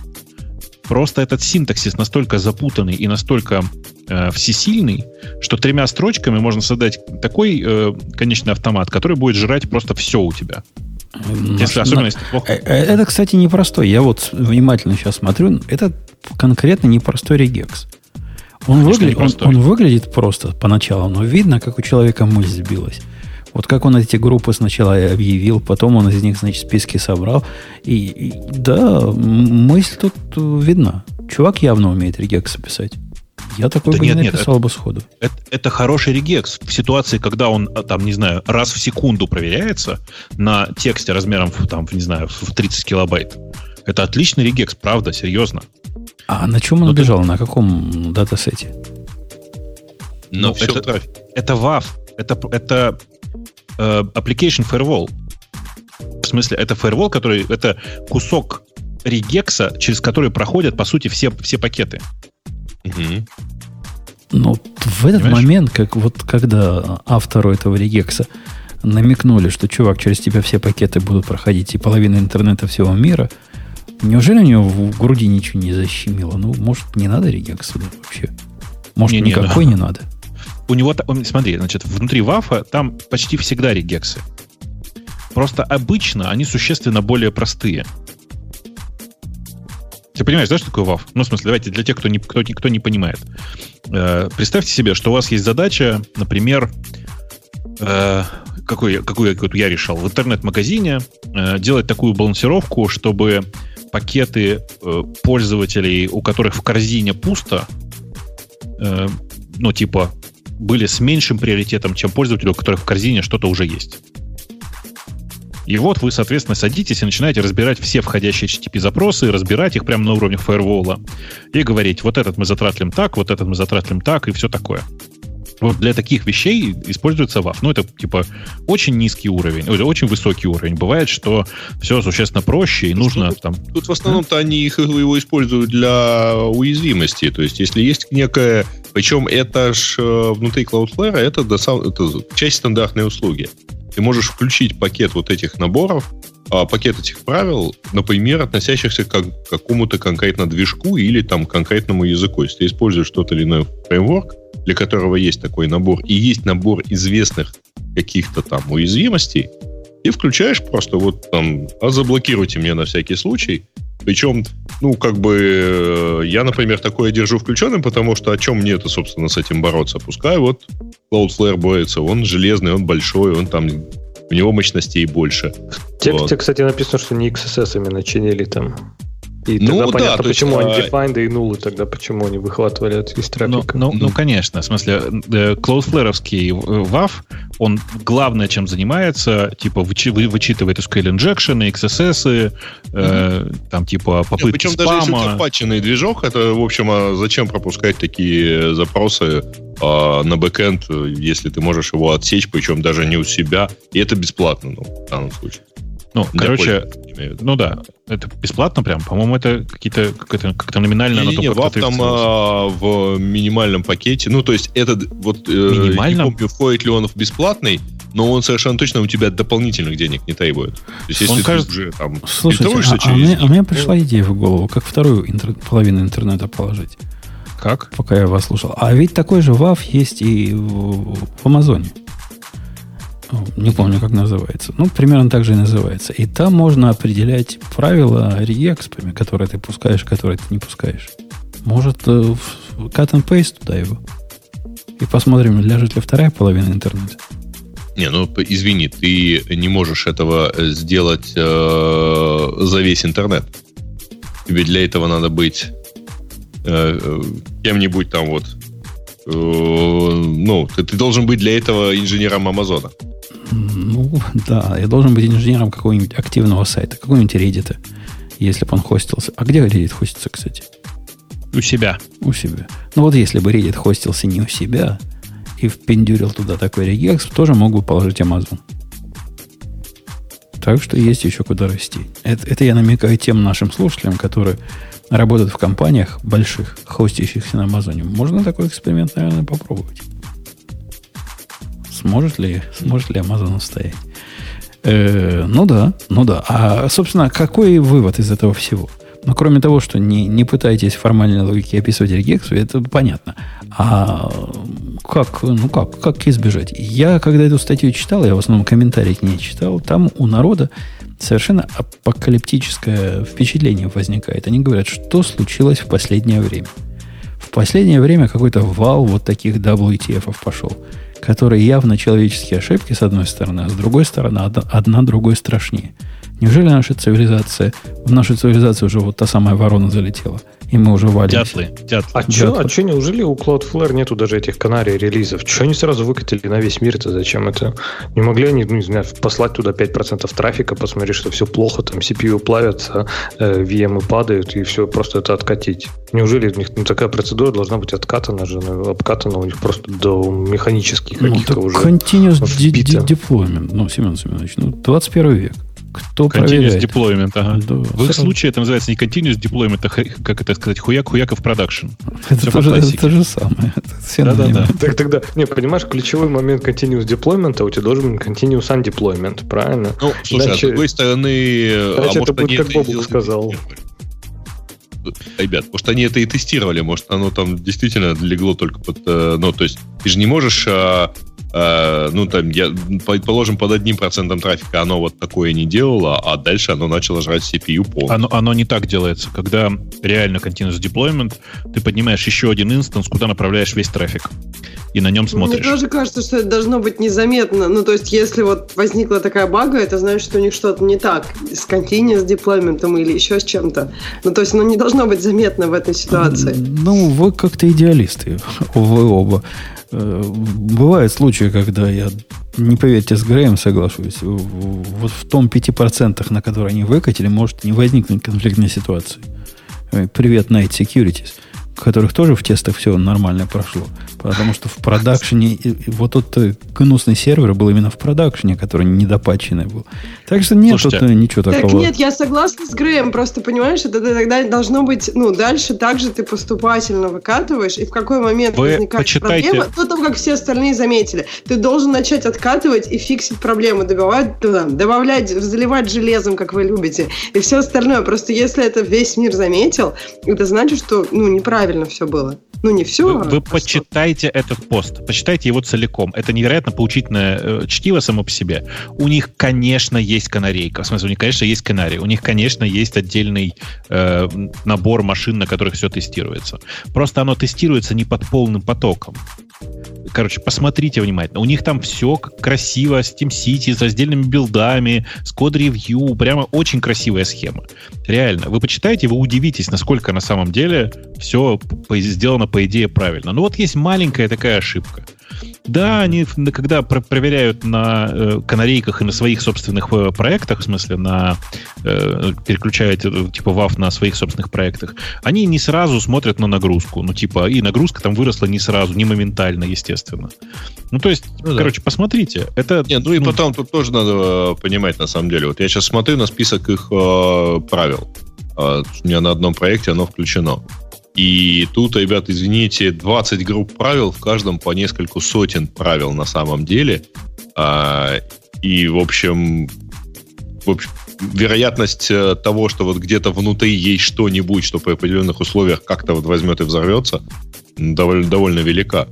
Просто этот синтаксис настолько запутанный и настолько э, всесильный, что тремя строчками можно создать такой э, конечный автомат, который будет жрать просто все у тебя. Если Наш- особенно если плохо. Э, э, Это, кстати, непростой. Я вот внимательно сейчас смотрю. Это конкретно непростой регекс. Он, выглядит, он, он выглядит просто поначалу, но видно, как у человека мысль сбилась. Вот как он эти группы сначала объявил, потом он из них, значит, списки собрал. И, и да, мысль тут э, видна. Чувак явно умеет регексы писать. Я такой Да бы нет, не нет, написал бы сходу. Это, это хороший регекс в ситуации, когда он, а, там, не знаю, раз в секунду проверяется на тексте размером, в, там, не знаю, в 30 килобайт. Это отличный регекс, правда, серьезно. А на чем он Ну, ты- бежал? На каком датасете? Но Ну, все это-. Это это, это э, application firewall. В смысле, это firewall, который, это кусок регекса, через который проходят, по сути, все, все пакеты. Мгм. Ну, в этот Понимаешь? момент, как вот когда автору этого регекса намекнули, что чувак, через тебя все пакеты будут проходить и половина интернета всего мира, неужели у него в груди ничего не защемило? Ну, может, не надо регекса да, вообще? Может, Не-не, никакой ну. не надо? У него, смотри, значит, внутри WAF там почти всегда регексы. Просто обычно они существенно более простые. Ты понимаешь, да, что такое WAF? Ну, в смысле, давайте для тех, кто не, кто, кто не понимает. Э, представьте себе, что у вас есть задача, например, э, какой, какой, какой я решал? В интернет-магазине э, делать такую балансировку, чтобы пакеты э, пользователей, у которых в корзине пусто, э, ну, типа, были с меньшим приоритетом, чем пользователи, у которых в корзине что-то уже есть. И вот вы, соответственно, садитесь и начинаете разбирать все входящие HTTP-запросы, разбирать их прямо на уровне фаервола и говорить, вот этот мы затратлим так, вот этот мы затратлим так и все такое. Вот для таких вещей используется WAF. Ну, это типа очень низкий уровень, очень высокий уровень. Бывает, что все существенно проще и нужно тут, там... Тут в основном-то они их, его используют для уязвимости. То есть, если есть некая... Причем это ж э, внутри Cloudflare, это, это часть стандартной услуги. Ты можешь включить пакет вот этих наборов, а, пакет этих правил, например, относящихся к какому-то конкретно движку или там конкретному языку. Если ты используешь что-то или иное фреймворк, для которого есть такой набор, и есть набор известных каких-то там уязвимостей, и включаешь просто вот там, а заблокируйте мне на всякий случай. Причем, ну, как бы, э, я, например, такое держу включенным, потому что о чем мне это, собственно, с этим бороться? Пускай вот Cloudflare борется, он железный, он большой, он там, у него мощностей больше. В тексте, вот. кстати, написано, что не XSS именно чинили там. И ну, тогда да, понятно, почему есть, они defined и нулы тогда, почему они выхватывали от из трафика. Ну, ну, ну, конечно, в смысле, Cloudflare WAF, он главное, чем занимается, типа вычи, вычитывает SQL injection, XSS, mm-hmm. э, там типа попытки Нет, Причем спама. даже если запаченный движок, это, в общем, а зачем пропускать такие запросы а, на бэкэнд, если ты можешь его отсечь, причем даже не у себя, и это бесплатно, ну, в данном случае. Ну, Для короче, ну да, это бесплатно прям. По-моему, это какие-то как-то, как-то номинально. Не, не, не, WAP там а, в минимальном пакете. Ну, то есть этот вот э, минимальном? не помню, входит ли он в бесплатный, но он совершенно точно у тебя дополнительных денег не требует. То есть, если он ты кажется... уже там Слушайте, а, через... а, мне, а мне пришла идея в голову, как вторую интер... половину интернета положить. Как? Пока я вас слушал. А ведь такой же WAV есть и в, в Амазоне не помню, как называется. Ну, примерно так же и называется. И там можно определять правила реекспами, которые ты пускаешь, которые ты не пускаешь. Может, э, cut and paste туда его. И посмотрим, ляжет ли вторая половина интернета. Не, ну извини, ты не можешь этого э, сделать э, за весь интернет. Тебе для этого надо быть э, э кем-нибудь там вот. Э, ну, ты, ты должен быть для этого инженером Амазона. Ну, да, я должен быть инженером какого-нибудь активного сайта, какого-нибудь Reddit, если бы он хостился. А где Reddit хостится, кстати? У себя. У себя. Ну вот если бы Reddit хостился не у себя и впендюрил туда такой регекс, тоже мог бы положить Amazon. Так что есть еще куда расти. Это, это я намекаю тем нашим слушателям, которые работают в компаниях больших, хостящихся на Амазоне. Можно такой эксперимент, наверное, попробовать. Сможет ли, сможет ли Amazon устоять? Э, ну да, ну да. А, собственно, какой вывод из этого всего? Ну, кроме того, что не, не пытайтесь формальной логики описывать регексу, это понятно. А как, ну как, как избежать? Я, когда эту статью читал, я в основном комментарии к ней читал, там у народа совершенно апокалиптическое впечатление возникает. Они говорят, что случилось в последнее время. В последнее время какой-то вал вот таких WTF пошел которые явно человеческие ошибки, с одной стороны, а с другой стороны, одна, другой страшнее. Неужели наша цивилизация, в нашу цивилизацию уже вот та самая ворона залетела, и мы уже валим. Дятлы, дятлы. А что, а что, неужели у Cloudflare нету даже этих канарий релизов? Что они сразу выкатили на весь мир-то? Зачем это? Не могли они, ну, не знаю, послать туда 5% трафика, посмотреть, что все плохо, там CPU плавятся, э, VM падают, и все, просто это откатить? Неужели у них ну, такая процедура должна быть откатана же, ну, обкатана у них просто до механических ну, каких-то уже Continuous deployment, ну, Семен Семенович, ну, 21 век. Кто continuous проверяет? deployment, ага. Да, в их случае это называется не continuous deployment, а, как это сказать, хуяк, хуяк в продакшн. Это, то же, это же самое. да, да, да. Так тогда, не, понимаешь, ключевой момент continuous deployment, а у тебя должен быть continuous undeployment, правильно? Ну, слушай, Иначе, а с другой стороны... Иначе а это будет, как Бобук сказал. Ребят, может, они это и тестировали, может, оно там действительно легло только под... Э, ну, то есть, Ты же не можешь э, Э, ну, там, я, предположим, под одним процентом трафика оно вот такое не делало, а дальше оно начало жрать CPU полностью. Оно, оно не так делается. Когда реально continuous deployment, ты поднимаешь еще один инстанс, куда направляешь весь трафик. И на нем смотришь. Мне тоже кажется, что это должно быть незаметно. Ну, то есть, если вот возникла такая бага, это значит, что у них что-то не так с continuous deployment или еще с чем-то. Ну, то есть, ну, не должно быть заметно в этой ситуации. Ну, вы как-то идеалисты. Вы оба. Э, бывают случаи, когда я, не поверьте, с Греем соглашусь. Вот в том 5%, на которые они выкатили, может не возникнуть конфликтной ситуации. Э, привет, Night Securities которых тоже в тестах все нормально прошло. Потому что в продакшене, вот тот э, гнусный сервер был именно в продакшене, который недопаченный был. Так что нет Слушайте, тут ничего так такого. нет, я согласна с Греем, просто понимаешь, это тогда должно быть, ну, дальше также ты поступательно выкатываешь, и в какой момент Вы возникает почитайте... проблема, то там, как все остальные заметили, ты должен начать откатывать и фиксить проблему, добавлять, добавлять, заливать железом, как вы любите, и все остальное. Просто если это весь мир заметил, это значит, что, ну, неправильно правильно все было. Ну, не все. Вы, а вы почитайте этот пост, почитайте его целиком. Это невероятно поучительное э, чтиво само по себе. У них, конечно, есть канарейка. В смысле, у них, конечно, есть канарий. У них, конечно, есть отдельный э, набор машин, на которых все тестируется. Просто оно тестируется не под полным потоком. Короче, посмотрите внимательно. У них там все красиво, с City, с раздельными билдами, с код-ревью. Прямо очень красивая схема. Реально. Вы почитаете, вы удивитесь, насколько на самом деле все сделано, по идее, правильно. Но вот есть маленькая такая ошибка – да, они, когда про проверяют на э, канарейках и на своих собственных э, проектах, в смысле, на э, переключают э, типа WAF на своих собственных проектах, они не сразу смотрят на нагрузку. Ну, типа, и нагрузка там выросла не сразу, не моментально, естественно. Ну, то есть, ну, короче, да. посмотрите. Это, Нет, ну и ну, потом тут тоже надо понимать, на самом деле. Вот я сейчас смотрю на список их э, правил. Э, у меня на одном проекте оно включено. И тут, ребят, извините, 20 групп правил, в каждом по нескольку сотен правил на самом деле. А, и, в общем, в общем, вероятность э, того, что вот где-то внутри есть что-нибудь, что при определенных условиях как-то вот возьмет и взорвется, довольно, довольно велика.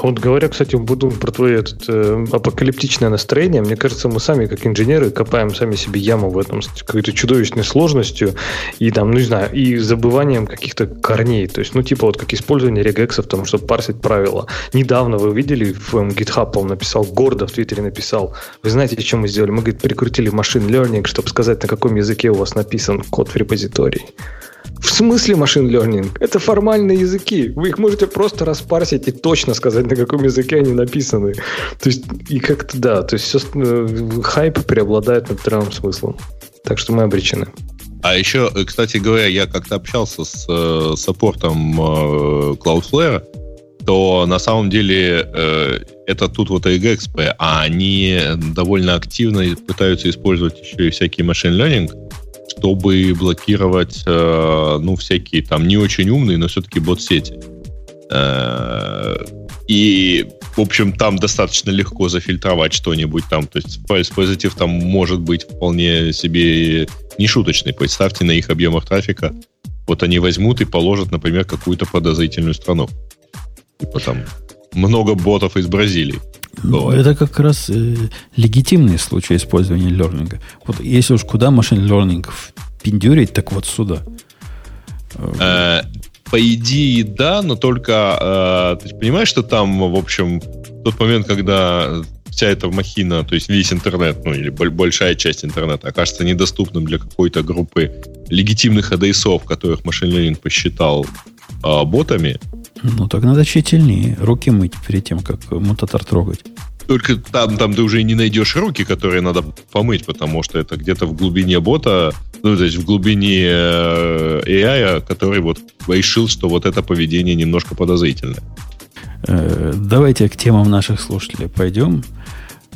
Вот говоря, кстати, буду про твое этот, э, апокалиптичное настроение, мне кажется, мы сами, как инженеры, копаем сами себе яму в этом с какой-то чудовищной сложностью и там, ну не знаю, и забыванием каких-то корней. То есть, ну типа вот как использование регексов, потому что парсить правила. Недавно вы видели, в um, GitHub он написал, гордо в Твиттере написал, вы знаете, что мы сделали? Мы, говорит, прикрутили machine learning, чтобы сказать, на каком языке у вас написан код в репозитории. В смысле машин learning? Это формальные языки. Вы их можете просто распарсить и точно сказать, на каком языке они написаны. То есть, и как-то да, то есть все, э, хайп преобладает над здравым смыслом. Так что мы обречены. А еще, э, кстати говоря, я как-то общался с э, саппортом э, Cloudflare, то на самом деле э, это тут вот EGXP, а они довольно активно пытаются использовать еще и всякий машин learning чтобы блокировать, э, ну, всякие там не очень умные, но все-таки бот-сети. Э, и, в общем, там достаточно легко зафильтровать что-нибудь там. То есть позитив там может быть вполне себе не шуточный. Представьте на их объемах трафика. Вот они возьмут и положат, например, какую-то подозрительную страну. Типа там много ботов из Бразилии. Ну, это как раз э, легитимный случай использования лернинга. Вот если уж куда машин learning впендюрить, так вот сюда. Э, по идее, да, но только э, ты понимаешь, что там, в общем, тот момент, когда вся эта махина, то есть весь интернет, ну или большая часть интернета окажется недоступным для какой-то группы легитимных ADS, которых машин learning посчитал э, ботами, ну, так надо тщательнее. Руки мыть перед тем, как мутатор трогать. Только там, там ты уже и не найдешь руки, которые надо помыть, потому что это где-то в глубине бота, ну, то есть в глубине э, AI, который вот решил, что вот это поведение немножко подозрительное. Э, давайте к темам наших слушателей пойдем.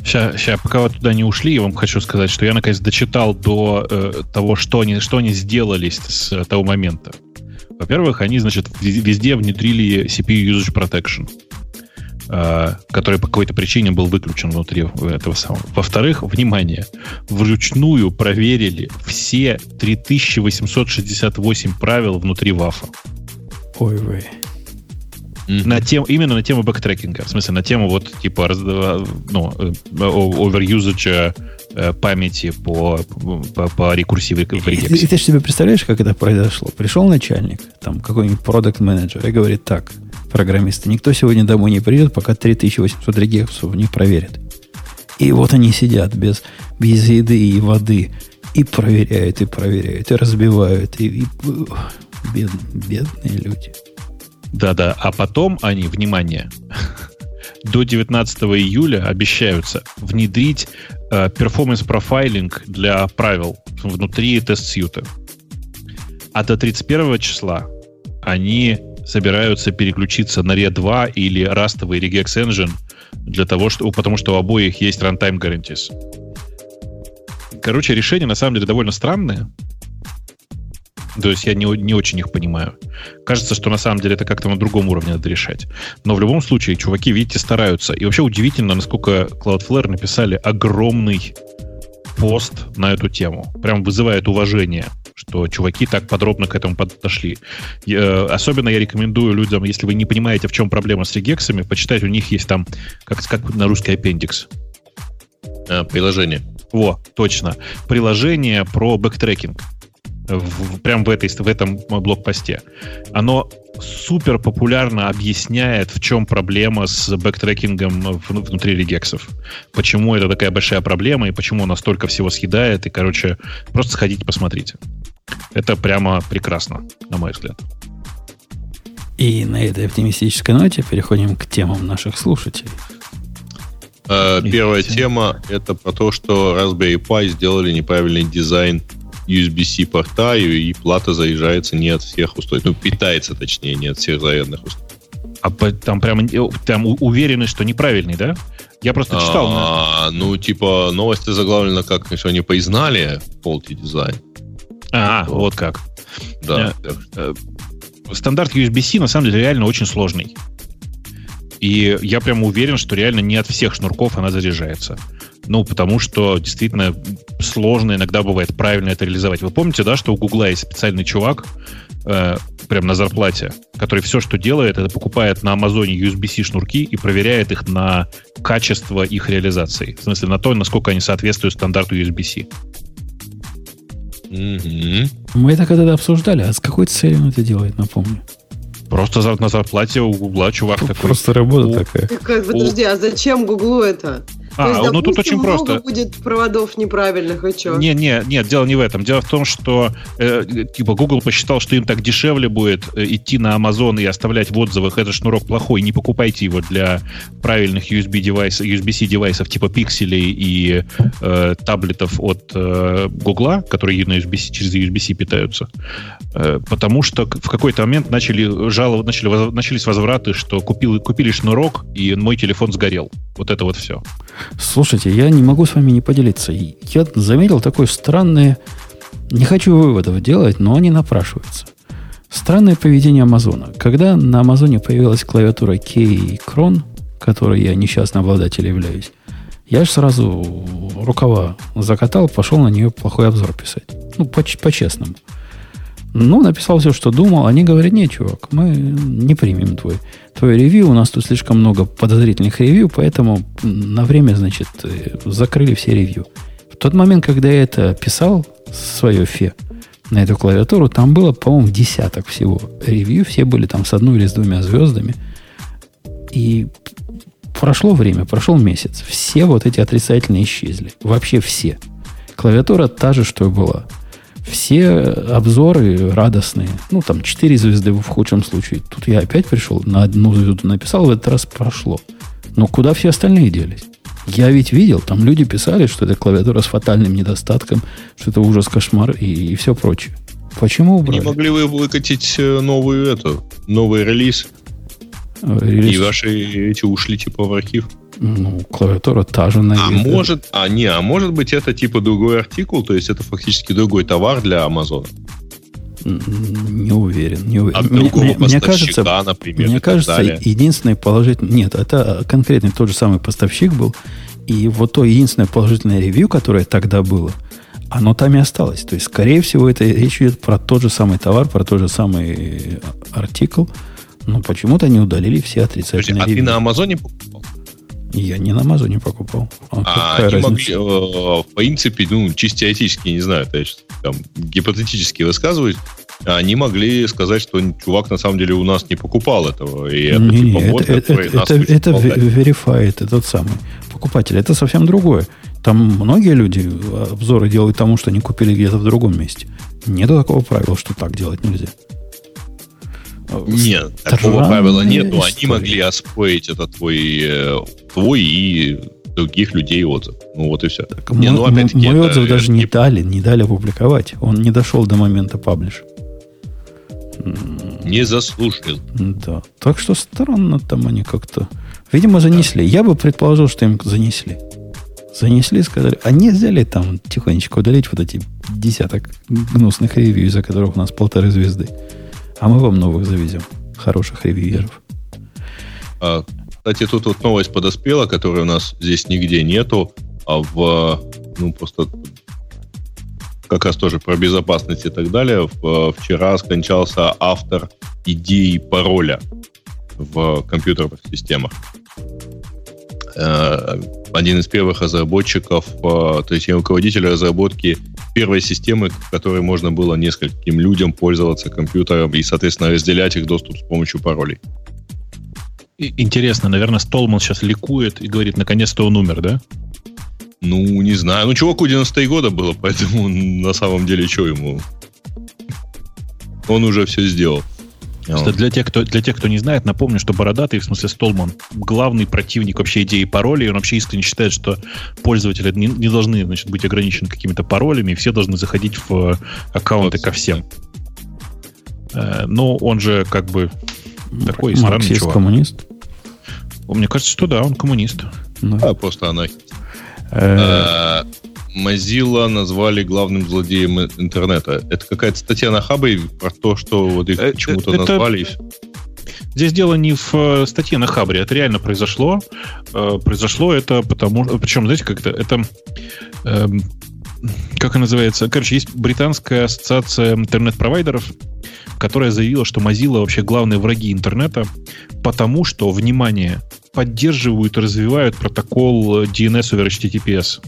Сейчас, сейчас, пока вы туда не ушли, я вам хочу сказать, что я наконец дочитал до э, того, что они, что они сделали с, с того момента. Во-первых, они, значит, везде внедрили CPU Usage Protection, э, который по какой-то причине был выключен внутри этого самого. Во-вторых, внимание, вручную проверили все 3868 правил внутри WAF. Ой, вы. Mm-hmm. На тем, именно на тему бэктрекинга. В смысле, на тему вот типа ну, overusage памяти по, по, по рекурсивной и, и ты же себе представляешь, как это произошло? Пришел начальник, там какой-нибудь продукт менеджер и говорит так, программисты, никто сегодня домой не придет, пока 3800 регексов не проверят. И вот они сидят без, без еды и воды, и проверяют, и проверяют, и разбивают, и, и бед, бедные люди. Да-да, а потом они, внимание, [LAUGHS] до 19 июля обещаются внедрить э, перформанс-профайлинг для правил внутри тест-сьюта. А до 31 числа они собираются переключиться на RE 2 или растовый regex engine для того, что, потому что у обоих есть runtime guarantees. Короче, решение на самом деле довольно странное. То есть я не, не очень их понимаю. Кажется, что на самом деле это как-то на другом уровне надо решать. Но в любом случае, чуваки, видите, стараются. И вообще удивительно, насколько Cloudflare написали огромный пост на эту тему. Прям вызывает уважение, что чуваки так подробно к этому подошли. Я, особенно я рекомендую людям, если вы не понимаете, в чем проблема с регексами, почитать, у них есть там, как, как на русский appendix. А, приложение. Во, точно. Приложение про бэктрекинг в, прям в, этой, в этом блогпосте. Оно супер популярно объясняет, в чем проблема с бэктрекингом внутри регексов. Почему это такая большая проблема и почему она столько всего съедает. И, короче, просто сходите, посмотрите. Это прямо прекрасно, на мой взгляд. И на этой оптимистической ноте переходим к темам наших слушателей. Э, первая тема это про то, что Raspberry Pi сделали неправильный дизайн USB-C порта, и, плата заезжается не от всех устройств. Ну, питается, точнее, не от всех зарядных устройств. А там прямо там уверены, что неправильный, да? Я просто читал. А. Ну, типа, новости заглавлены как, что они признали faulty дизайн. А, вот, вот как. Да. Э, э, стандарт USB-C на самом деле реально очень сложный. И я прямо уверен, что реально не от всех шнурков она заряжается. Ну, потому что действительно сложно иногда бывает правильно это реализовать. Вы помните, да, что у Гугла есть специальный чувак, э, прям на зарплате, который все, что делает, это покупает на Амазоне USB-C шнурки и проверяет их на качество их реализации. В смысле, на то, насколько они соответствуют стандарту USB-C. Mm-hmm. Мы это когда-то обсуждали. А с какой целью он это делает, напомню? Просто на зарплате у Гугла чувак такой. Просто работа такая. Подожди, а зачем Гуглу это? А, есть, ну тут очень много просто. будет проводов неправильных, и что? Не, не, нет, дело не в этом. Дело в том, что э, типа Google посчитал, что им так дешевле будет э, идти на Amazon и оставлять в отзывах этот шнурок плохой, не покупайте его для правильных USB девайсов, USB-C девайсов типа пикселей и э, таблетов от э, Google, которые на USB-C, через USB-C питаются. Э, потому что в какой-то момент начали жалоб, начали, начались возвраты, что купил, купили шнурок, и мой телефон сгорел. Вот это вот все. Слушайте, я не могу с вами не поделиться. Я заметил такое странное... Не хочу выводов делать, но они напрашиваются. Странное поведение Амазона. Когда на Амазоне появилась клавиатура Key Cron, которой я несчастный обладатель являюсь, я же сразу рукава закатал, пошел на нее плохой обзор писать. Ну, по- по-честному. Ну, написал все, что думал. Они говорят, нет, чувак, мы не примем твой, твой ревью. У нас тут слишком много подозрительных ревью, поэтому на время, значит, закрыли все ревью. В тот момент, когда я это писал, свое фе, на эту клавиатуру, там было, по-моему, десяток всего ревью. Все были там с одной или с двумя звездами. И прошло время, прошел месяц. Все вот эти отрицательные исчезли. Вообще все. Клавиатура та же, что и была. Все обзоры радостные. Ну, там 4 звезды в худшем случае. Тут я опять пришел, на одну звезду написал, в этот раз прошло. Но куда все остальные делись? Я ведь видел, там люди писали, что это клавиатура с фатальным недостатком, что это ужас, кошмар и, и все прочее. Почему убрали? Не могли вы выкатить э, новую эту, новый релиз? релиз? И ваши эти ушли типа в архив? Ну, клавиатура та же, наверное. А может, а не, а может быть это типа другой артикул, то есть это фактически другой товар для Amazon? Не уверен, не уверен. От мне, мне кажется, например, мне кажется, далее. единственный положительный... Нет, это конкретный тот же самый поставщик был. И вот то единственное положительное ревью, которое тогда было, оно там и осталось. То есть, скорее всего, это речь идет про тот же самый товар, про тот же самый артикл, Ну, почему-то они удалили все отрицательные Подожди, а ты на Амазоне покупал? Я не на Амазоне покупал. А, а они могли, э, в принципе, ну, чисто теоретически, не знаю, то есть, там, гипотетически высказывать, они могли сказать, что чувак на самом деле у нас не покупал этого. И это, не, типа, мод, это, это, это, это верифает этот самый покупатель. Это совсем другое. Там многие люди обзоры делают тому, что они купили где-то в другом месте. Нет такого правила, что так делать нельзя. Нет, такого правила нет, но они могли оспорить это твой, э, твой и других людей отзыв. Ну вот и все. Так, не, ну, мой, мой отзыв даже не, не дали, не дали опубликовать. Он не дошел до момента паблиш. Не заслужил. Да. Так что странно там они как-то. Видимо, занесли. Да. Я бы предположил, что им занесли. Занесли, сказали, а не взяли там тихонечко удалить вот эти десяток гнусных ревью, из-за которых у нас полторы звезды. А мы вам новых завезем. Хороших ревьюеров. А, кстати, тут вот новость подоспела, которой у нас здесь нигде нету, а в, ну, просто как раз тоже про безопасность и так далее. Вчера скончался автор идеи пароля в компьютерных системах. Э, один из первых разработчиков, э, то есть руководитель разработки первой системы, в которой можно было нескольким людям пользоваться компьютером и, соответственно, разделять их доступ с помощью паролей. Интересно, наверное, Столман сейчас ликует и говорит, наконец-то он умер, да? Ну, не знаю. Ну, чуваку 93 года было, [LAUGHS] поэтому на самом деле что ему? Он уже все сделал. Просто для тех, кто, для тех, кто не знает, напомню, что Бородатый, в смысле Столман, главный противник вообще идеи паролей. Он вообще искренне считает, что пользователи не, не должны значит, быть ограничены какими-то паролями, и все должны заходить в э, аккаунты вот. ко всем. Э, но он же как бы такой странный чувак. коммунист? Мне кажется, что да, он коммунист. Ну. А, просто она. Э, Mozilla назвали главным злодеем интернета. Это какая-то статья на Хабе про то, что вот их почему-то это... назвали. Здесь дело не в э, статье на Хабре, это реально произошло. Э, произошло это потому, причем, знаете, как это, это э, как она называется? Короче, есть британская ассоциация интернет-провайдеров, которая заявила, что Mozilla вообще главные враги интернета, потому что, внимание, поддерживают и развивают протокол DNS over HTTPS.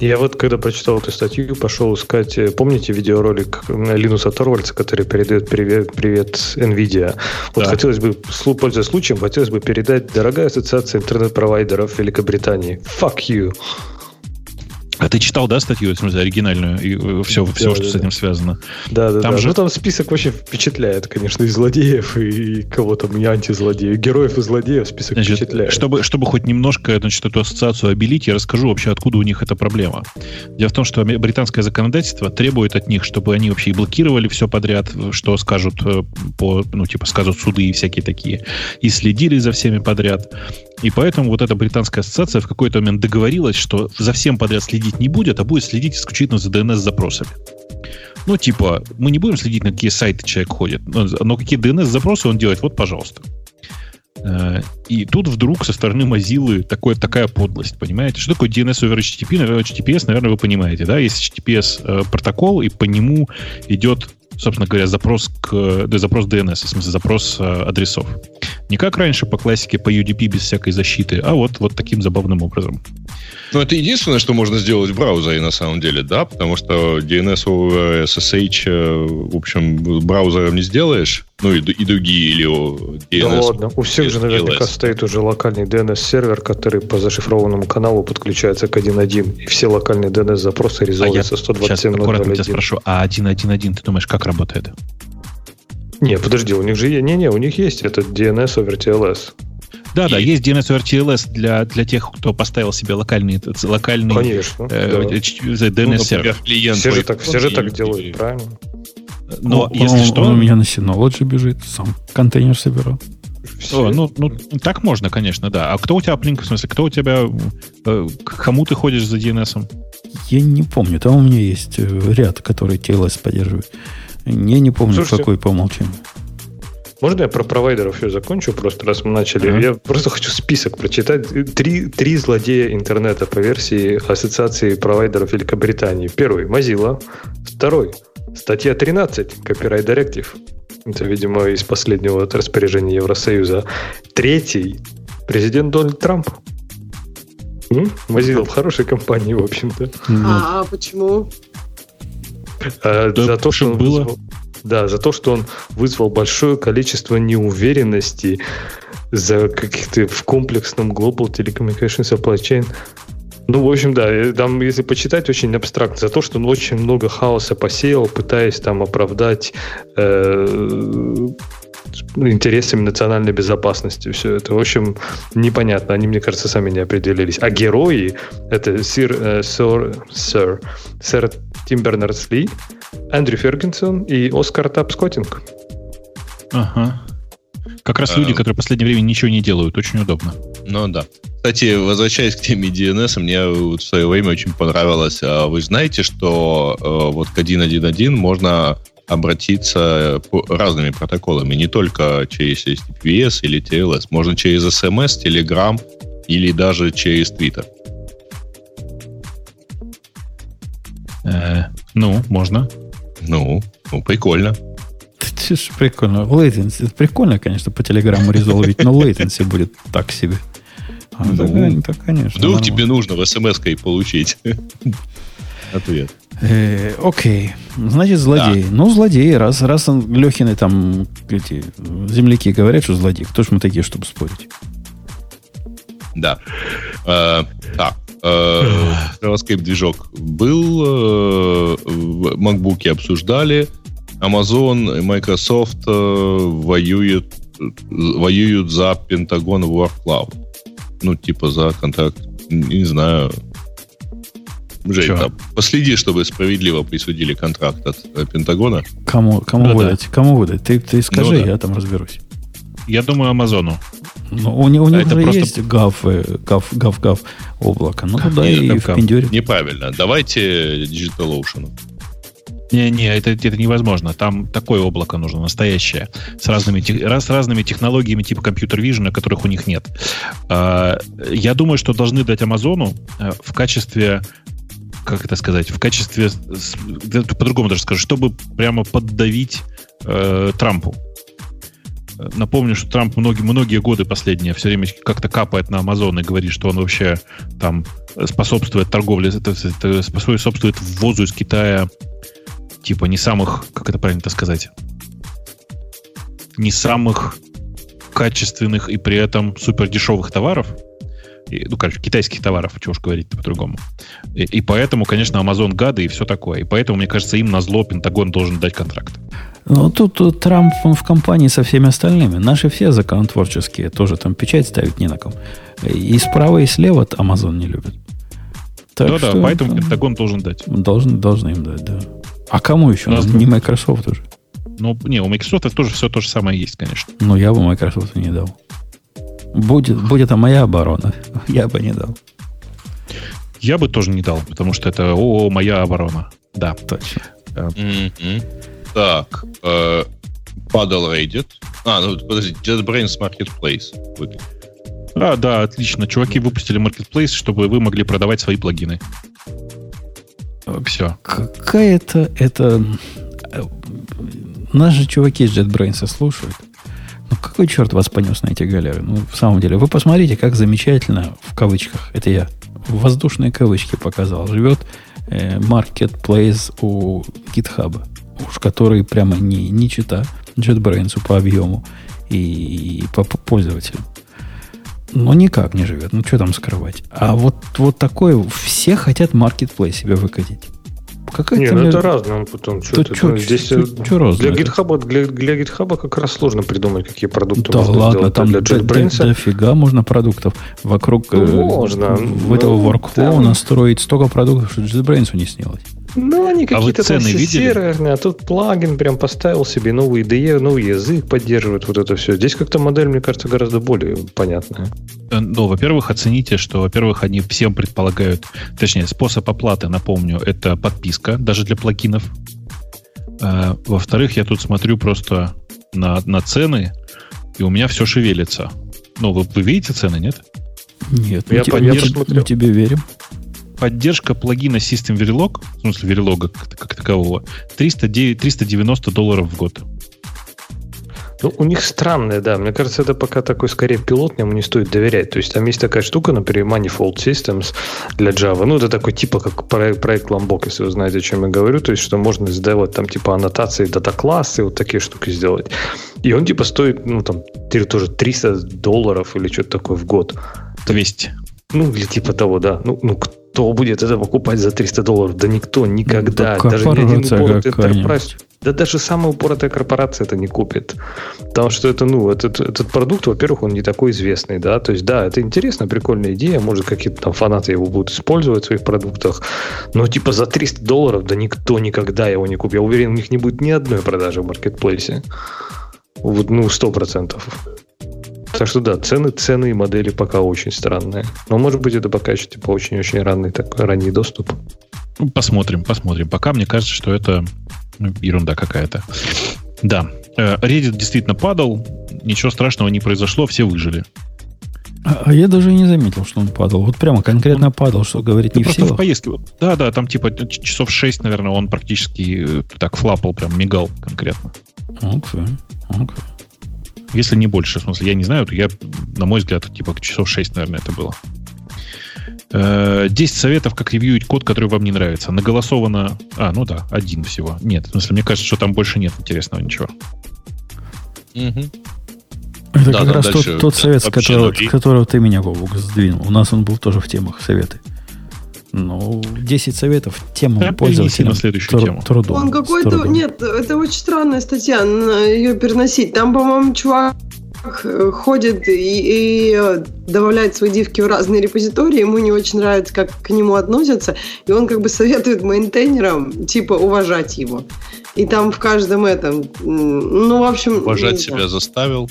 Я вот, когда прочитал эту статью, пошел искать, э, помните видеоролик Линуса Торвальца, который передает привет, привет NVIDIA? Вот да. хотелось бы, пользуясь случаем, хотелось бы передать, дорогая ассоциация интернет-провайдеров Великобритании, fuck you. А ты читал, да, статью, в смысле, оригинальную, и все, э, да, все да, что да. с этим связано? Да, да, там да. Же... Ну, там список вообще впечатляет, конечно, и злодеев, и кого там, и антизлодеев, героев и злодеев список значит, впечатляет. Чтобы, чтобы хоть немножко, значит, эту ассоциацию обелить, я расскажу вообще, откуда у них эта проблема. Дело в том, что британское законодательство требует от них, чтобы они вообще и блокировали все подряд, что скажут э, по, ну, типа, скажут суды и всякие такие, и следили за всеми подряд. И поэтому вот эта британская ассоциация в какой-то момент договорилась, что за всем подряд следить не будет, а будет следить исключительно за DNS-запросами. Ну, типа, мы не будем следить, на какие сайты человек ходит, но, но какие DNS-запросы он делает, вот, пожалуйста. Э, и тут вдруг со стороны Mozilla такое, такая подлость, понимаете? Что такое DNS over HTTP? HTTPS, наверное, вы понимаете, да? Есть HTTPS э, протокол, и по нему идет собственно говоря, запрос к да, запрос DNS, в смысле запрос э, адресов. Не как раньше по классике по UDP без всякой защиты, а вот, вот таким забавным образом. Ну, это единственное, что можно сделать в браузере на самом деле, да, потому что DNS over SSH, э, в общем, браузером не сделаешь, ну и, и другие или DNS. Да ладно, у всех же наверняка DLS. стоит уже локальный DNS-сервер, который по зашифрованному каналу подключается к 1.1, и все локальные DNS-запросы резолвятся а 127.0.1. Сейчас аккуратно тебя спрошу, а 1.1.1 ты думаешь, как работает? Не, подожди, у них же не-не, у них есть этот DNS over TLS. Да, и... да, есть DNS RTLS для, для тех, кто поставил себе локальный, локальный Конечно, э, да. DNS сервер. Ну, все же так, все же так делают, правильно? Но ну, если он, что... Он у меня на Synology бежит, сам контейнер собирал. О, ну, ну, так можно, конечно, да. А кто у тебя Аплинк, в смысле, кто у тебя, э, к кому ты ходишь за DNS? Я не помню. Там у меня есть э, ряд, который TLS поддерживает. Я не помню, Слушайте, какой по умолчанию. Можно я про провайдеров все закончу, просто раз мы начали? Uh-huh. Я просто хочу список прочитать. Три, три злодея интернета по версии Ассоциации провайдеров Великобритании. Первый – Mozilla. Второй – статья 13, Copyright Directive. Это, видимо, из последнего распоряжения Евросоюза. Третий президент Дональд Трамп. М? Mozilla в хорошей компании, в общем-то. А, а почему? А, Да, за то, что было. вызвал- да, за то, что он вызвал большое количество неуверенности за каких-то в комплексном Global Telecommunication Supply Chain. Ну, в общем, да, э, там, если почитать, очень абстрактно. За то, что он очень много хаоса посеял, пытаясь там оправдать э, интересами национальной безопасности. Все это, в общем, непонятно. Они, мне кажется, сами не определились. А герои — это сир, э, сэр, сэр, сэр Тим Бернардс-Ли, Эндрю Фергюсон и Оскар Тапскотинг. Ага. Как раз А. люди, которые в последнее время ничего не делают. Очень удобно. Ну да. Кстати, возвращаясь к теме DNS, мне вот в свое время очень понравилось. А Вы знаете, что э, вот к 1.1.1 можно обратиться разными протоколами, не только через HTTPS или TLS. Можно через SMS, Telegram или даже через Twitter. Э, ну, можно. Ну, ну, прикольно. [LAUGHS] Прикольно. Latency. Прикольно, конечно, по телеграмму резолвить, но latency будет так себе. А, Ну, так, так, конечно. Вдруг нормально. тебе нужно в смс-кой получить [LAUGHS] ответ. Э, окей. Значит, злодей. Ну, злодей. Раз, раз он, Лехины там эти земляки говорят, что злодей. Кто ж мы такие, чтобы спорить? Да. Э, так. э, JavaScript движок был, э, в MacBook обсуждали, Amazon и Microsoft э, воюют, воюют за Пентагон War Cloud. Ну, типа за контракт. Не знаю. Жень, там, последи, чтобы справедливо присудили контракт от э, Пентагона. Кому, кому Да-да. выдать? Кому выдать? Ты, ты скажи, Ну да. я там разберусь. Я думаю, Амазону. Ну, у, у них это же просто- есть гав, э, гав, гав, гав облако. Ну, туда Нет, и там в пиндюре. Неправильно. Давайте DigitalOcean. Не-не, это, это невозможно. Там такое облако нужно, настоящее. С разными, с разными технологиями типа компьютер Vision, которых у них нет. А, Я думаю, что должны дать Амазону э, в качестве как это сказать, в качестве, по-другому даже скажу, чтобы прямо поддавить э, Трампу. Напомню, что Трамп многие, многие годы последние все время как-то капает на Амазон и говорит, что он вообще там способствует торговле, это, это способствует ввозу из Китая типа не самых, как это правильно сказать, не самых качественных и при этом супер дешевых товаров. И, ну, короче, китайских товаров, чего уж говорить по-другому. И, и поэтому, конечно, Amazon гады и все такое. И поэтому, мне кажется, им на зло Пентагон должен дать контракт. Ну, тут, тут Трамп он в компании со всеми остальными. Наши все законотворческие тоже там печать ставить не на ком. И справа, и слева Амазон не любят. Так Да-да, что, поэтому да, Пентагон должен дать. должны, должны им дать, да. А кому еще? У нас не Microsoft уже. Ну, не, у Microsoft тоже все то же самое есть, конечно. Но я бы Microsoft не дал. Будет, будет это моя оборона. [LAUGHS] Я бы не дал. Я бы тоже не дал, потому что это о, моя оборона. Да. Точно. Мгм. Так, э, падал Reddit. А, ну подожди, JetBrains Marketplace. А, да, отлично. Чуваки выпустили Marketplace, чтобы вы могли продавать свои плагины. Все. Какая-то это... э, Нас же чуваки из JetBrains слушают. Ну, какой черт вас понес на эти галеры? Ну, в самом деле, вы посмотрите, как замечательно, в кавычках, это я, воздушные кавычки показал, живет э, Marketplace у GitHub, уж который прямо не, не чита JetBrains по объему и, и по, по пользователям. Ну, никак не живет. Ну, что там скрывать? А вот, вот такое, все хотят Marketplace себе выкатить. Какая Не, там ну это разное. Потом, что Тут чё- здесь чё- э, чё разное для? GitHub, для, для GitHub как раз сложно придумать, какие продукты Да можно ладно, сделать. там для JetBrains. дофига можно продуктов вокруг э, Ну, можно. в этого Ну, workflow там- настроить столько продуктов, что JetBrains не снилось. Ну, они А какие-то там цены видели? серверные, а тут плагин прям поставил себе новый IDE, новый язык поддерживает вот это все. Здесь как-то модель, мне кажется, гораздо более понятная. Э, Ну, во-первых, оцените, что, во-первых, они всем предполагают, точнее, способ оплаты, напомню, это подписка, даже для плагинов. Э, Во-вторых, я тут смотрю просто на, на цены, и у меня все шевелится. Ну, вы, вы видите цены, нет? Нет, Я мы, я посмотрел. мы тебе верим. Поддержка плагина System Verilog, в смысле Verilog как, как такового, 309 390 долларов в год. Ну, у них странное, да. Мне кажется, это пока такой скорее пилотный, ему не стоит доверять. То есть там есть такая штука, например, Manifold Systems для Java. Ну, это такой типа как проект, проект Lombok, если вы знаете, о чем я говорю. То есть, что можно сделать там типа аннотации дата-классы, вот такие штуки сделать. И он типа стоит, ну, там, тоже 300 долларов или что-то такое в год. 200. Ну, или типа того, да. Ну, ну кто будет это покупать за 300 долларов? Да никто, никогда. Ну, Даже ни один enterprise. Да даже самая упоротая корпорация это не купит. Потому что это, ну, этот, этот продукт, во-первых, он не такой известный, да. То есть, да, это интересная, прикольная идея. Может, какие-то там фанаты его будут использовать в своих продуктах. Но типа за 300 долларов, да никто никогда его не купит. Я уверен, у них не будет ни одной продажи в маркетплейсе. Вот, ну, сто процентов. Так что да, цены, цены и модели пока очень странные. Но может быть это пока еще типа очень-очень ранний, такой, ранний доступ. Ну, посмотрим, посмотрим. Пока мне кажется, что это ну, ерунда какая-то. Да, э, Reddit действительно падал, ничего страшного не произошло, все выжили. А, а я даже не заметил, что он падал. Вот прямо конкретно он, падал, что говорить не просто в поездке. Да, да, там типа часов 6, наверное, он практически э, так флапал, прям мигал конкретно. Окей, окей. Если не больше, в смысле, я не знаю, то я, на мой взгляд, типа часов 6, наверное, это было. 10 э, советов, как ревьюить код, который вам не нравится. Наголосовано... А, ну да, один всего. Нет, в смысле, мне кажется, что там больше нет интересного ничего. Угу. Это да, как раз тот, тот совет, с которого, которого ты меня, Бобук, сдвинул. У нас он был тоже в темах советы. Ну, 10 советов тему пользователя на следующую тему. Трудом, Он какой-то... Нет, это очень странная статья, ее переносить. Там, по-моему, чувак ходит и, и э, добавляет свои дивки в разные репозитории, ему не очень нравится, как к нему относятся, и он как бы советует мейнтейнерам, типа, уважать его. И там в каждом этом, ну, в общем... Уважать себя заставил.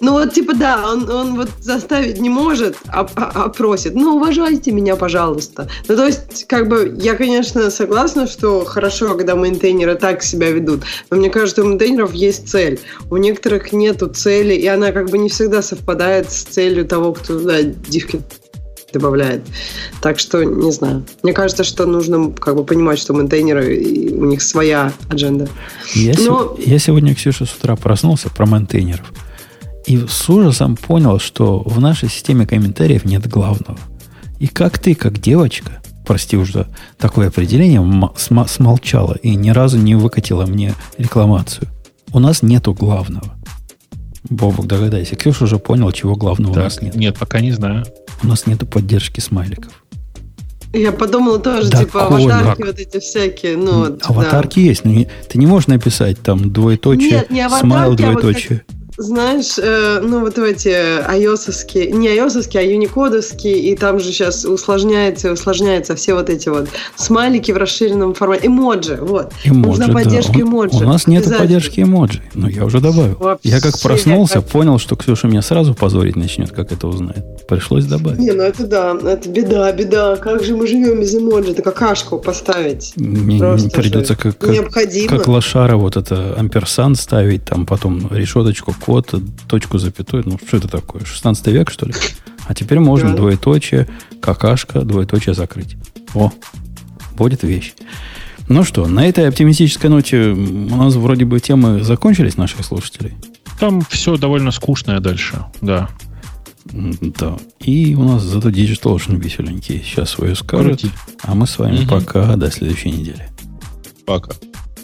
Ну вот типа да, он, он вот заставить не может, а, а, а просит. Ну уважайте меня, пожалуйста. Ну то есть как бы я, конечно, согласна, что хорошо, когда мейнтейнеры так себя ведут. Но мне кажется, у мейнтейнеров есть цель. У некоторых нету цели, и она как бы не всегда совпадает с целью того, кто да, дивки добавляет. Так что, не знаю. Мне кажется, что нужно как бы понимать, что мейнтейнеры, у них своя agenda. Я, Но... я сегодня, Ксюша, с утра проснулся про мейнтейнеров. И с ужасом понял, что в нашей системе комментариев нет главного. И как ты, как девочка, прости уже такое определение, смолчала и ни разу не выкатила мне рекламацию. У нас нету главного. Бобок, догадайся. Ксюша уже понял, чего главного так, у нас нет. Нет, пока не знаю. У нас нету поддержки смайликов. Я подумала тоже, да типа, Коля. аватарки вот эти всякие. Ну, вот, аватарки да. есть, но не, ты не можешь написать там двоеточие, Нет, не аватарки, смайл двоеточие. А вот знаешь, э, ну вот эти ios не ios а юникодовские, и там же сейчас усложняется, усложняется все вот эти вот смайлики в расширенном формате. Эмоджи, вот. Эмоджи, Нужна поддержка да. эмоджи. У нас нет поддержки эмоджи, но я уже добавил. Вообще, я как проснулся, как... понял, что Ксюша меня сразу позорить начнет, как это узнает. Пришлось добавить. Не, ну это да, это беда, беда. Как же мы живем без эмоджи? Это какашку поставить. Мне, мне придется как, как, необходимо. как лошара вот это амперсан ставить, там потом решеточку код, точку запятой. Ну, что это такое? 16 век, что ли? А теперь можно да. двоеточие, какашка, двоеточие закрыть. О, будет вещь. Ну что, на этой оптимистической ноте у нас вроде бы темы закончились наших слушателей. Там все довольно скучное дальше, да. Да. И у нас зато Digital Ocean веселенький сейчас свое скажет. А мы с вами угу. пока до следующей недели. Пока.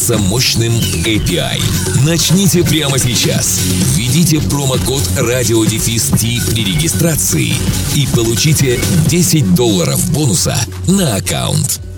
мощным мощным API. Начните прямо сейчас. Введите промокод радиодефис при регистрации и получите 10 долларов бонуса на аккаунт.